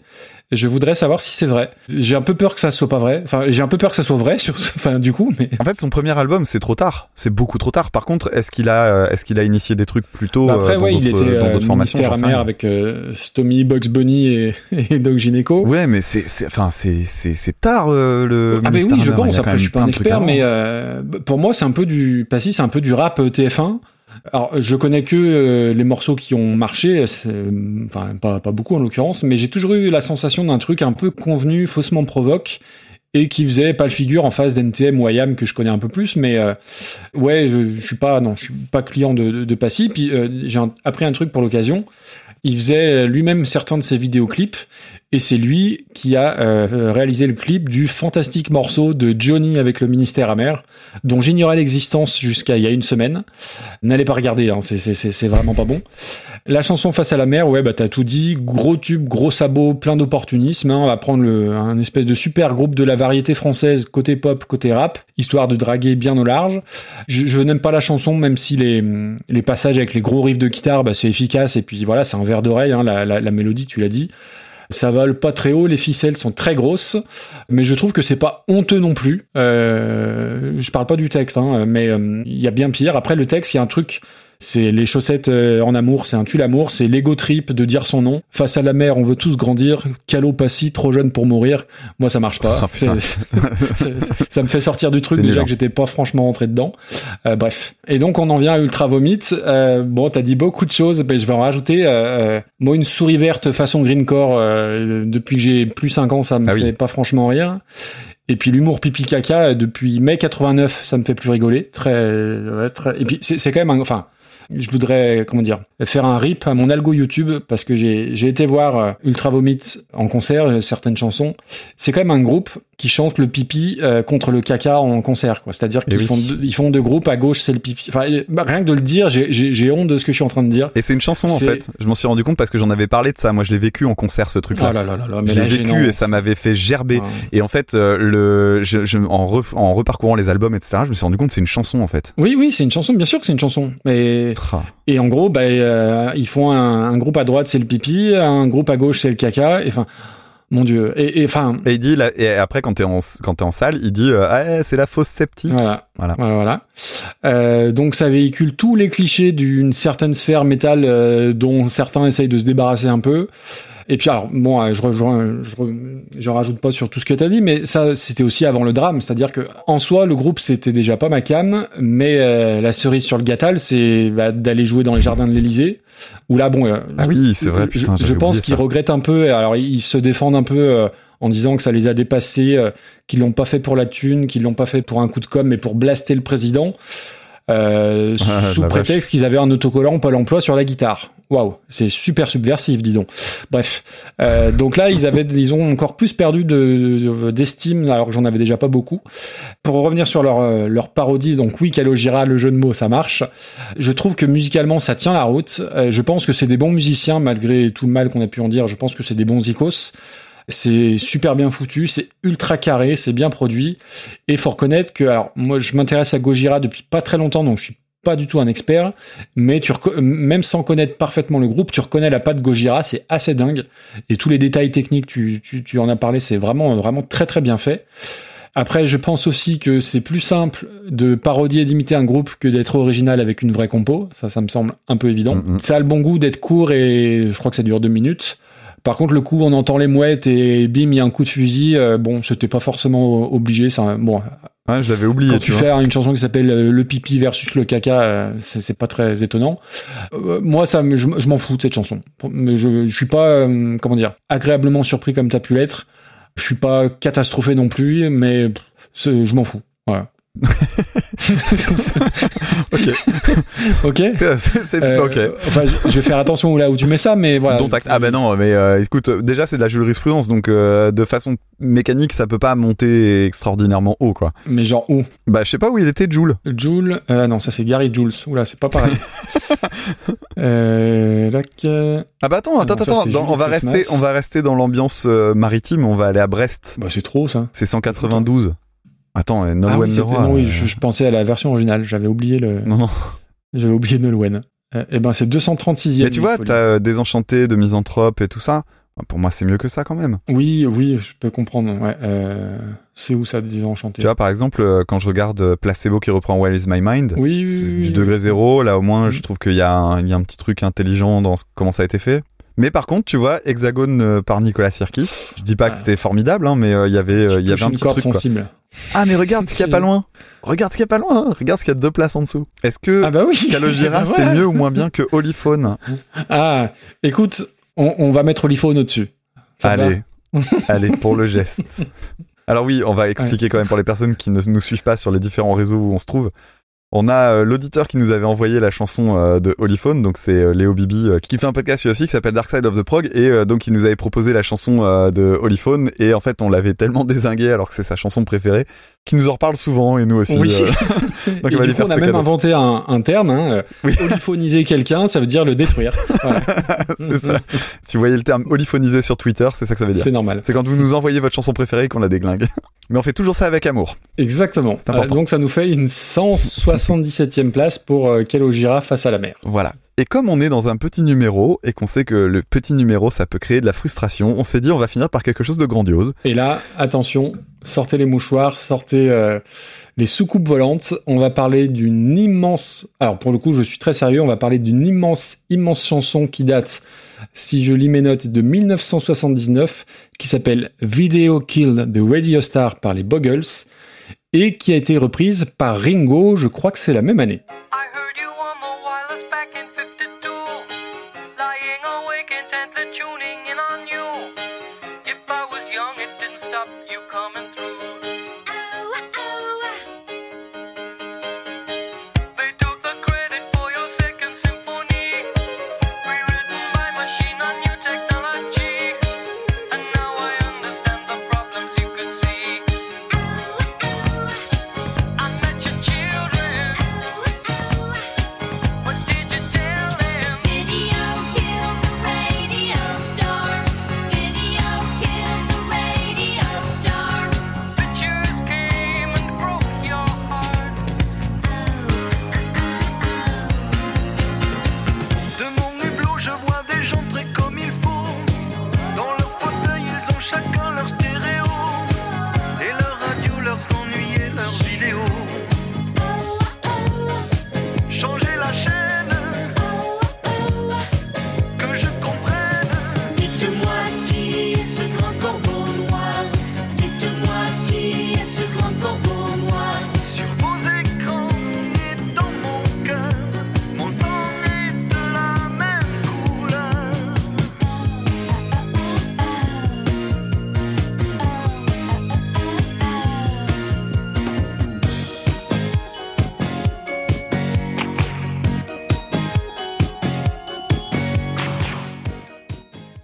Je voudrais savoir si c'est vrai. J'ai un peu peur que ça soit pas vrai. Enfin, j'ai un peu peur que ça soit vrai, sur, enfin, du coup, mais. En fait, son premier album, c'est trop tard. C'est beaucoup trop tard. Par contre, est-ce qu'il a, euh, est-ce qu'il a initié des trucs plus tôt Bah, après, euh, dans ouais, il était dans euh, d'autres formations avec euh, Stomy, Bugs Bunny et, *laughs* et Doc Gynéco. Ouais, mais c'est, enfin, c'est, c'est, c'est tard euh, le. Ah Ministère oui, je pense. Après, je suis pas un expert, mais euh, pour moi, c'est un peu du Passy, c'est un peu du rap euh, TF1. Alors, je connais que euh, les morceaux qui ont marché, euh, enfin pas, beaucoup en l'occurrence, mais j'ai toujours eu la sensation d'un truc un peu convenu, faussement provoque, et qui faisait pas le figure en face d'NTM ou IAM que je connais un peu plus, mais euh, ouais, je, suis pas, client de, de, Passy. Puis j'ai appris un truc pour l'occasion. Il faisait lui-même certains de ses vidéoclips, et c'est lui qui a euh, réalisé le clip du fantastique morceau de Johnny avec le ministère amer, dont j'ignorais l'existence jusqu'à il y a une semaine. N'allez pas regarder, hein, c'est- vraiment pas bon. La chanson Face à la mer, ouais, bah t'as tout dit, gros tube, gros sabot, plein d'opportunisme. Hein, on va prendre le, un espèce de super groupe de la variété française, côté pop, côté rap, histoire de draguer bien au large. Je, je n'aime pas la chanson, même si les, les passages avec les gros riffs de guitare, bah, c'est efficace, et puis voilà, c'est un verre d'oreille, hein, la, la mélodie, tu l'as dit. Ça vole pas très haut, les ficelles sont très grosses, mais je trouve que c'est pas honteux non plus. Euh, je parle pas du texte, hein, mais euh, il y a bien pire. Après le texte, il y a un truc C'est les chaussettes euh, en amour, c'est un tue l'amour, c'est l'ego trip de dire son nom. Face à la mer, on veut tous grandir. Calopassie, trop jeune pour mourir. Moi, ça marche pas. Oh, *laughs* c'est- ça me fait sortir du truc déjà que j'étais pas franchement rentré dedans. Euh, bref. Et donc on en vient à Ultra Vomit. Euh, bon, t'as dit beaucoup de choses, mais je vais en rajouter. Euh, euh, moi, une souris verte façon Greencore, euh, depuis que j'ai plus 5 ans, ça me Ah oui. fait pas franchement rire. Et puis l'humour pipi caca depuis mai 89, ça me fait plus rigoler. Très, ouais, très. Et puis c'est c'est quand même un, enfin. Je voudrais, comment dire, faire un rip à mon algo YouTube parce que j'ai été voir euh, Ultra Vomit en concert, euh, certaines chansons. C'est quand même un groupe qui chante le pipi euh, contre le caca en concert, quoi. C'est-à-dire Eh qu'ils oui. font deux, ils font deux groupes. À gauche, c'est le pipi. Enfin, euh, bah, rien que de le dire, j'ai- honte de ce que je suis en train de dire. Et c'est une chanson en fait. Je m'en suis rendu compte parce que j'en avais parlé de ça. Moi, je l'ai vécu en concert ce Oh truc-là. là là là là, mais je la l'ai vécu et ça m'avait fait gerber. Et en fait, euh, le, je, je- en, en reparcourant les albums, etc., je me suis rendu compte que c'est une chanson en fait. Oui, oui, c'est une chanson. Bien sûr que c'est une chanson. Mais Tra. et en gros, bah, euh, ils font un, un groupe à droite, c'est le pipi, un groupe à gauche, c'est le caca. Et enfin, mon dieu. Et enfin, Et il dit, là, et après quand t'es en, quand t'es en salle, il dit, euh, ah, c'est la fausse sceptique. Voilà. Voilà. Voilà. voilà. Euh, donc ça véhicule tous les clichés d'une certaine sphère métal euh, dont certains essayent de se débarrasser un peu. Et puis alors bon, euh, je rejoins, je, re- je rajoute pas sur tout ce que tu as dit, mais ça c'était aussi avant le drame, c'est-à-dire que en soi le groupe c'était déjà pas ma cam, mais euh, la cerise sur le gâtal c'est bah, d'aller jouer dans les jardins de l'Élysée, où là bon, euh, Ah oui, c'est vrai, je- putain, je, j'avais pense qu'ils regrettent un peu. Alors ils se défendent un peu euh, en disant que ça les a dépassés, euh, qu'ils l'ont pas fait pour la thune, qu'ils l'ont pas fait pour un coup de com, mais pour blaster le président. Euh, Ah, sous prétexte qu'ils avaient un autocollant Pôle emploi sur la guitare. Waouh, c'est super subversif, dis donc. Bref, euh, donc là ils avaient, ils ont encore plus perdu de de- d'estime, alors que j'en avais déjà pas beaucoup. Pour revenir sur leur euh, leur parodie, donc oui, Calogera, le jeu de mots, ça marche. Je trouve que musicalement ça tient la route. Euh, je pense que c'est des bons musiciens malgré tout le mal qu'on a pu en dire. Je pense que c'est des bons icos. C'est super bien foutu, c'est ultra carré, c'est bien produit. Et faut reconnaître que, alors moi je m'intéresse à Gojira depuis pas très longtemps, donc je suis pas du tout un expert, mais tu même sans connaître parfaitement le groupe, tu reconnais la patte Gojira, c'est assez dingue. Et tous les détails techniques, tu, tu, tu en as parlé, c'est vraiment vraiment très très bien fait. Après, je pense aussi que c'est plus simple de parodier et d'imiter un groupe que d'être original avec une vraie compo. Ça, ça me semble un peu évident. Mhm. Ça a le bon goût d'être court et je crois que ça dure deux minutes. Par contre, le coup, on entend les mouettes et bim, il y a un coup de fusil. euh, bon, c'était pas forcément obligé. Ça, bon, Ouais, je l'avais oublié, quand tu fais une chanson qui s'appelle euh, Le pipi versus le caca, euh, c'est pas très étonnant. Euh, moi, ça, je, je m'en fous de cette chanson. Mais je, je suis pas, euh, comment dire, agréablement surpris comme t'as pu l'être. Je suis pas catastrophé non plus, mais pff, je m'en fous. Voilà. *laughs* *laughs* Ok. *laughs* ok. *laughs* c'est Euh, ok. Enfin, je, je vais faire attention là où tu mets ça, mais voilà. Dont acte. Ah bah non, mais euh, écoute, déjà c'est de la jurisprudence, donc euh, de façon mécanique, ça peut pas monter extraordinairement haut, quoi. Mais genre où? Bah je sais pas où il était, Joule. Joule. Non, ça c'est Gary Jules. Oula, c'est pas pareil. Ah bah attends, attends, non, attends, dans- on va Christmas. rester, on va rester dans l'ambiance maritime, on va aller à Brest. Bah, c'est trop ça. C'est 192. Attends, euh, Nolwenn ah oui, non, oui, euh, je, je pensais à la version originale. J'avais oublié le. Non, non. J'avais oublié Nolwenn. Euh, eh ben, c'est 236e. Mais tu vois, t'as euh, Désenchanté de Misanthrope et tout ça. Pour moi, c'est mieux que ça quand même. Oui, oui, je peux comprendre. Ouais, euh, c'est où ça, désenchanté? Tu vois, par exemple, quand je regarde Placebo qui reprend Where is My Mind, Oui, oui, c'est oui, du degré zéro. Là, au moins, je trouve qu'il y, a un- il y a un petit truc intelligent dans comment ça a été fait. Mais par contre, tu vois, Hexagone par Nicolas Sirkis, je dis pas que Ah. c'était formidable, hein, mais euh, il y avait, il y avait un petit truc. quoi. Ah, mais regarde ce qu'il y a pas loin. Regarde ce qu'il y a pas loin. hein. Regarde ce qu'il y a deux places en dessous. Est-ce que Ah bah oui. Calogera, *laughs* Bah c'est mieux ou moins bien que Holyphone Ah, écoute, on, on va mettre l'iPhone au-dessus. Allez, *laughs* allez, pour le geste. Alors oui, on va expliquer quand même pour les personnes qui ne nous suivent pas sur les différents réseaux où on se trouve. On a euh, l'auditeur qui nous avait envoyé la chanson euh, de Holyphone, donc c'est euh, Léo Bibi qui fait un podcast lui aussi qui s'appelle Dark Side of the Prog et donc il nous avait proposé la chanson de Holyphone et en fait on l'avait tellement *laughs* désingué alors que c'est sa chanson préférée qu'il nous en reparle souvent et nous aussi. Oui. euh, *laughs* Et il va du coup, on a même cadeau. inventé un, un terme. Hein, euh, Oui. *laughs* Quelqu'un, ça veut dire le détruire. Voilà. *laughs* c'est ça. Si vous voyez le terme holyphonisé sur Twitter, c'est ça que ça veut dire. C'est normal. C'est quand vous nous envoyez votre chanson préférée et qu'on la déglingue. Mais on fait toujours ça avec amour. Exactement. Euh, donc ça nous fait une 177e place pour euh, Calogera face à la mer. Voilà. Et comme on est dans un petit numéro et qu'on sait que le petit numéro ça peut créer de la frustration, on s'est dit on va finir par quelque chose de grandiose. Et là, attention, sortez les mouchoirs, sortez euh, les soucoupes volantes. On va parler d'une immense. Alors pour le coup, je suis très sérieux. On va parler d'une immense, immense chanson qui date, si je lis mes notes, de 1979, qui s'appelle Video Kill the Radio Star par les Buggles et qui a été reprise par Ringo. Je crois que c'est la même année.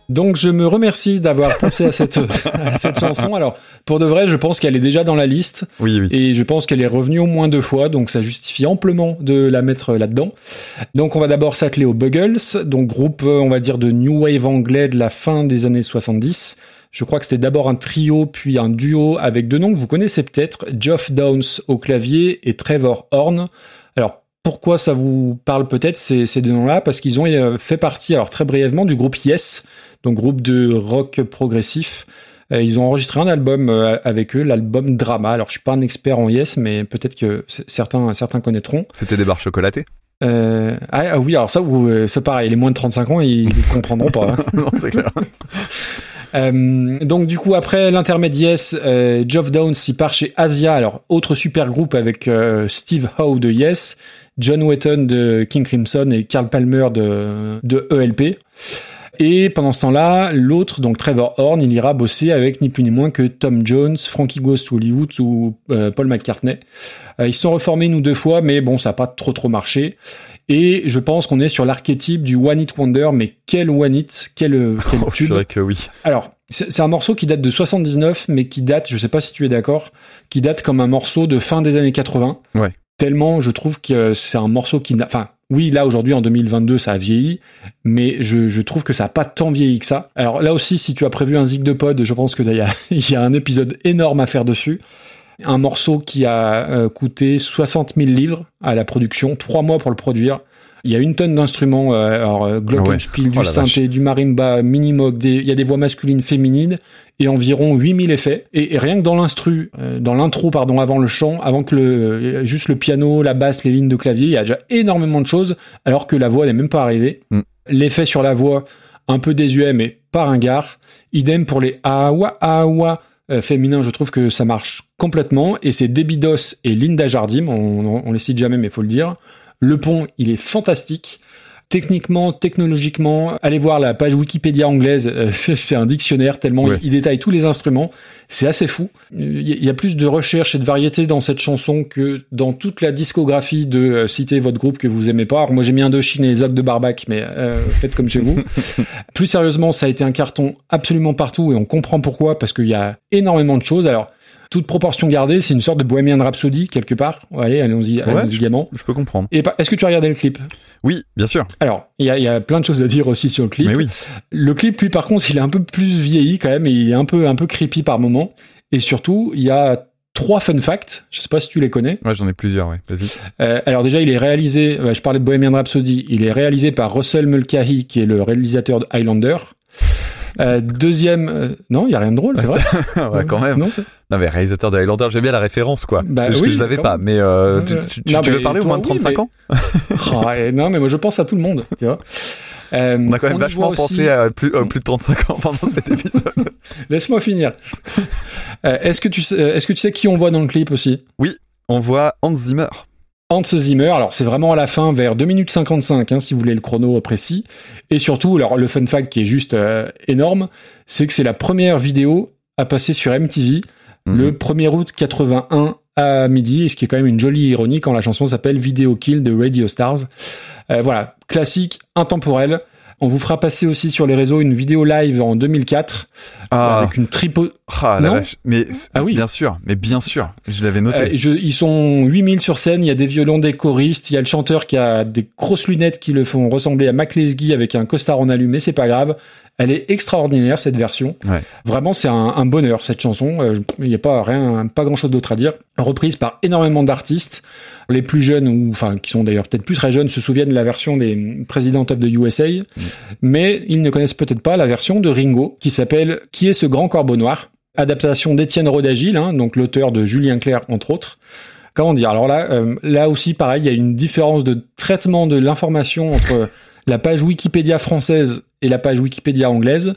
Donc je me remercie d'avoir pensé à cette, *laughs* à cette chanson. Alors pour de vrai, je pense qu'elle est déjà dans la liste Oui, oui. et je pense qu'elle est revenue au moins deux fois, donc ça justifie amplement de la mettre là-dedans. Donc on va d'abord s'atteler aux Buggles, donc groupe euh, on va dire de new wave anglais de la fin des années 70. Je crois que c'était d'abord un trio puis un duo avec deux noms que vous connaissez peut-être, Geoff Downes au clavier et Trevor Horn. Alors pourquoi ça vous parle peut-être ces, ces deux noms-là? Parce qu'ils ont euh, fait partie, alors très brièvement, du groupe Yes, donc groupe de rock progressif. Euh, Ils ont enregistré un album euh, avec eux, l'album Drama. Alors je suis pas un expert en Yes, mais peut-être que certains certains connaîtront. C'était des barres chocolatées? Euh, ah, ah oui, alors ça, c'est pareil. Les moins de 35 ans, ils, *laughs* comprendront pas. hein. *laughs* non, c'est clair. Euh, donc du coup après l'intermède Yes, euh, Geoff Downes s'y part chez Asia, alors autre super groupe avec euh, Steve Howe de Yes, John Wetton de King Crimson et Carl Palmer de, de ELP. Et pendant ce temps-là, l'autre, donc Trevor Horn, il ira bosser avec ni plus ni moins que Tom Jones, Frankie Goes to Hollywood ou euh, Paul McCartney. Euh, ils se sont reformés une ou deux fois, mais bon, ça n'a pas trop trop marché. Et je pense qu'on est sur l'archétype du One Hit Wonder, mais quel One Hit, quel, euh, *laughs* quel Oh, tube. que oui. Alors, c'est c'est un morceau qui date de 79, mais qui date, je sais pas si tu es d'accord, qui date comme un morceau de fin des années 80. Ouais. Tellement, je trouve que c'est un morceau qui n'a, enfin, oui, là, aujourd'hui, en 2022, ça a vieilli, mais je, je trouve que ça a pas tant vieilli que ça. Alors là aussi, si tu as prévu un zig de pod, je pense que il y a, *laughs* il y a un épisode énorme à faire dessus. Un morceau qui a euh, coûté 60 000 livres à la production, trois mois pour le produire. Il y a une tonne d'instruments, euh, alors euh, glockenspiel, Oh du la synthé, du marimba, minimoog, des, il y a des voix masculines, féminines, et environ 8000 effets. Et, et rien que dans l'instru, euh, dans l'intro, pardon, avant le chant, avant que le, euh, juste le piano, la basse, les lignes de clavier, il y a déjà énormément de choses, alors que la voix n'est même pas arrivée. Mm. L'effet sur la voix, un peu désuet, mais pas ringard. Idem pour les awa awa euh, féminins, je trouve que ça marche complètement. Et c'est Debbie Doss et Linda Jardim, on, on, on les cite jamais, mais faut le dire. Le pont, il est fantastique. Techniquement, technologiquement, allez voir la page Wikipédia anglaise, euh, *laughs* c'est un dictionnaire tellement Ouais. il, il détaille tous les instruments. C'est assez fou. Il y, a- plus de recherche et de variété dans cette chanson que dans toute la discographie de euh, citer votre groupe que vous aimez pas. Alors moi j'ai mis Indochine et Zog de Barbac, mais euh, faites comme chez vous. *laughs* plus sérieusement, ça a été un carton absolument partout et on comprend pourquoi parce qu'il y a énormément de choses. Alors toute proportion gardée, c'est une sorte de Bohemian Rhapsody quelque part. Allez, allons-y, Ouais, allons-y. Je peux comprendre. Et est-ce que tu as regardé le clip? Oui, bien sûr. Alors, il y y a plein de choses à dire aussi sur le clip. Mais oui. Le clip, lui, par contre, il est un peu plus vieilli quand même, et il est un peu, un peu creepy par moment. Et surtout, il y a trois fun facts. Je sais pas si tu les connais. Ouais, j'en ai plusieurs, ouais. Vas-y. Euh, alors déjà, il est réalisé, je parlais de Bohemian Rhapsody, il est réalisé par Russell Mulcahy, qui est le réalisateur de Highlander. Euh, deuxième, euh, non, il y a rien de drôle, c'est vrai. *laughs* ouais, quand même. Non, mais réalisateur de Highlander, j'aime bien la référence, quoi. Bah c'est juste oui, que je l'avais pas. Mais euh, tu, veux parler au moins de oui, 35 mais- ans *laughs* Oh, non, mais moi je pense à tout le monde, tu vois. On a quand même vachement aussi- pensé à plus, plus de 35 ans pendant cet *laughs* épisode. Laisse-moi finir. Est-ce que tu sais, est-ce que tu sais qui on voit dans le clip aussi? On voit Hans Zimmer. Hans Zimmer, alors c'est vraiment à la fin, vers 2 minutes 55, hein, si vous voulez le chrono précis. Et surtout, alors le fun fact qui est juste euh, énorme, c'est que c'est la première vidéo à passer sur MTV Mhm. le 1er août 81 à midi, et ce qui est quand même une jolie ironie quand la chanson s'appelle Video Kill de Radio Stars. Euh, voilà, classique, intemporel. On vous fera passer aussi sur les réseaux une vidéo live en 2004 Ah, avec une tripo. ah la non vache. Mais Ah oui. bien sûr, mais bien sûr, je l'avais noté. Euh, je- ils sont 8000 sur scène, il y a des violons, des choristes, il y a le chanteur qui a des grosses lunettes qui le font ressembler à Mac Lesguy avec un costard en allumé, c'est pas grave. Elle est extraordinaire cette version. Ouais. Vraiment, c'est un, un bonheur cette chanson. Euh, Il n'y a pas rien, pas grand chose d'autre à dire. Reprise par énormément d'artistes. Les plus jeunes ou enfin qui sont d'ailleurs peut-être plus très jeunes se souviennent de la version des President of the USA, mais ils ne connaissent peut-être pas la version de Ringo qui s'appelle Qui est ce grand corbeau noir? Adaptation d'Étienne Rodagil, hein, donc l'auteur de Julien Clerc entre autres. Comment dire? Alors là, euh, là aussi pareil, il y a une différence de traitement de l'information entre la page Wikipédia française et la page Wikipédia anglaise.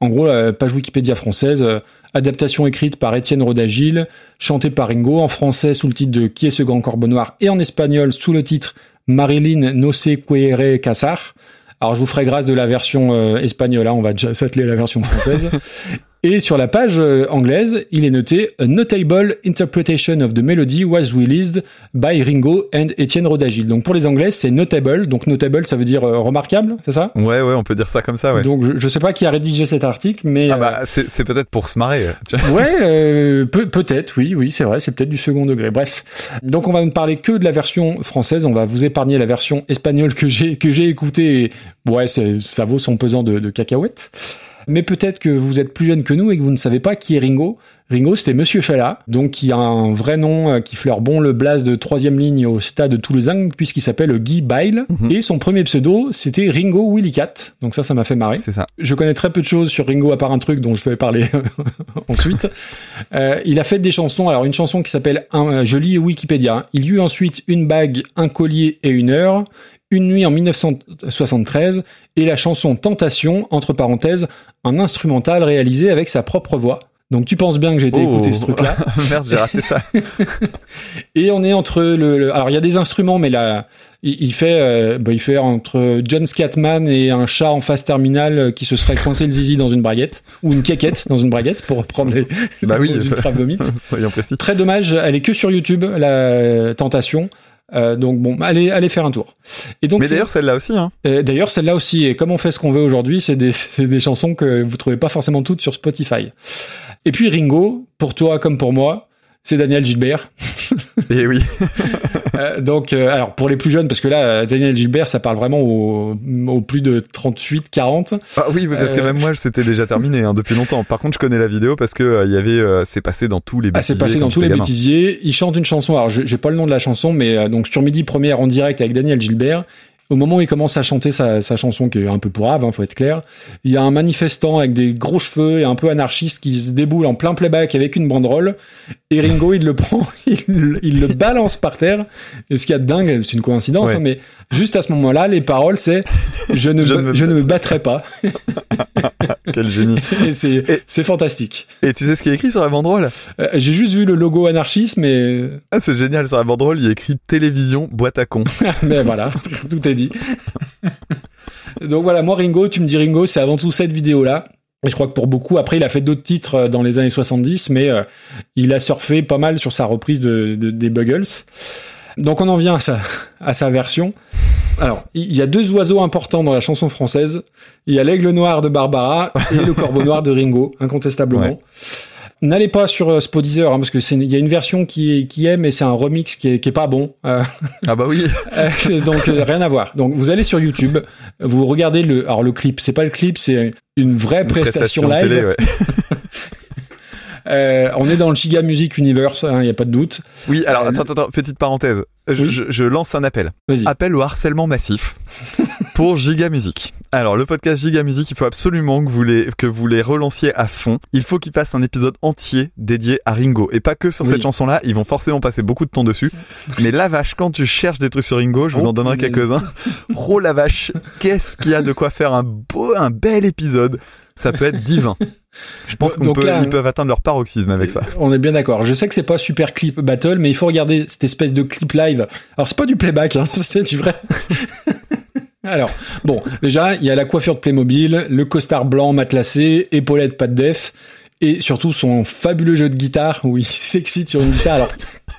En gros, la page Wikipédia française, euh, adaptation écrite par Étienne Rodagil, chantée par Ringo, en français sous le titre de Qui est ce grand corbeau noir et en espagnol sous le titre Marilyn No se quiere casar. Alors je vous ferai grâce de la version euh, espagnole, hein, on va déjà s'atteler à la version française. *laughs* Et sur la page euh, anglaise, il est noté A notable interpretation of the melody was released by Ringo and Étienne Rodagil. Donc pour les anglais, c'est notable. Donc notable, ça veut dire euh, remarquable, c'est ça? Ouais, ouais, on peut dire ça comme ça, ouais. Donc je, je sais pas qui a rédigé cet article, mais ah bah, c'est c'est peut-être pour se marrer. tu vois. euh, ouais, euh, peut- peut-être, oui, oui, c'est vrai, c'est peut-être du second degré. Bref, donc on va ne parler que de la version française. On va vous épargner la version espagnole que j'ai que j'ai écoutée. Et, ouais, ça vaut son pesant de, de cacahuètes. Mais peut-être que vous êtes plus jeune que nous et que vous ne savez pas qui est Ringo. Ringo, c'était Monsieur Chalat, donc qui a un vrai nom euh, qui fleure bon le blaze de troisième ligne au stade Toulousain, puisqu'il s'appelle Guy Bile. Mhm. Et son premier pseudo, c'était Ringo Willy Cat. Donc ça, ça m'a fait marrer. C'est ça. Je connais très peu de choses sur Ringo à part un truc dont je vais parler *laughs* ensuite. Euh, il a fait des chansons. Alors une chanson qui s'appelle un, euh, Je lis Wikipédia. Il y eut ensuite une bague, un collier et une heure. Une nuit en 1973 et la chanson Tentation, entre parenthèses, un instrumental réalisé avec sa propre voix. Donc tu penses bien que j'ai été Oh. écouter ce truc-là. *laughs* Merde, j'ai raté ça. *laughs* Et on est entre le, le- alors il y a des instruments, mais là il, il fait, euh, bah, il fait entre John Scatman et un chat en phase terminale euh, qui se serait coincé le zizi dans une braguette ou une quéquette dans une braguette pour reprendre les, Bah oui. ultra *laughs* vomites. Soyons précis. Très dommage, elle est que sur YouTube la tentation. Euh, donc bon, allez, allez faire un tour. Et donc, Mais d'ailleurs, celle-là aussi, hein. euh, d'ailleurs, celle-là aussi, et comme on fait ce qu'on veut aujourd'hui, c'est des, *laughs* c'est des chansons que vous trouvez pas forcément toutes sur Spotify. Et puis Ringo, pour toi comme pour moi, c'est Daniel Gilbert. *laughs* Et oui. Euh, donc, euh, alors pour les plus jeunes, parce que là, Daniel Gilbert, ça parle vraiment aux au plus de 38, 40. Ah oui, parce que Euh. même moi, c'était déjà terminé hein, depuis longtemps. Par contre, je connais la vidéo parce que euh, il y avait, euh, c'est passé dans tous les Ah, bêtisiers. c'est passé dans tous les gamin. bêtisiers. Il chante une chanson. Alors, je- j'ai pas le nom de la chanson, mais euh, donc sur midi première en direct avec Daniel Gilbert. Au moment où il commence à chanter sa, sa chanson, qui est un peu pourrave, hein, faut être clair, il y a un manifestant avec des gros cheveux et un peu anarchiste qui se déboule en plein playback avec une banderole. Et Ringo, il le *laughs* prend, il, le- il le balance par terre. Et ce qu'il y a de dingue, c'est une coïncidence, Ouais. hein, mais juste à ce moment-là, les paroles, c'est je ne, Je me- ne me je ne me battrai pas. Quel génie. C'est Et- c'est fantastique. Et tu sais ce qui est écrit sur la banderole? Euh, J'ai juste vu le logo anarchiste, mais Ah, c'est génial. Sur la banderole, il y a écrit télévision, boîte à con. *laughs* Mais voilà, *laughs* tout est *laughs* Donc voilà, moi Ringo, tu me dis Ringo, c'est avant tout cette vidéo-là. Et je crois que pour beaucoup, après, il a fait d'autres titres euh, dans les années 70, mais euh, il a surfé pas mal sur sa reprise de, de- des Buggles. Donc on en vient à sa, à sa version. Alors, il y a deux oiseaux importants dans la chanson française. Il y a l'aigle noir de Barbara et le corbeau noir de Ringo, incontestablement. N'allez pas sur euh, Spodeezer, hein, parce que c'est il y a une version qui est, qui est, mais c'est un remix qui est, qui est pas bon. Euh, Ah bah oui. *laughs* euh, donc rien à voir. Donc vous allez sur YouTube, vous regardez le alors le clip, c'est pas le clip, c'est une vraie Une prestation, live. télé, ouais. *laughs* Euh, on est dans le Giga Music Universe, il n'y a pas de doute. Oui, alors Euh, attends, attends, attends, petite parenthèse. Je, Oui. je- je lance un appel. Vas-y. Appel au harcèlement massif *laughs* pour Giga Music. Alors, le podcast Giga Music, il faut absolument que vous les, que vous les relanciez à fond. Il faut qu'ils fassent un épisode entier dédié à Ringo. Et pas que sur Oui. cette chanson-là, ils vont forcément passer beaucoup de temps dessus. *laughs* Mais la vache, quand tu cherches des trucs sur Ringo, je vous Oh, en donnerai punaise. quelques-uns. *laughs* Oh la vache, qu'est-ce qu'il y a de quoi faire un beau, un bel épisode. Ça peut être divin. Je pense qu'on Donc peut, peuvent atteindre leur paroxysme avec ça. On est bien d'accord. Je sais que c'est pas super clip battle, mais il faut regarder cette espèce de clip live. Alors c'est pas du playback, hein, *laughs* c'est du vrai. Alors, bon, déjà, il y a la coiffure de Playmobil, le costard blanc matelassé, épaulettes pas de def, et surtout son fabuleux jeu de guitare où il *laughs* s'excite sur une guitare alors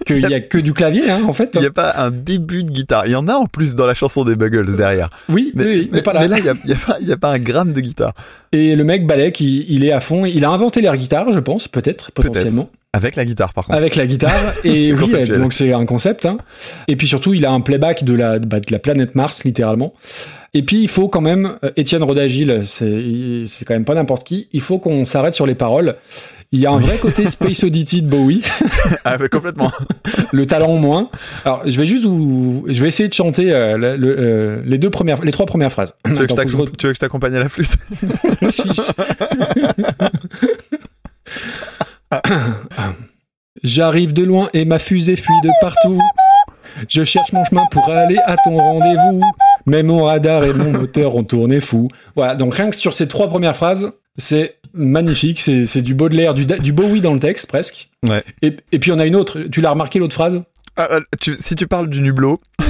qu'il y a que du clavier, hein, en fait. Il n'y a pas un début de guitare. Il y en a en plus dans la chanson des Buggles derrière. Oui, Mais, oui, mais mais- pas là. mais là, il n'y a, pas- a un gramme de guitare. Et le mec Balek, il, il est à fond. Il a inventé l'air guitare, je pense, peut-être, potentiellement. Avec la guitare, par contre. Avec la guitare. *laughs* Et oui, conceptuel. donc c'est un concept. Hein. Et puis surtout, il a un playback de la, bah, de la planète Mars, littéralement. Et puis, il faut quand même, euh, Étienne Rodagil, c'est quand même pas n'importe qui, il faut qu'on s'arrête sur les paroles. Il y a un vrai côté *laughs* Space Oddity de Bowie, *laughs* Ah, mais complètement. le talent en moins. Alors, je vais juste vous, je vais essayer de chanter euh, le- le- euh, les deux premières, les trois premières phrases. tu, veux Attends, que je tu veux que je t'accompagne à la flûte? Chiche. *coughs* J'arrive de loin et ma fusée fuit de partout. Je cherche mon chemin pour aller à ton rendez-vous. Mais mon radar et mon moteur ont tourné fou. Voilà, donc rien que sur ces trois premières phrases, c'est magnifique. C'est du Baudelaire, du, du Bowie dans le texte presque. Ouais. Et, et puis on a une autre. Tu l'as remarqué l'autre phrase? Ah, tu- Si tu parles du Nublo, *laughs* *laughs*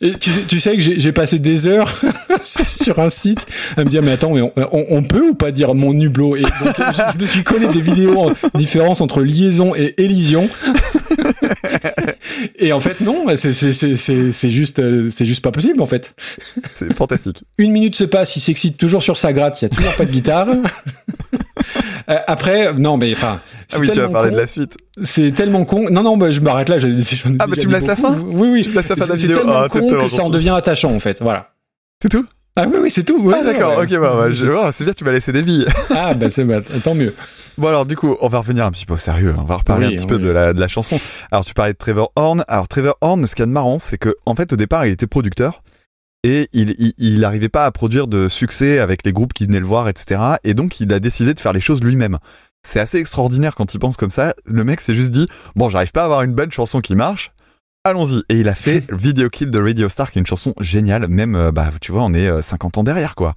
Et tu, tu sais que j'ai passé des heures *laughs* sur un site à me dire mais attends mais on, on- on peut ou pas dire mon nublo et donc je, je me suis collé des vidéos en différence entre liaison et élision. *laughs* Et en fait non c'est c'est c'est c'est c'est juste euh, c'est juste pas possible en fait. C'est fantastique. *laughs* une minute se passe il s'excite toujours sur sa gratte il y a toujours pas de guitare. Euh, après non mais enfin Ah c'est oui, tu vas parler con, de la suite. c'est tellement con non non bah, je m'arrête là ai- ai Ah, bah, tu me laisses la fin oui oui Tu me laisses la fin de la c'est vidéo. tellement Ah, con que ça en devient attachant en fait voilà C'est tout? Ah oui, oui, c'est tout. ouais, Ah, d'accord, ouais, ok, bah, bah, *laughs* je- oh, c'est bien, tu m'as laissé des billes. *laughs* Ah, bah, c'est bah, tant mieux. Bon alors du coup, on va revenir un petit peu au sérieux, on va reparler Oui, un petit peu de la, de la chanson. Alors tu parlais de Trevor Horn. Alors Trevor Horn, ce qu'il y a de marrant, c'est que en fait au départ il était producteur et il, il, il arrivait pas à produire de succès avec les groupes qui venaient le voir, etc. Et donc il a décidé de faire les choses lui-même. C'est assez extraordinaire quand il pense comme ça. Le mec s'est juste dit bon j'arrive pas à avoir une bonne chanson qui marche. Allons-y. Et il a fait *laughs* Video Kill de Radio Star, qui est une chanson géniale. Même, euh, bah, tu vois, on est euh, 50 ans derrière, quoi.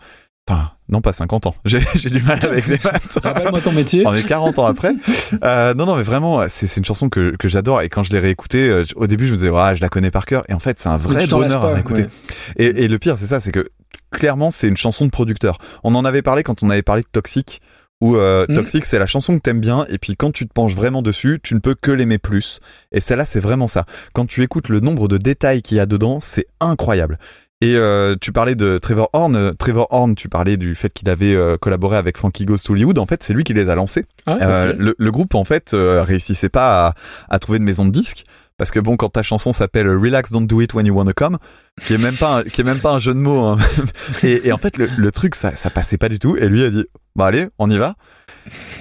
Enfin, non, pas 50 ans. *laughs* J'ai du mal avec les maths. *laughs* Rappelle-moi ton métier. On est 40 ans après. Euh, non, non, mais vraiment, c'est une chanson que, que j'adore. Et quand je l'ai réécoutée, euh, au début, je me disais, ouais, je la connais par cœur. Et en fait, c'est un vrai bonheur à pas, réécouter. ouais. Et, et le pire, c'est ça, c'est que clairement, c'est une chanson de producteur. On en avait parlé quand on avait parlé de Toxic. Où euh, Mm. Toxic, c'est la chanson que t'aimes bien, et puis quand tu te penches vraiment dessus, tu ne peux que l'aimer plus. Et celle-là, c'est vraiment ça. Quand tu écoutes le nombre de détails qu'il y a dedans, c'est incroyable. Et euh, tu parlais de Trevor Horn. Euh, Trevor Horn, tu parlais du fait qu'il avait euh, collaboré avec Frankie Goes to Hollywood. En fait, c'est lui qui les a lancés. Ah, le, le groupe en fait réussissait pas à, à trouver de maison de disques parce que bon quand ta chanson s'appelle Relax Don't Do It When You Wanna Come qui est même pas un, qui est jeu de mots hein. *laughs* et, en fait le, le truc ça, ça passait pas du tout et lui a dit bah allez on y va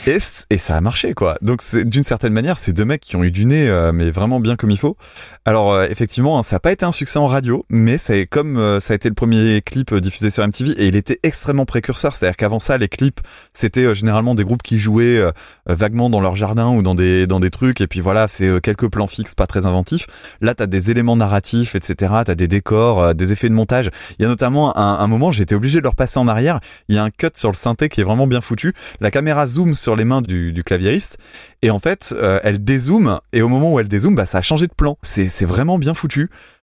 et, ça a marché quoi. Donc d'une certaine manière c'est deux mecs qui ont eu du nez euh, mais vraiment bien comme il faut. Alors euh, effectivement hein, ça a pas été un succès en radio mais c'est comme euh, ça a été le premier clip diffusé sur MTV et il était extrêmement précurseur. C'est à dire qu'avant ça les clips c'était généralement des groupes qui jouaient vaguement dans leur jardin ou dans des dans des trucs et puis voilà c'est quelques plans fixes pas très inventifs. Là t'as des éléments narratifs etc t'as des décors des effets de montage. Il y a notamment un, un moment été obligé de le repasser en arrière. Il y a un cut sur le synthé qui est vraiment bien foutu. La caméra zoom sur les mains du, du claviériste et en fait euh, elle dézoome et au moment où elle dézoome bah ça a changé de plan c'est vraiment bien foutu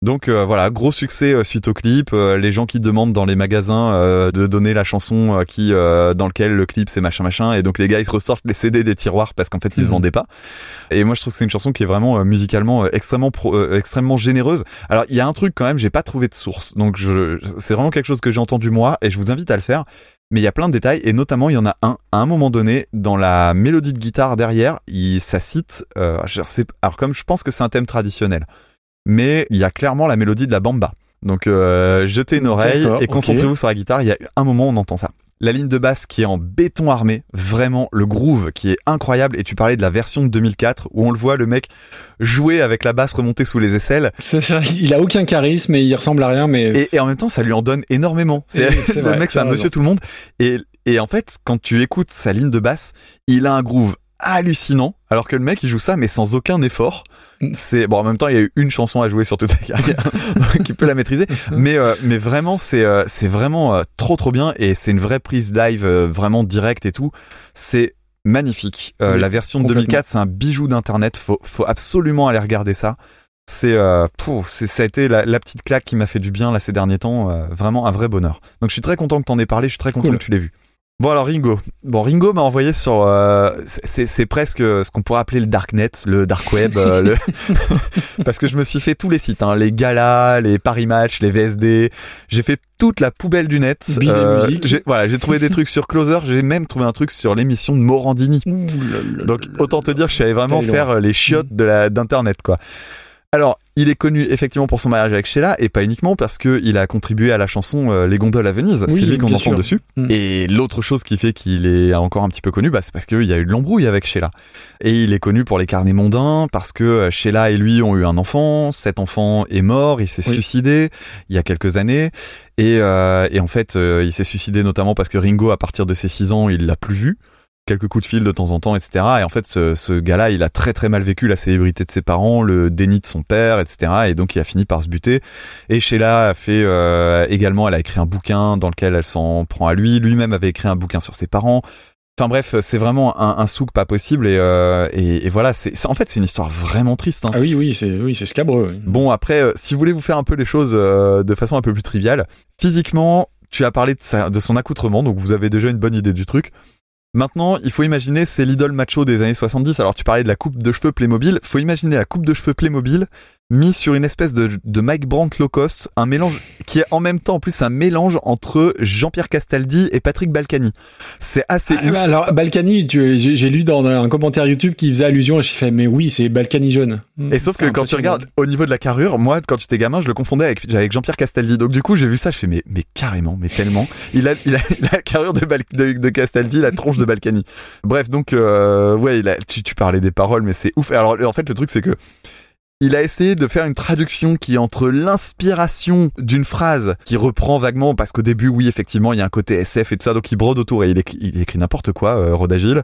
donc euh, voilà, gros succès euh, suite au clip. Euh, les gens qui demandent dans les magasins de donner la chanson qui dans lequel le clip c'est machin machin, et donc les gars ils ressortent les CD des tiroirs parce qu'en fait ils se Mhm. vendaient pas. Et moi je trouve que c'est une chanson qui est vraiment musicalement extrêmement pro- extrêmement généreuse. Alors il y a un truc quand même, j'ai pas trouvé de source, donc je c'est vraiment quelque chose que j'ai entendu moi et je vous invite à le faire. Mais il y a plein de détails et notamment il y en a un à un moment donné dans la mélodie de guitare derrière, il ça cite. Euh, je sais- alors comme je pense que c'est un thème traditionnel mais il y a clairement la mélodie de la bamba. Donc euh, jetez une oreille et concentrez-vous sur la guitare. Il y a un moment où on entend ça. La ligne de basse qui est en béton armé, vraiment le groove qui est incroyable. Et tu parlais de la version de 2004 où on le voit le mec jouer avec la basse remontée sous les aisselles. C'est ça, il a aucun charisme et il ressemble à rien, mais Et, et en même temps, ça lui en donne énormément. C'est *laughs* le vrai, mec, c'est un raison. monsieur tout le monde. Et, et en fait, quand tu écoutes sa ligne de basse, il a un groove hallucinant. Alors que le mec, il joue ça, mais sans aucun effort. Mm. C'est bon. En même temps, il y a eu une chanson à jouer sur toute sa carrière, *laughs* il peut la maîtriser. Mais euh, mais vraiment, c'est euh, c'est vraiment euh, trop trop bien et c'est une vraie prise live, vraiment directe et tout. C'est magnifique. Oui, la version de complètement. 2004, c'est un bijou d'internet. Faut faut absolument aller regarder ça. C'est ça a été la, la petite claque qui m'a fait du bien là ces derniers temps, vraiment un vrai bonheur. Donc je suis très content que t'en aies parlé, je suis très content Cool. que tu l'aies vu. Bon alors Ringo, bon Ringo m'a envoyé sur, euh, c'est presque ce qu'on pourrait appeler le darknet, le dark web, euh, le- *laughs* parce que je me suis fait tous les sites, hein, les galas, les Paris Match, les VSD, j'ai fait toute la poubelle du net. Euh, j'ai- Voilà, j'ai trouvé des trucs sur Closer, j'ai même trouvé un truc sur l'émission de Morandini. Donc autant te dire que je suis allé vraiment faire euh, les chiottes de la d'internet quoi. Alors, il est connu effectivement pour son mariage avec Sheila et pas uniquement parce que il a contribué à la chanson euh, Les gondoles à Venise. Oui, c'est lui qu'on entend dessus. Mm. Et l'autre chose qui fait qu'il est encore un petit peu connu, bah, c'est parce qu'il y a eu de l'embrouille avec Sheila. Et il est connu pour les carnets mondains parce que euh, Sheila et lui ont eu un enfant. Cet enfant est mort, il s'est Oui. suicidé il y a quelques années. Et, euh, et en fait, euh, il s'est suicidé notamment parce que Ringo, à partir de ses 6 ans, il l'a plus vu quelques coups de fil de temps en temps, etc. Et en fait, ce, ce gars-là, il a très très mal vécu la célébrité de ses parents, le déni de son père, etc. Et donc, il a fini par se buter. Et Sheila a fait euh, également, elle a écrit un bouquin dans lequel elle s'en prend à lui. Lui-même avait écrit un bouquin sur ses parents. Enfin bref, c'est vraiment un, un souk pas possible. Et, euh, et, et voilà, c'est en fait c'est une histoire vraiment triste. hein. Ah oui, oui, c'est oui, c'est scabreux. oui. Bon, après, euh, si vous voulez vous faire un peu les choses euh, de façon un peu plus triviale, physiquement, tu as parlé de, sa- de son accoutrement, donc vous avez déjà une bonne idée du truc. Maintenant, il faut imaginer, c'est l'idole macho des années 70. Alors, tu parlais de la coupe de cheveux Playmobil. Faut imaginer la coupe de cheveux Playmobil mise sur une espèce de, de Mike Brandt low cost, un mélange qui est en même temps, en plus, un mélange entre Jean-Pierre Castaldi et Patrick Balkany. C'est assez Ah, ouf. alors Balkany, j'ai lu dans un commentaire YouTube qui faisait allusion et j'ai fait mais oui, c'est Balkany jeune. Et sauf que C'est quand tu regardes au niveau de la carrure, moi quand j'étais gamin, je le confondais avec, avec Jean-Pierre Castaldi. Donc du coup, j'ai vu ça, je fais mais, mais carrément, mais tellement. Il a, il a, il *laughs* a la carrure de, Bal- de, de Castaldi, la tronche de Balkany. Bref, donc euh, ouais, il a, tu, tu parlais des paroles, mais c'est ouf. Alors en fait, le truc c'est que il a essayé de faire une traduction qui est entre l'inspiration d'une phrase qui reprend vaguement, parce qu'au début, oui, effectivement, il y a un côté SF et tout ça, donc il brode autour et il écrit, n'importe quoi, euh, Rodagile.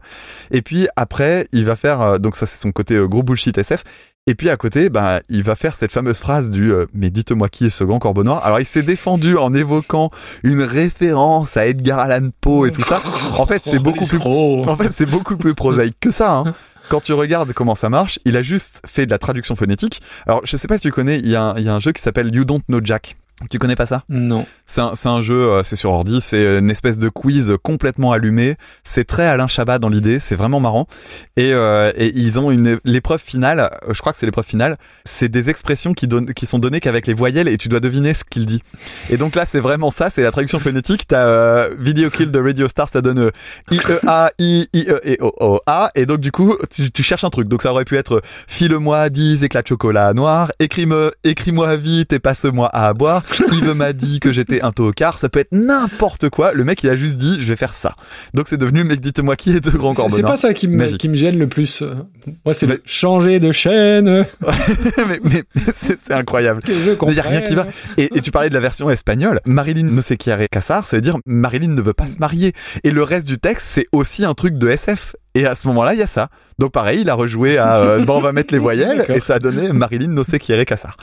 Et puis après, il va faire, euh, donc ça c'est son côté euh, gros bullshit SF. Et puis à côté, bah, il va faire cette fameuse phrase du euh, Mais dites-moi qui est ce grand corbeau noir Alors il s'est défendu en évoquant une référence à Edgar Allan Poe et tout ça. En fait, c'est beaucoup plus en fait, c'est beaucoup plus prosaïque que ça. Hein. *laughs* Quand tu regardes comment ça marche, il a juste fait de la traduction phonétique. Alors, je sais pas si tu connais, il y a un, il y a un jeu qui s'appelle You Don't Know Jack. Tu connais pas ça? Non. C'est un, jeu, euh, c'est sur ordi, c'est une espèce de quiz complètement allumé. C'est très Alain Chabat dans l'idée, c'est vraiment marrant. Et, euh, ils ont une l'épreuve finale, je crois que c'est l'épreuve finale, c'est des expressions qui, donnent, qui sont données qu'avec les voyelles et tu dois deviner ce qu'il dit. Et donc là, c'est vraiment ça, c'est la traduction phonétique. T'as euh, Video Kill de Radio Star, ça donne euh, I-E-A, I, I-E et O-O-A. Et donc du coup, tu, cherches un truc. Donc ça aurait pu être file-moi 10 éclats de chocolat noir, écris-moi écris-moi vite et passe-moi à boire. Yves m'a dit que j'étais un tocard, ça peut être n'importe quoi. Le mec, il a juste dit, je vais faire ça. Donc c'est devenu, mec, dites-moi qui est de grand corbeau c'est pas ça qui me, Magique. qui me gêne le plus. Moi, c'est Mais- changer de chaîne. *laughs* mais mais *laughs* c'est incroyable. Que je Mais y a rien qui va. Et, et tu parlais de la version espagnole. Marilyn no se quiere casar, ça veut dire Marilyn ne veut pas se marier. Et le reste du texte, c'est aussi un truc de SF. Et à ce moment-là, il y a ça. Donc pareil, il a rejoué à euh, *laughs* bon, on va mettre les voyelles et ça a donné Marilyn no se quiere casar.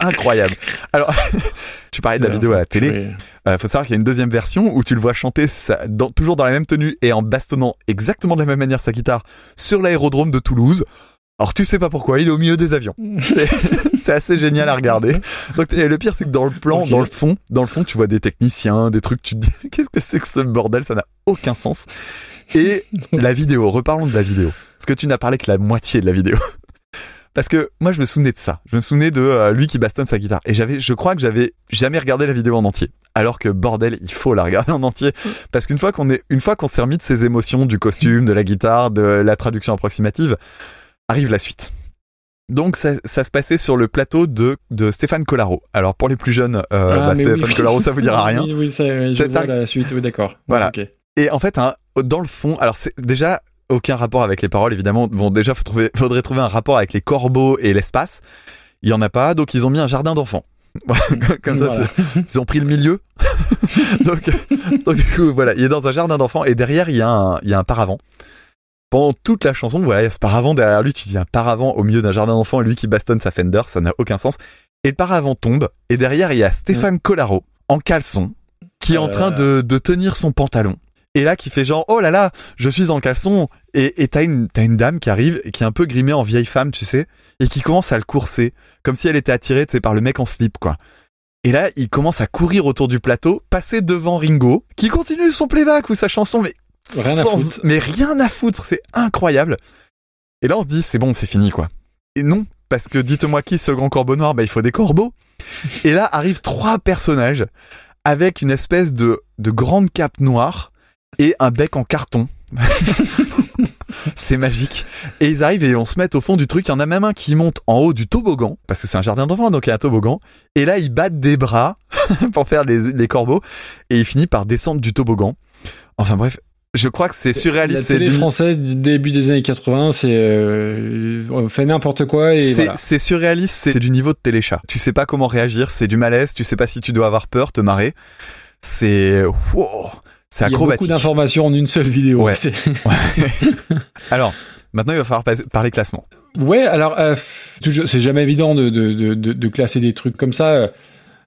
Incroyable. Alors, *laughs* tu parlais de la vidéo à la télé. Oui. Euh, faut savoir qu'il y a une deuxième version où tu le vois chanter dans- toujours dans la même tenue et en bastonnant exactement de la même manière sa guitare sur l'aérodrome de Toulouse. Alors tu sais pas pourquoi, il est au milieu des avions. C'est- *laughs* C'est assez génial à regarder. Donc et le pire c'est que dans le plan, dans le fond, dans le fond, tu vois des techniciens, des trucs. Tu te dis qu'est-ce que c'est que ce bordel? Ça n'a aucun sens. Et la vidéo. Reparlons de la vidéo. Parce que tu n'as parlé que la moitié de la vidéo. *laughs* Parce que moi je me souvenais de ça. Je me souvenais de euh, lui qui bastonne sa guitare. Et j'avais, je crois que j'avais jamais regardé la vidéo en entier. Alors que bordel, il faut la regarder en entier. Parce qu'une fois qu'on est, une fois qu'on s'est remis de ses émotions, du costume, de la guitare, de la traduction approximative, arrive la suite. Donc ça, ça se passait sur le plateau de, de Stéphane Collaro. Alors pour les plus jeunes, euh, Ah, bah, Stéphane oui. Collaro, ça vous dira *laughs* rien. Oui, oui, ça, je vois un- la suite, oui, d'accord. Voilà. Et en fait, hein, dans le fond, alors c'est déjà aucun rapport avec les paroles, évidemment. Bon, déjà, faut trouver, faudrait trouver un rapport avec les corbeaux et l'espace. Il y en a pas, donc ils ont mis un jardin d'enfants. *laughs* Voilà, Comme ça, Voilà. ils ont pris le milieu. *laughs* donc, donc du coup, voilà, il est dans un jardin d'enfants et derrière il y a un, il y a un paravent. Pendant toute la chanson, voilà, il y a ce paravent derrière lui. Tu dis un paravent au milieu d'un jardin d'enfants et lui qui bastonne sa Fender, ça n'a aucun sens. Et le paravent tombe et derrière il y a Stéphane Collaro en caleçon qui est en Euh. train de, de tenir son pantalon. Et là, qui fait genre, oh là là, je suis en caleçon. Et t'as une, t'as une dame qui arrive, et qui est un peu grimée en vieille femme, tu sais, et qui commence à le courser, comme si elle était attirée, par le mec en slip, quoi. Et là, il commence à courir autour du plateau, passer devant Ringo, qui continue son playback ou sa chanson, mais Rien à foutre. mais rien à foutre, c'est incroyable. Et là, on se dit, c'est bon, c'est fini, quoi. Et non, parce que dites-moi qui ce grand corbeau noir, bah, il faut des corbeaux. Et là arrivent trois personnages avec une espèce de, de grande cape noire et un bec en carton. *laughs* c'est magique. Et ils arrivent et on se met au fond du truc. Il y en a même un qui monte en haut du toboggan, parce que c'est un jardin d'enfants, donc il y a un toboggan. Et là, ils battent des bras *laughs* pour faire les, les corbeaux. Et il finit par descendre du toboggan. Enfin bref, je crois que c'est La surréaliste. c'est télé française du début des années 80, c'est euh, on fait n'importe quoi et C'est voilà. c'est surréaliste, c'est du niveau de téléchat. Tu sais pas comment réagir, c'est du malaise, tu sais pas si tu dois avoir peur, te marrer. C'est wow, c'est Il y a beaucoup acrobatique. d'informations en une seule vidéo. Ouais. *laughs* Alors, maintenant il va falloir parler classement. Ouais, alors euh, c'est jamais évident de, de, de, de- classer des trucs comme ça.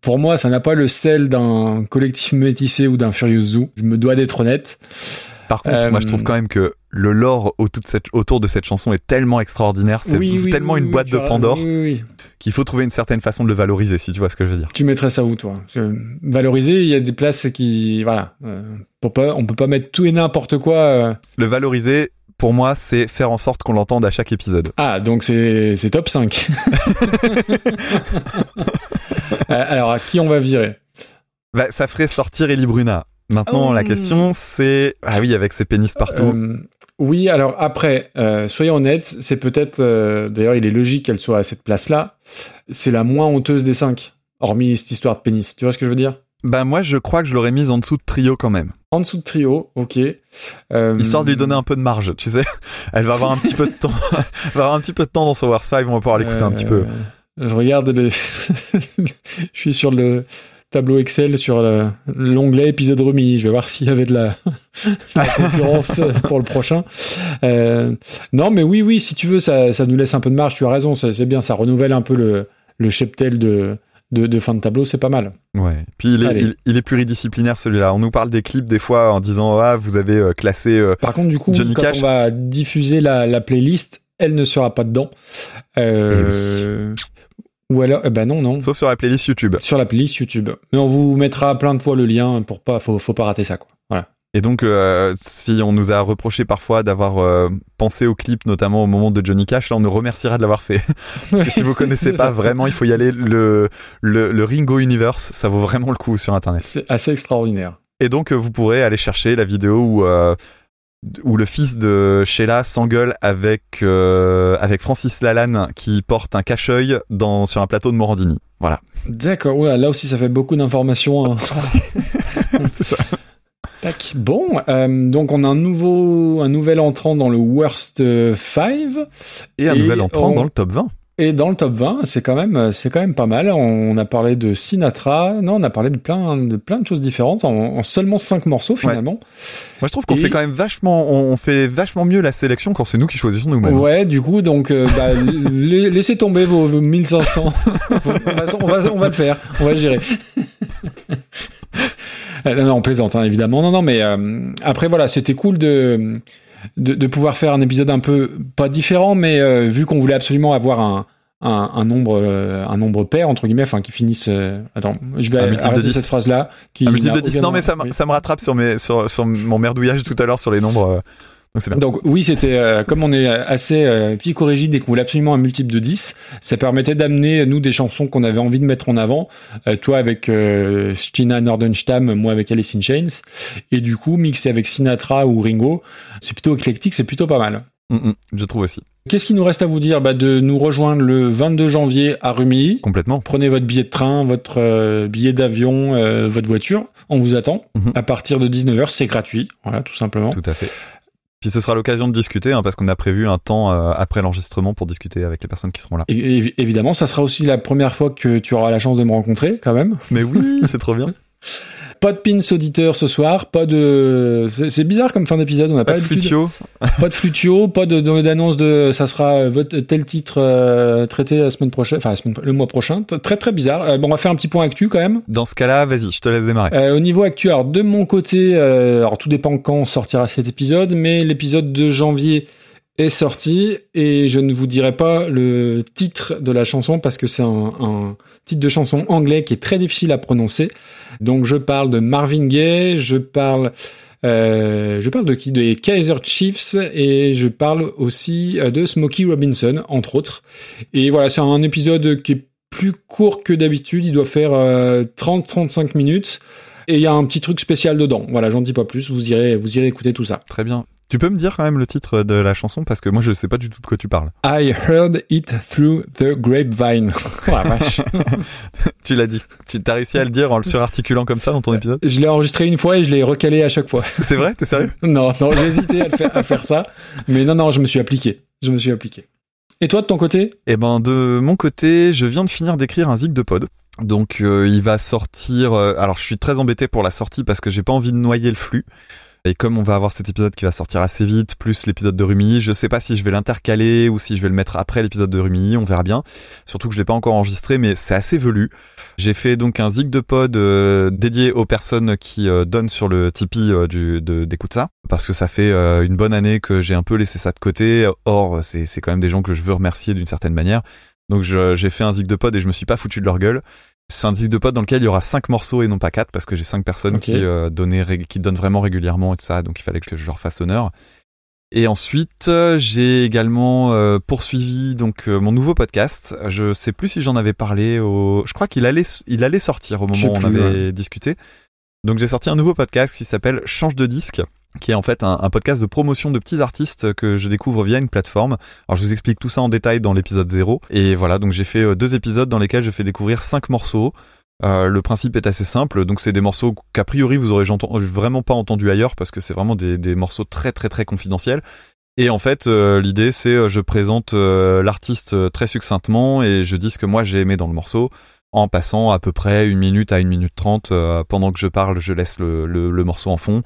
Pour moi, ça n'a pas le sel d'un collectif métissé ou d'un Furious Zoo. Je me dois d'être honnête. Par contre, Euh, moi je trouve quand même que le lore autour de cette, autour de cette chanson est tellement extraordinaire, c'est Oui, oui, tellement oui, une boîte de Pandore qu'il faut trouver une certaine façon de le valoriser, si tu vois ce que je veux dire. Tu mettrais ça où, toi? Valoriser, il y a des places qui, voilà, euh, pour pas, on peut pas mettre tout et n'importe quoi. euh. Le valoriser, pour moi, c'est faire en sorte qu'on l'entende à chaque épisode. Ah, donc c'est top 5. *laughs* *laughs* Euh, alors, à qui on va virer? Bah, ça ferait sortir Ellie Bruna. Maintenant, Oh. la question c'est ah oui, avec ses pénis partout. Euh, oui, alors après, euh, soyons honnêtes, c'est peut-être, euh, d'ailleurs, il est logique qu'elle soit à cette place-là. C'est la moins honteuse des cinq, hormis cette histoire de pénis. Tu vois ce que je veux dire? Bah moi, je crois que je l'aurais mise en dessous de trio quand même. En dessous de trio, ok. Euh, histoire de lui donner un peu de marge, tu sais. *laughs* Elle va avoir un petit peu de temps, *laughs* elle va avoir un petit peu de temps dans son Wars 5, on va pouvoir l'écouter un petit peu. Je regarde les... *laughs* je suis sur le tableau Excel sur le- l'onglet épisode remis. Je vais voir s'il y avait de la, *laughs* la concurrence pour le prochain. Euh, non, mais oui, oui, si tu veux, ça, ça nous laisse un peu de marge. Tu as raison, c'est bien, ça renouvelle un peu le, le cheptel de, de, de fin de tableau, c'est pas mal. Ouais. Puis il est, il, il est pluridisciplinaire celui-là. On nous parle des clips des fois en disant ah vous avez euh, classé. euh, Par contre, du coup, Johnny quand Cash. on va diffuser la, la playlist, elle ne sera pas dedans. Euh, Ou alors, eh ben non, non. Sauf sur la playlist YouTube. Sur la playlist YouTube. Mais on vous mettra plein de fois le lien pour pas, faut, faut pas rater ça, quoi. Voilà. Et donc, euh, si on nous a reproché parfois d'avoir euh, pensé au clip, notamment au moment de Johnny Cash, là, on nous remerciera de l'avoir fait. *laughs* Parce que si vous *laughs* connaissez pas ça. vraiment, il faut y aller. Le, le, le Ringo Universe, ça vaut vraiment le coup sur Internet. C'est assez extraordinaire. Et donc, euh, vous pourrez aller chercher la vidéo où, euh, où le fils de Sheila s'engueule avec, euh, avec Francis Lalanne qui porte un cache-œil dans- sur un plateau de Morandini. Voilà. D'accord. Oula, là aussi, ça fait beaucoup d'informations. hein. *laughs* C'est ça. Tac. Bon, euh, donc on a un nouveau, un nouvel entrant dans le Worst 5 Et un Et nouvel entrant on- dans le top 20. Et dans le top 20, c'est quand même, c'est quand même pas mal. On a parlé de Sinatra, non, on a parlé de plein, de plein de choses différentes en, en seulement 5 morceaux finalement. Moi, je trouve qu'on Et- fait quand même vachement, on fait vachement mieux la sélection quand c'est nous qui choisissons nous-mêmes. Ouais, du coup, donc, euh, bah, *laughs* la- laissez tomber vos, vos 1500. *laughs* on, va, on, va, on va le faire, on va le gérer. *laughs* Euh, non, non, on plaisante, hein, évidemment. Non, non, mais euh, après, voilà, c'était cool de, de, de pouvoir faire un épisode un peu, pas différent, mais euh, vu qu'on voulait absolument avoir un, un, un nombre euh, un nombre pair, entre guillemets, enfin, qui finisse... euh, attends, je vais arrêter 10. cette phrase-là. Qui Un multiple de 10. aucun- Non, mais ça, oui. ça me rattrape sur, mes, sur, sur mon merdouillage tout à l'heure sur les nombres. Donc oui, c'était euh, comme on est assez euh, psychorigide et qu'on voulait absolument un multiple de 10, ça permettait d'amener nous des chansons qu'on avait envie de mettre en avant, Euh, toi avec euh, Stina Nordenstam, moi avec Alice in Chains et du coup mixé avec Sinatra ou Ringo, c'est plutôt éclectique, c'est plutôt pas mal. Mm, mm, je trouve aussi. Qu'est-ce qu'il nous reste à vous dire bah, De nous rejoindre le 22 janvier à Rumilly? Complètement. Prenez votre billet de train, votre euh, billet d'avion, euh, votre voiture. On vous attend. Mhm. À partir de 19h, c'est gratuit. Voilà, tout simplement. Tout à fait. Puis ce sera l'occasion de discuter, hein, parce qu'on a prévu un temps euh, après l'enregistrement pour discuter avec les personnes qui seront là. Et, et- évidemment, ça sera aussi la première fois que tu auras la chance de me rencontrer, quand même. Mais oui, *laughs* c'est trop bien. Pas de pins auditeur ce soir, pas de. C'est bizarre comme fin d'épisode, on n'a pas, Pas de flutio. Pas de flutio, pas de- d'annonce de, ça sera euh, votre tel titre euh, traité la semaine prochaine, enfin le mois prochain. Très très bizarre. Euh, bon, on va faire un petit point actu quand même. Dans ce cas-là, vas-y, je te laisse démarrer. Euh, au niveau actu, alors de mon côté, euh, alors tout dépend quand sortira cet épisode, mais l'épisode de janvier est sorti et je ne vous dirai pas le titre de la chanson parce que c'est un, titre de chanson anglais qui est très difficile à prononcer. Donc je parle de Marvin Gaye, je parle euh, je parle de qui? Des Kaiser Chiefs et je parle aussi euh, de Smokey Robinson entre autres. Et voilà, c'est un épisode qui est plus court que d'habitude, il doit faire euh, 30-35 minutes. Et il y a un petit truc spécial dedans. Voilà, j'en dis pas plus. Vous irez, vous irez écouter tout ça. Très bien. Tu peux me dire quand même le titre de la chanson parce que moi je sais pas du tout de quoi tu parles. I heard it through the grapevine. *laughs* oh la vache. *laughs* Tu l'as dit. Tu t'as réussi à le dire en le surarticulant comme ça dans ton épisode? je l'ai enregistré une fois et je l'ai recalé à chaque fois. *laughs* C'est vrai? T'es sérieux? Non, non, j'ai hésité à, le faire, à faire ça. Mais non, non, je me suis appliqué. Je me suis appliqué. Et toi, de ton côté? Eh ben de mon côté, je viens de finir d'écrire un zig de pod. Donc euh, il va sortir. euh, alors je suis très embêté pour la sortie parce que j'ai pas envie de noyer le flux. Et comme on va avoir cet épisode qui va sortir assez vite, plus l'épisode de Rumilly, je sais pas si je vais l'intercaler ou si je vais le mettre après l'épisode de Rumilly, on verra bien. Surtout que je l'ai pas encore enregistré, mais c'est assez velu. J'ai fait donc un zig de pod euh, dédié aux personnes qui euh, donnent sur le Tipeee euh, de, d'écoute ça, parce que ça fait une bonne année que j'ai un peu laissé ça de côté. Or, c'est, c'est quand même des gens que je veux remercier d'une certaine manière. Donc j'ai fait un zig de pod et je me suis pas foutu de leur gueule. C'est un zig de pod dans lequel il y aura cinq morceaux et non pas quatre parce que j'ai cinq personnes qui euh, donnaient qui donnent vraiment régulièrement et tout ça, donc il fallait que je leur fasse honneur. Et ensuite, euh, j'ai également euh, poursuivi donc euh, mon nouveau podcast. Je sais plus si j'en avais parlé au je crois qu'il allait il allait sortir au moment où on avait discuté. Donc j'ai sorti un nouveau podcast qui s'appelle Change de disque qui est en fait un, podcast de promotion de petits artistes que je découvre via une plateforme. Alors je vous explique tout ça en détail dans l'épisode 0. Et voilà, donc j'ai fait euh, deux épisodes dans lesquels je fais découvrir cinq morceaux. Euh, le principe est assez simple, donc c'est des morceaux qu'a priori vous aurez j'entends- vraiment pas entendu ailleurs parce que c'est vraiment des, morceaux très très très confidentiels. Et en fait, euh, l'idée c'est euh, je présente euh, l'artiste euh, très succinctement et je dis ce que moi j'ai aimé dans le morceau en passant à peu près une minute à une minute trente. euh, pendant que je parle, je laisse le morceau en fond.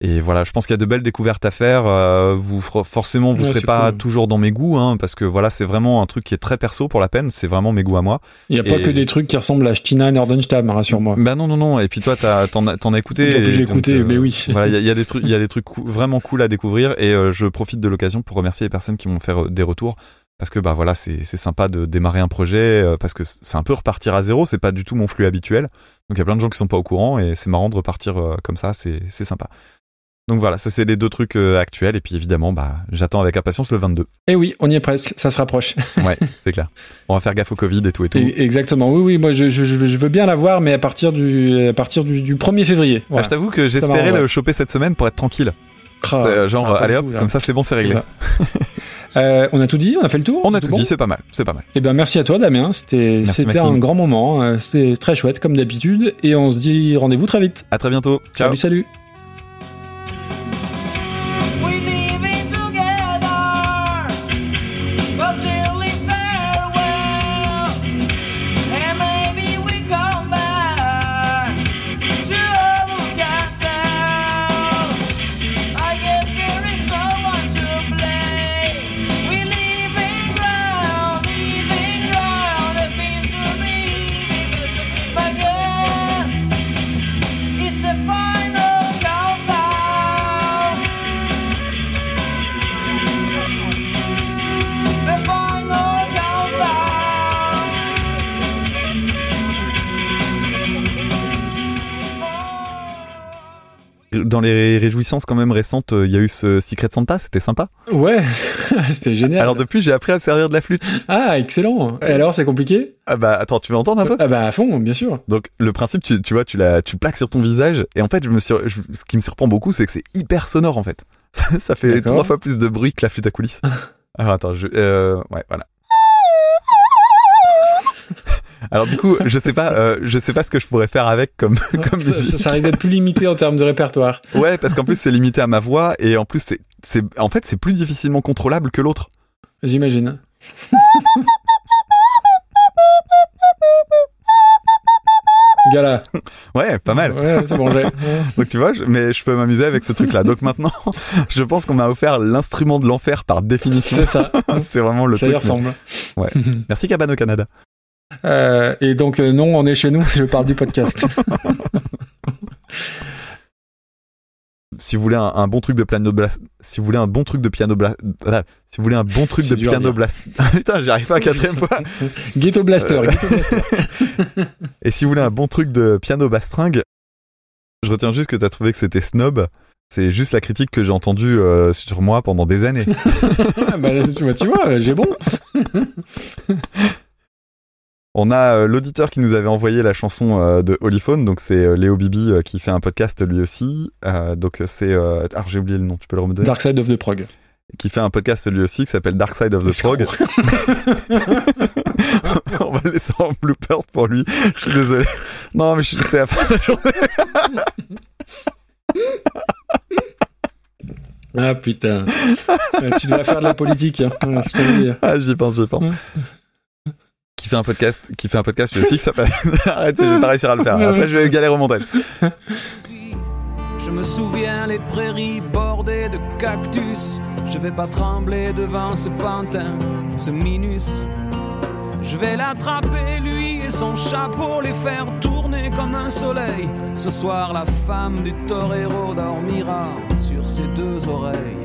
Et voilà, je pense qu'il y a de belles découvertes à faire. euh, vous for- forcément, vous Ouais, serez pas cool. toujours dans mes goûts, hein, parce que voilà, c'est vraiment un truc qui est très perso pour la peine. C'est vraiment mes goûts à moi. Il n'y a pas que des trucs qui ressemblent à Stina Nordenstam, rassure-moi. Bah non, non, non. Et puis toi, t'en as, t'en as écouté. J'ai écouté, mais oui. *laughs* Voilà, il y a, il y a des trucs, il y a des trucs cou- vraiment cool à découvrir. Et euh, je profite de l'occasion pour remercier les personnes qui m'ont fait euh, des retours. Parce que bah voilà, c'est sympa de démarrer un projet euh, parce que c'est un peu repartir à zéro. C'est pas du tout mon flux habituel. Donc il y a plein de gens qui sont pas au courant et c'est marrant de repartir euh, comme ça. C'est sympa. Donc voilà, ça c'est les deux trucs euh, actuels. Et puis évidemment, bah j'attends avec impatience le 22. Eh oui, on y est presque, ça se rapproche. *laughs* Ouais, c'est clair. On va faire gaffe au Covid et tout et tout. Et- Exactement, oui, oui, moi je, je, je veux- bien l'avoir, mais à partir du, à partir du, du 1er février. Ah, je t'avoue que j'espérais le choper cette semaine pour être tranquille. Ah, euh, genre, allez hop, tout, comme ça c'est bon, c'est réglé. *laughs* Euh, on a tout dit, on a fait le tour. On a tout bon dit, c'est pas mal, c'est pas mal. Eh ben merci à toi Damien, c'était c'était un grand moment, euh, c'était très chouette comme d'habitude, et on se dit rendez-vous très vite. À très bientôt. Ciao. Salut, salut. Les réjouissances quand même récentes, euh, il y a eu ce Secret Santa, c'était sympa. Ouais, *laughs* c'était génial. Alors depuis, j'ai appris à me servir de la flûte. Ah, excellent. Et alors, c'est compliqué? Ah bah attends, tu veux entendre un peu? Ah bah à fond, bien sûr. Donc le principe, tu, tu vois, tu la, tu plaques sur ton visage et en fait, je me sur, je- ce qui me surprend beaucoup, c'est que c'est hyper sonore en fait. *laughs* Ça, ça fait trois fois plus de bruit que la flûte à coulisses. *laughs* Alors attends, je, euh, ouais, voilà. Alors du coup, je sais pas, euh, je sais pas ce que je pourrais faire avec comme comme ça, musique. ça, ça risque d'être plus limité en termes de répertoire. Ouais, parce qu'en plus c'est limité à ma voix et en plus c'est c'est en fait c'est plus difficilement contrôlable que l'autre. J'imagine. Gala. Ouais, pas mal. Ouais, c'est bon, j'ai. *laughs* Donc tu vois, je- mais je peux m'amuser avec ce truc-là. Donc maintenant, je pense qu'on m'a offert l'instrument de l'enfer par définition. C'est ça. *laughs* C'est vraiment le ça y truc. ressemble. Merci Cabane au Canada. Euh, et donc, euh, non, on est chez nous, *laughs* je parle du podcast. Si vous voulez un, un bon truc de piano blast, si vous voulez un bon truc de piano blast, si vous voulez un bon truc de piano blast, *laughs* putain, j'y arrive pas à quatrième fois. *laughs* Ghetto Blaster, Euh. Ghetto Blaster. Et si vous voulez un bon truc de piano bastringue, je retiens juste que t'as trouvé que c'était snob. C'est juste la critique que j'ai entendue euh, sur moi pendant des années. Ah, bah, là, tu vois, tu vois, j'ai bon. On a euh, l'auditeur qui nous avait envoyé la chanson euh, de Holyphone, donc c'est euh, Léo Bibi qui fait un podcast lui aussi. Donc c'est, alors j'ai oublié le nom, tu peux le redonner Dark Side of the Prog. Qui fait un podcast lui aussi qui s'appelle Dark Side of the Frog. *laughs* On va le laisser en bloopers pour lui. Je suis désolé. Non mais je c'est la fin de la journée. Ah putain. Tu devrais faire de la politique, hein. Je te le dis. Ah j'y pense, j'y pense. Qui fait un podcast, qui fait un podcast lui aussi qui s'appelle. *laughs* Arrête, je vais pas réussir à le faire. Après je vais galérer au montage. Je me souviens les prairies bordées de cactus. Je vais pas trembler devant ce pantin, ce minus. Je vais l'attraper, lui et son chapeau, les faire tourner comme un soleil. Ce soir, la femme du torero dormira sur ses deux oreilles.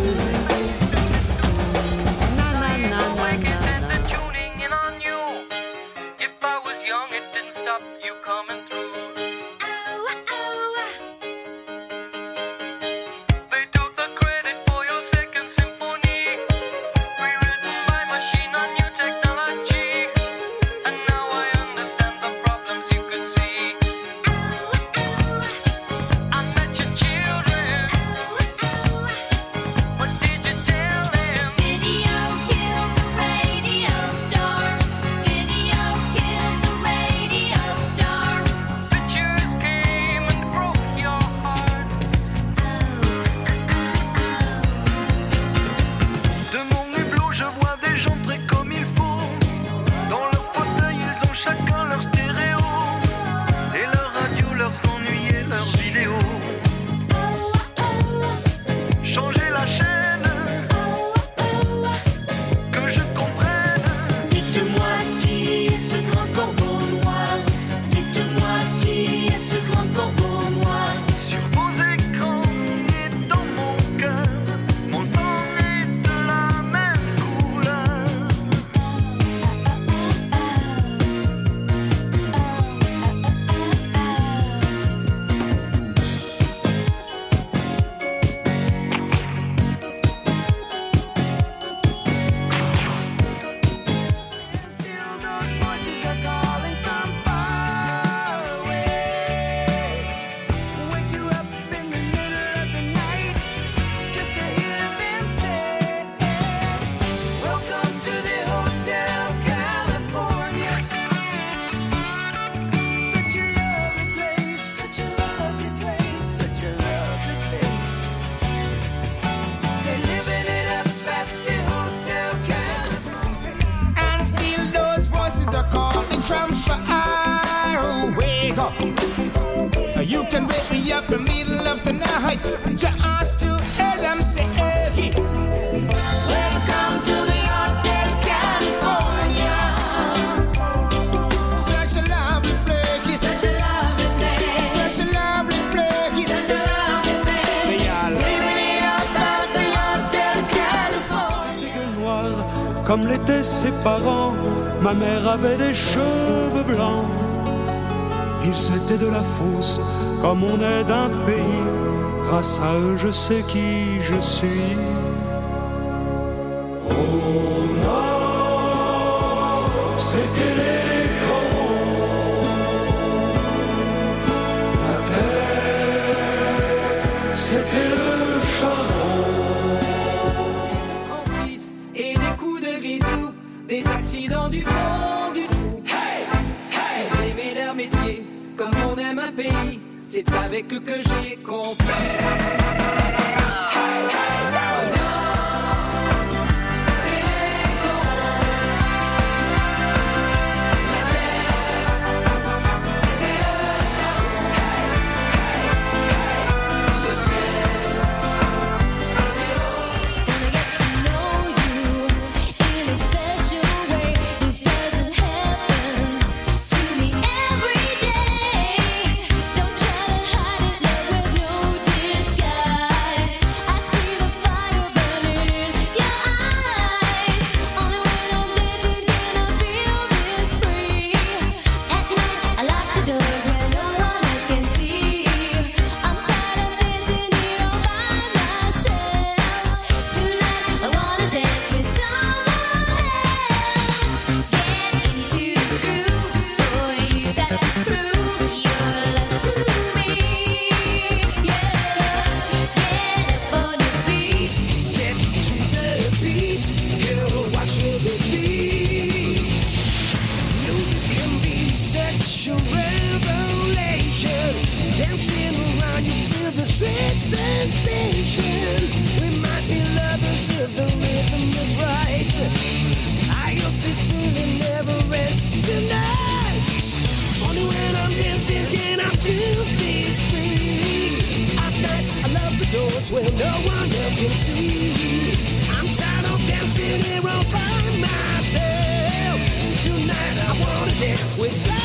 avait des cheveux blancs. Ils étaient de la fosse, comme on est d'un pays. Grâce à eux, je sais qui je suis. que no one else can see. I'm tired of dancing here all by myself. Tonight I wanna dance with.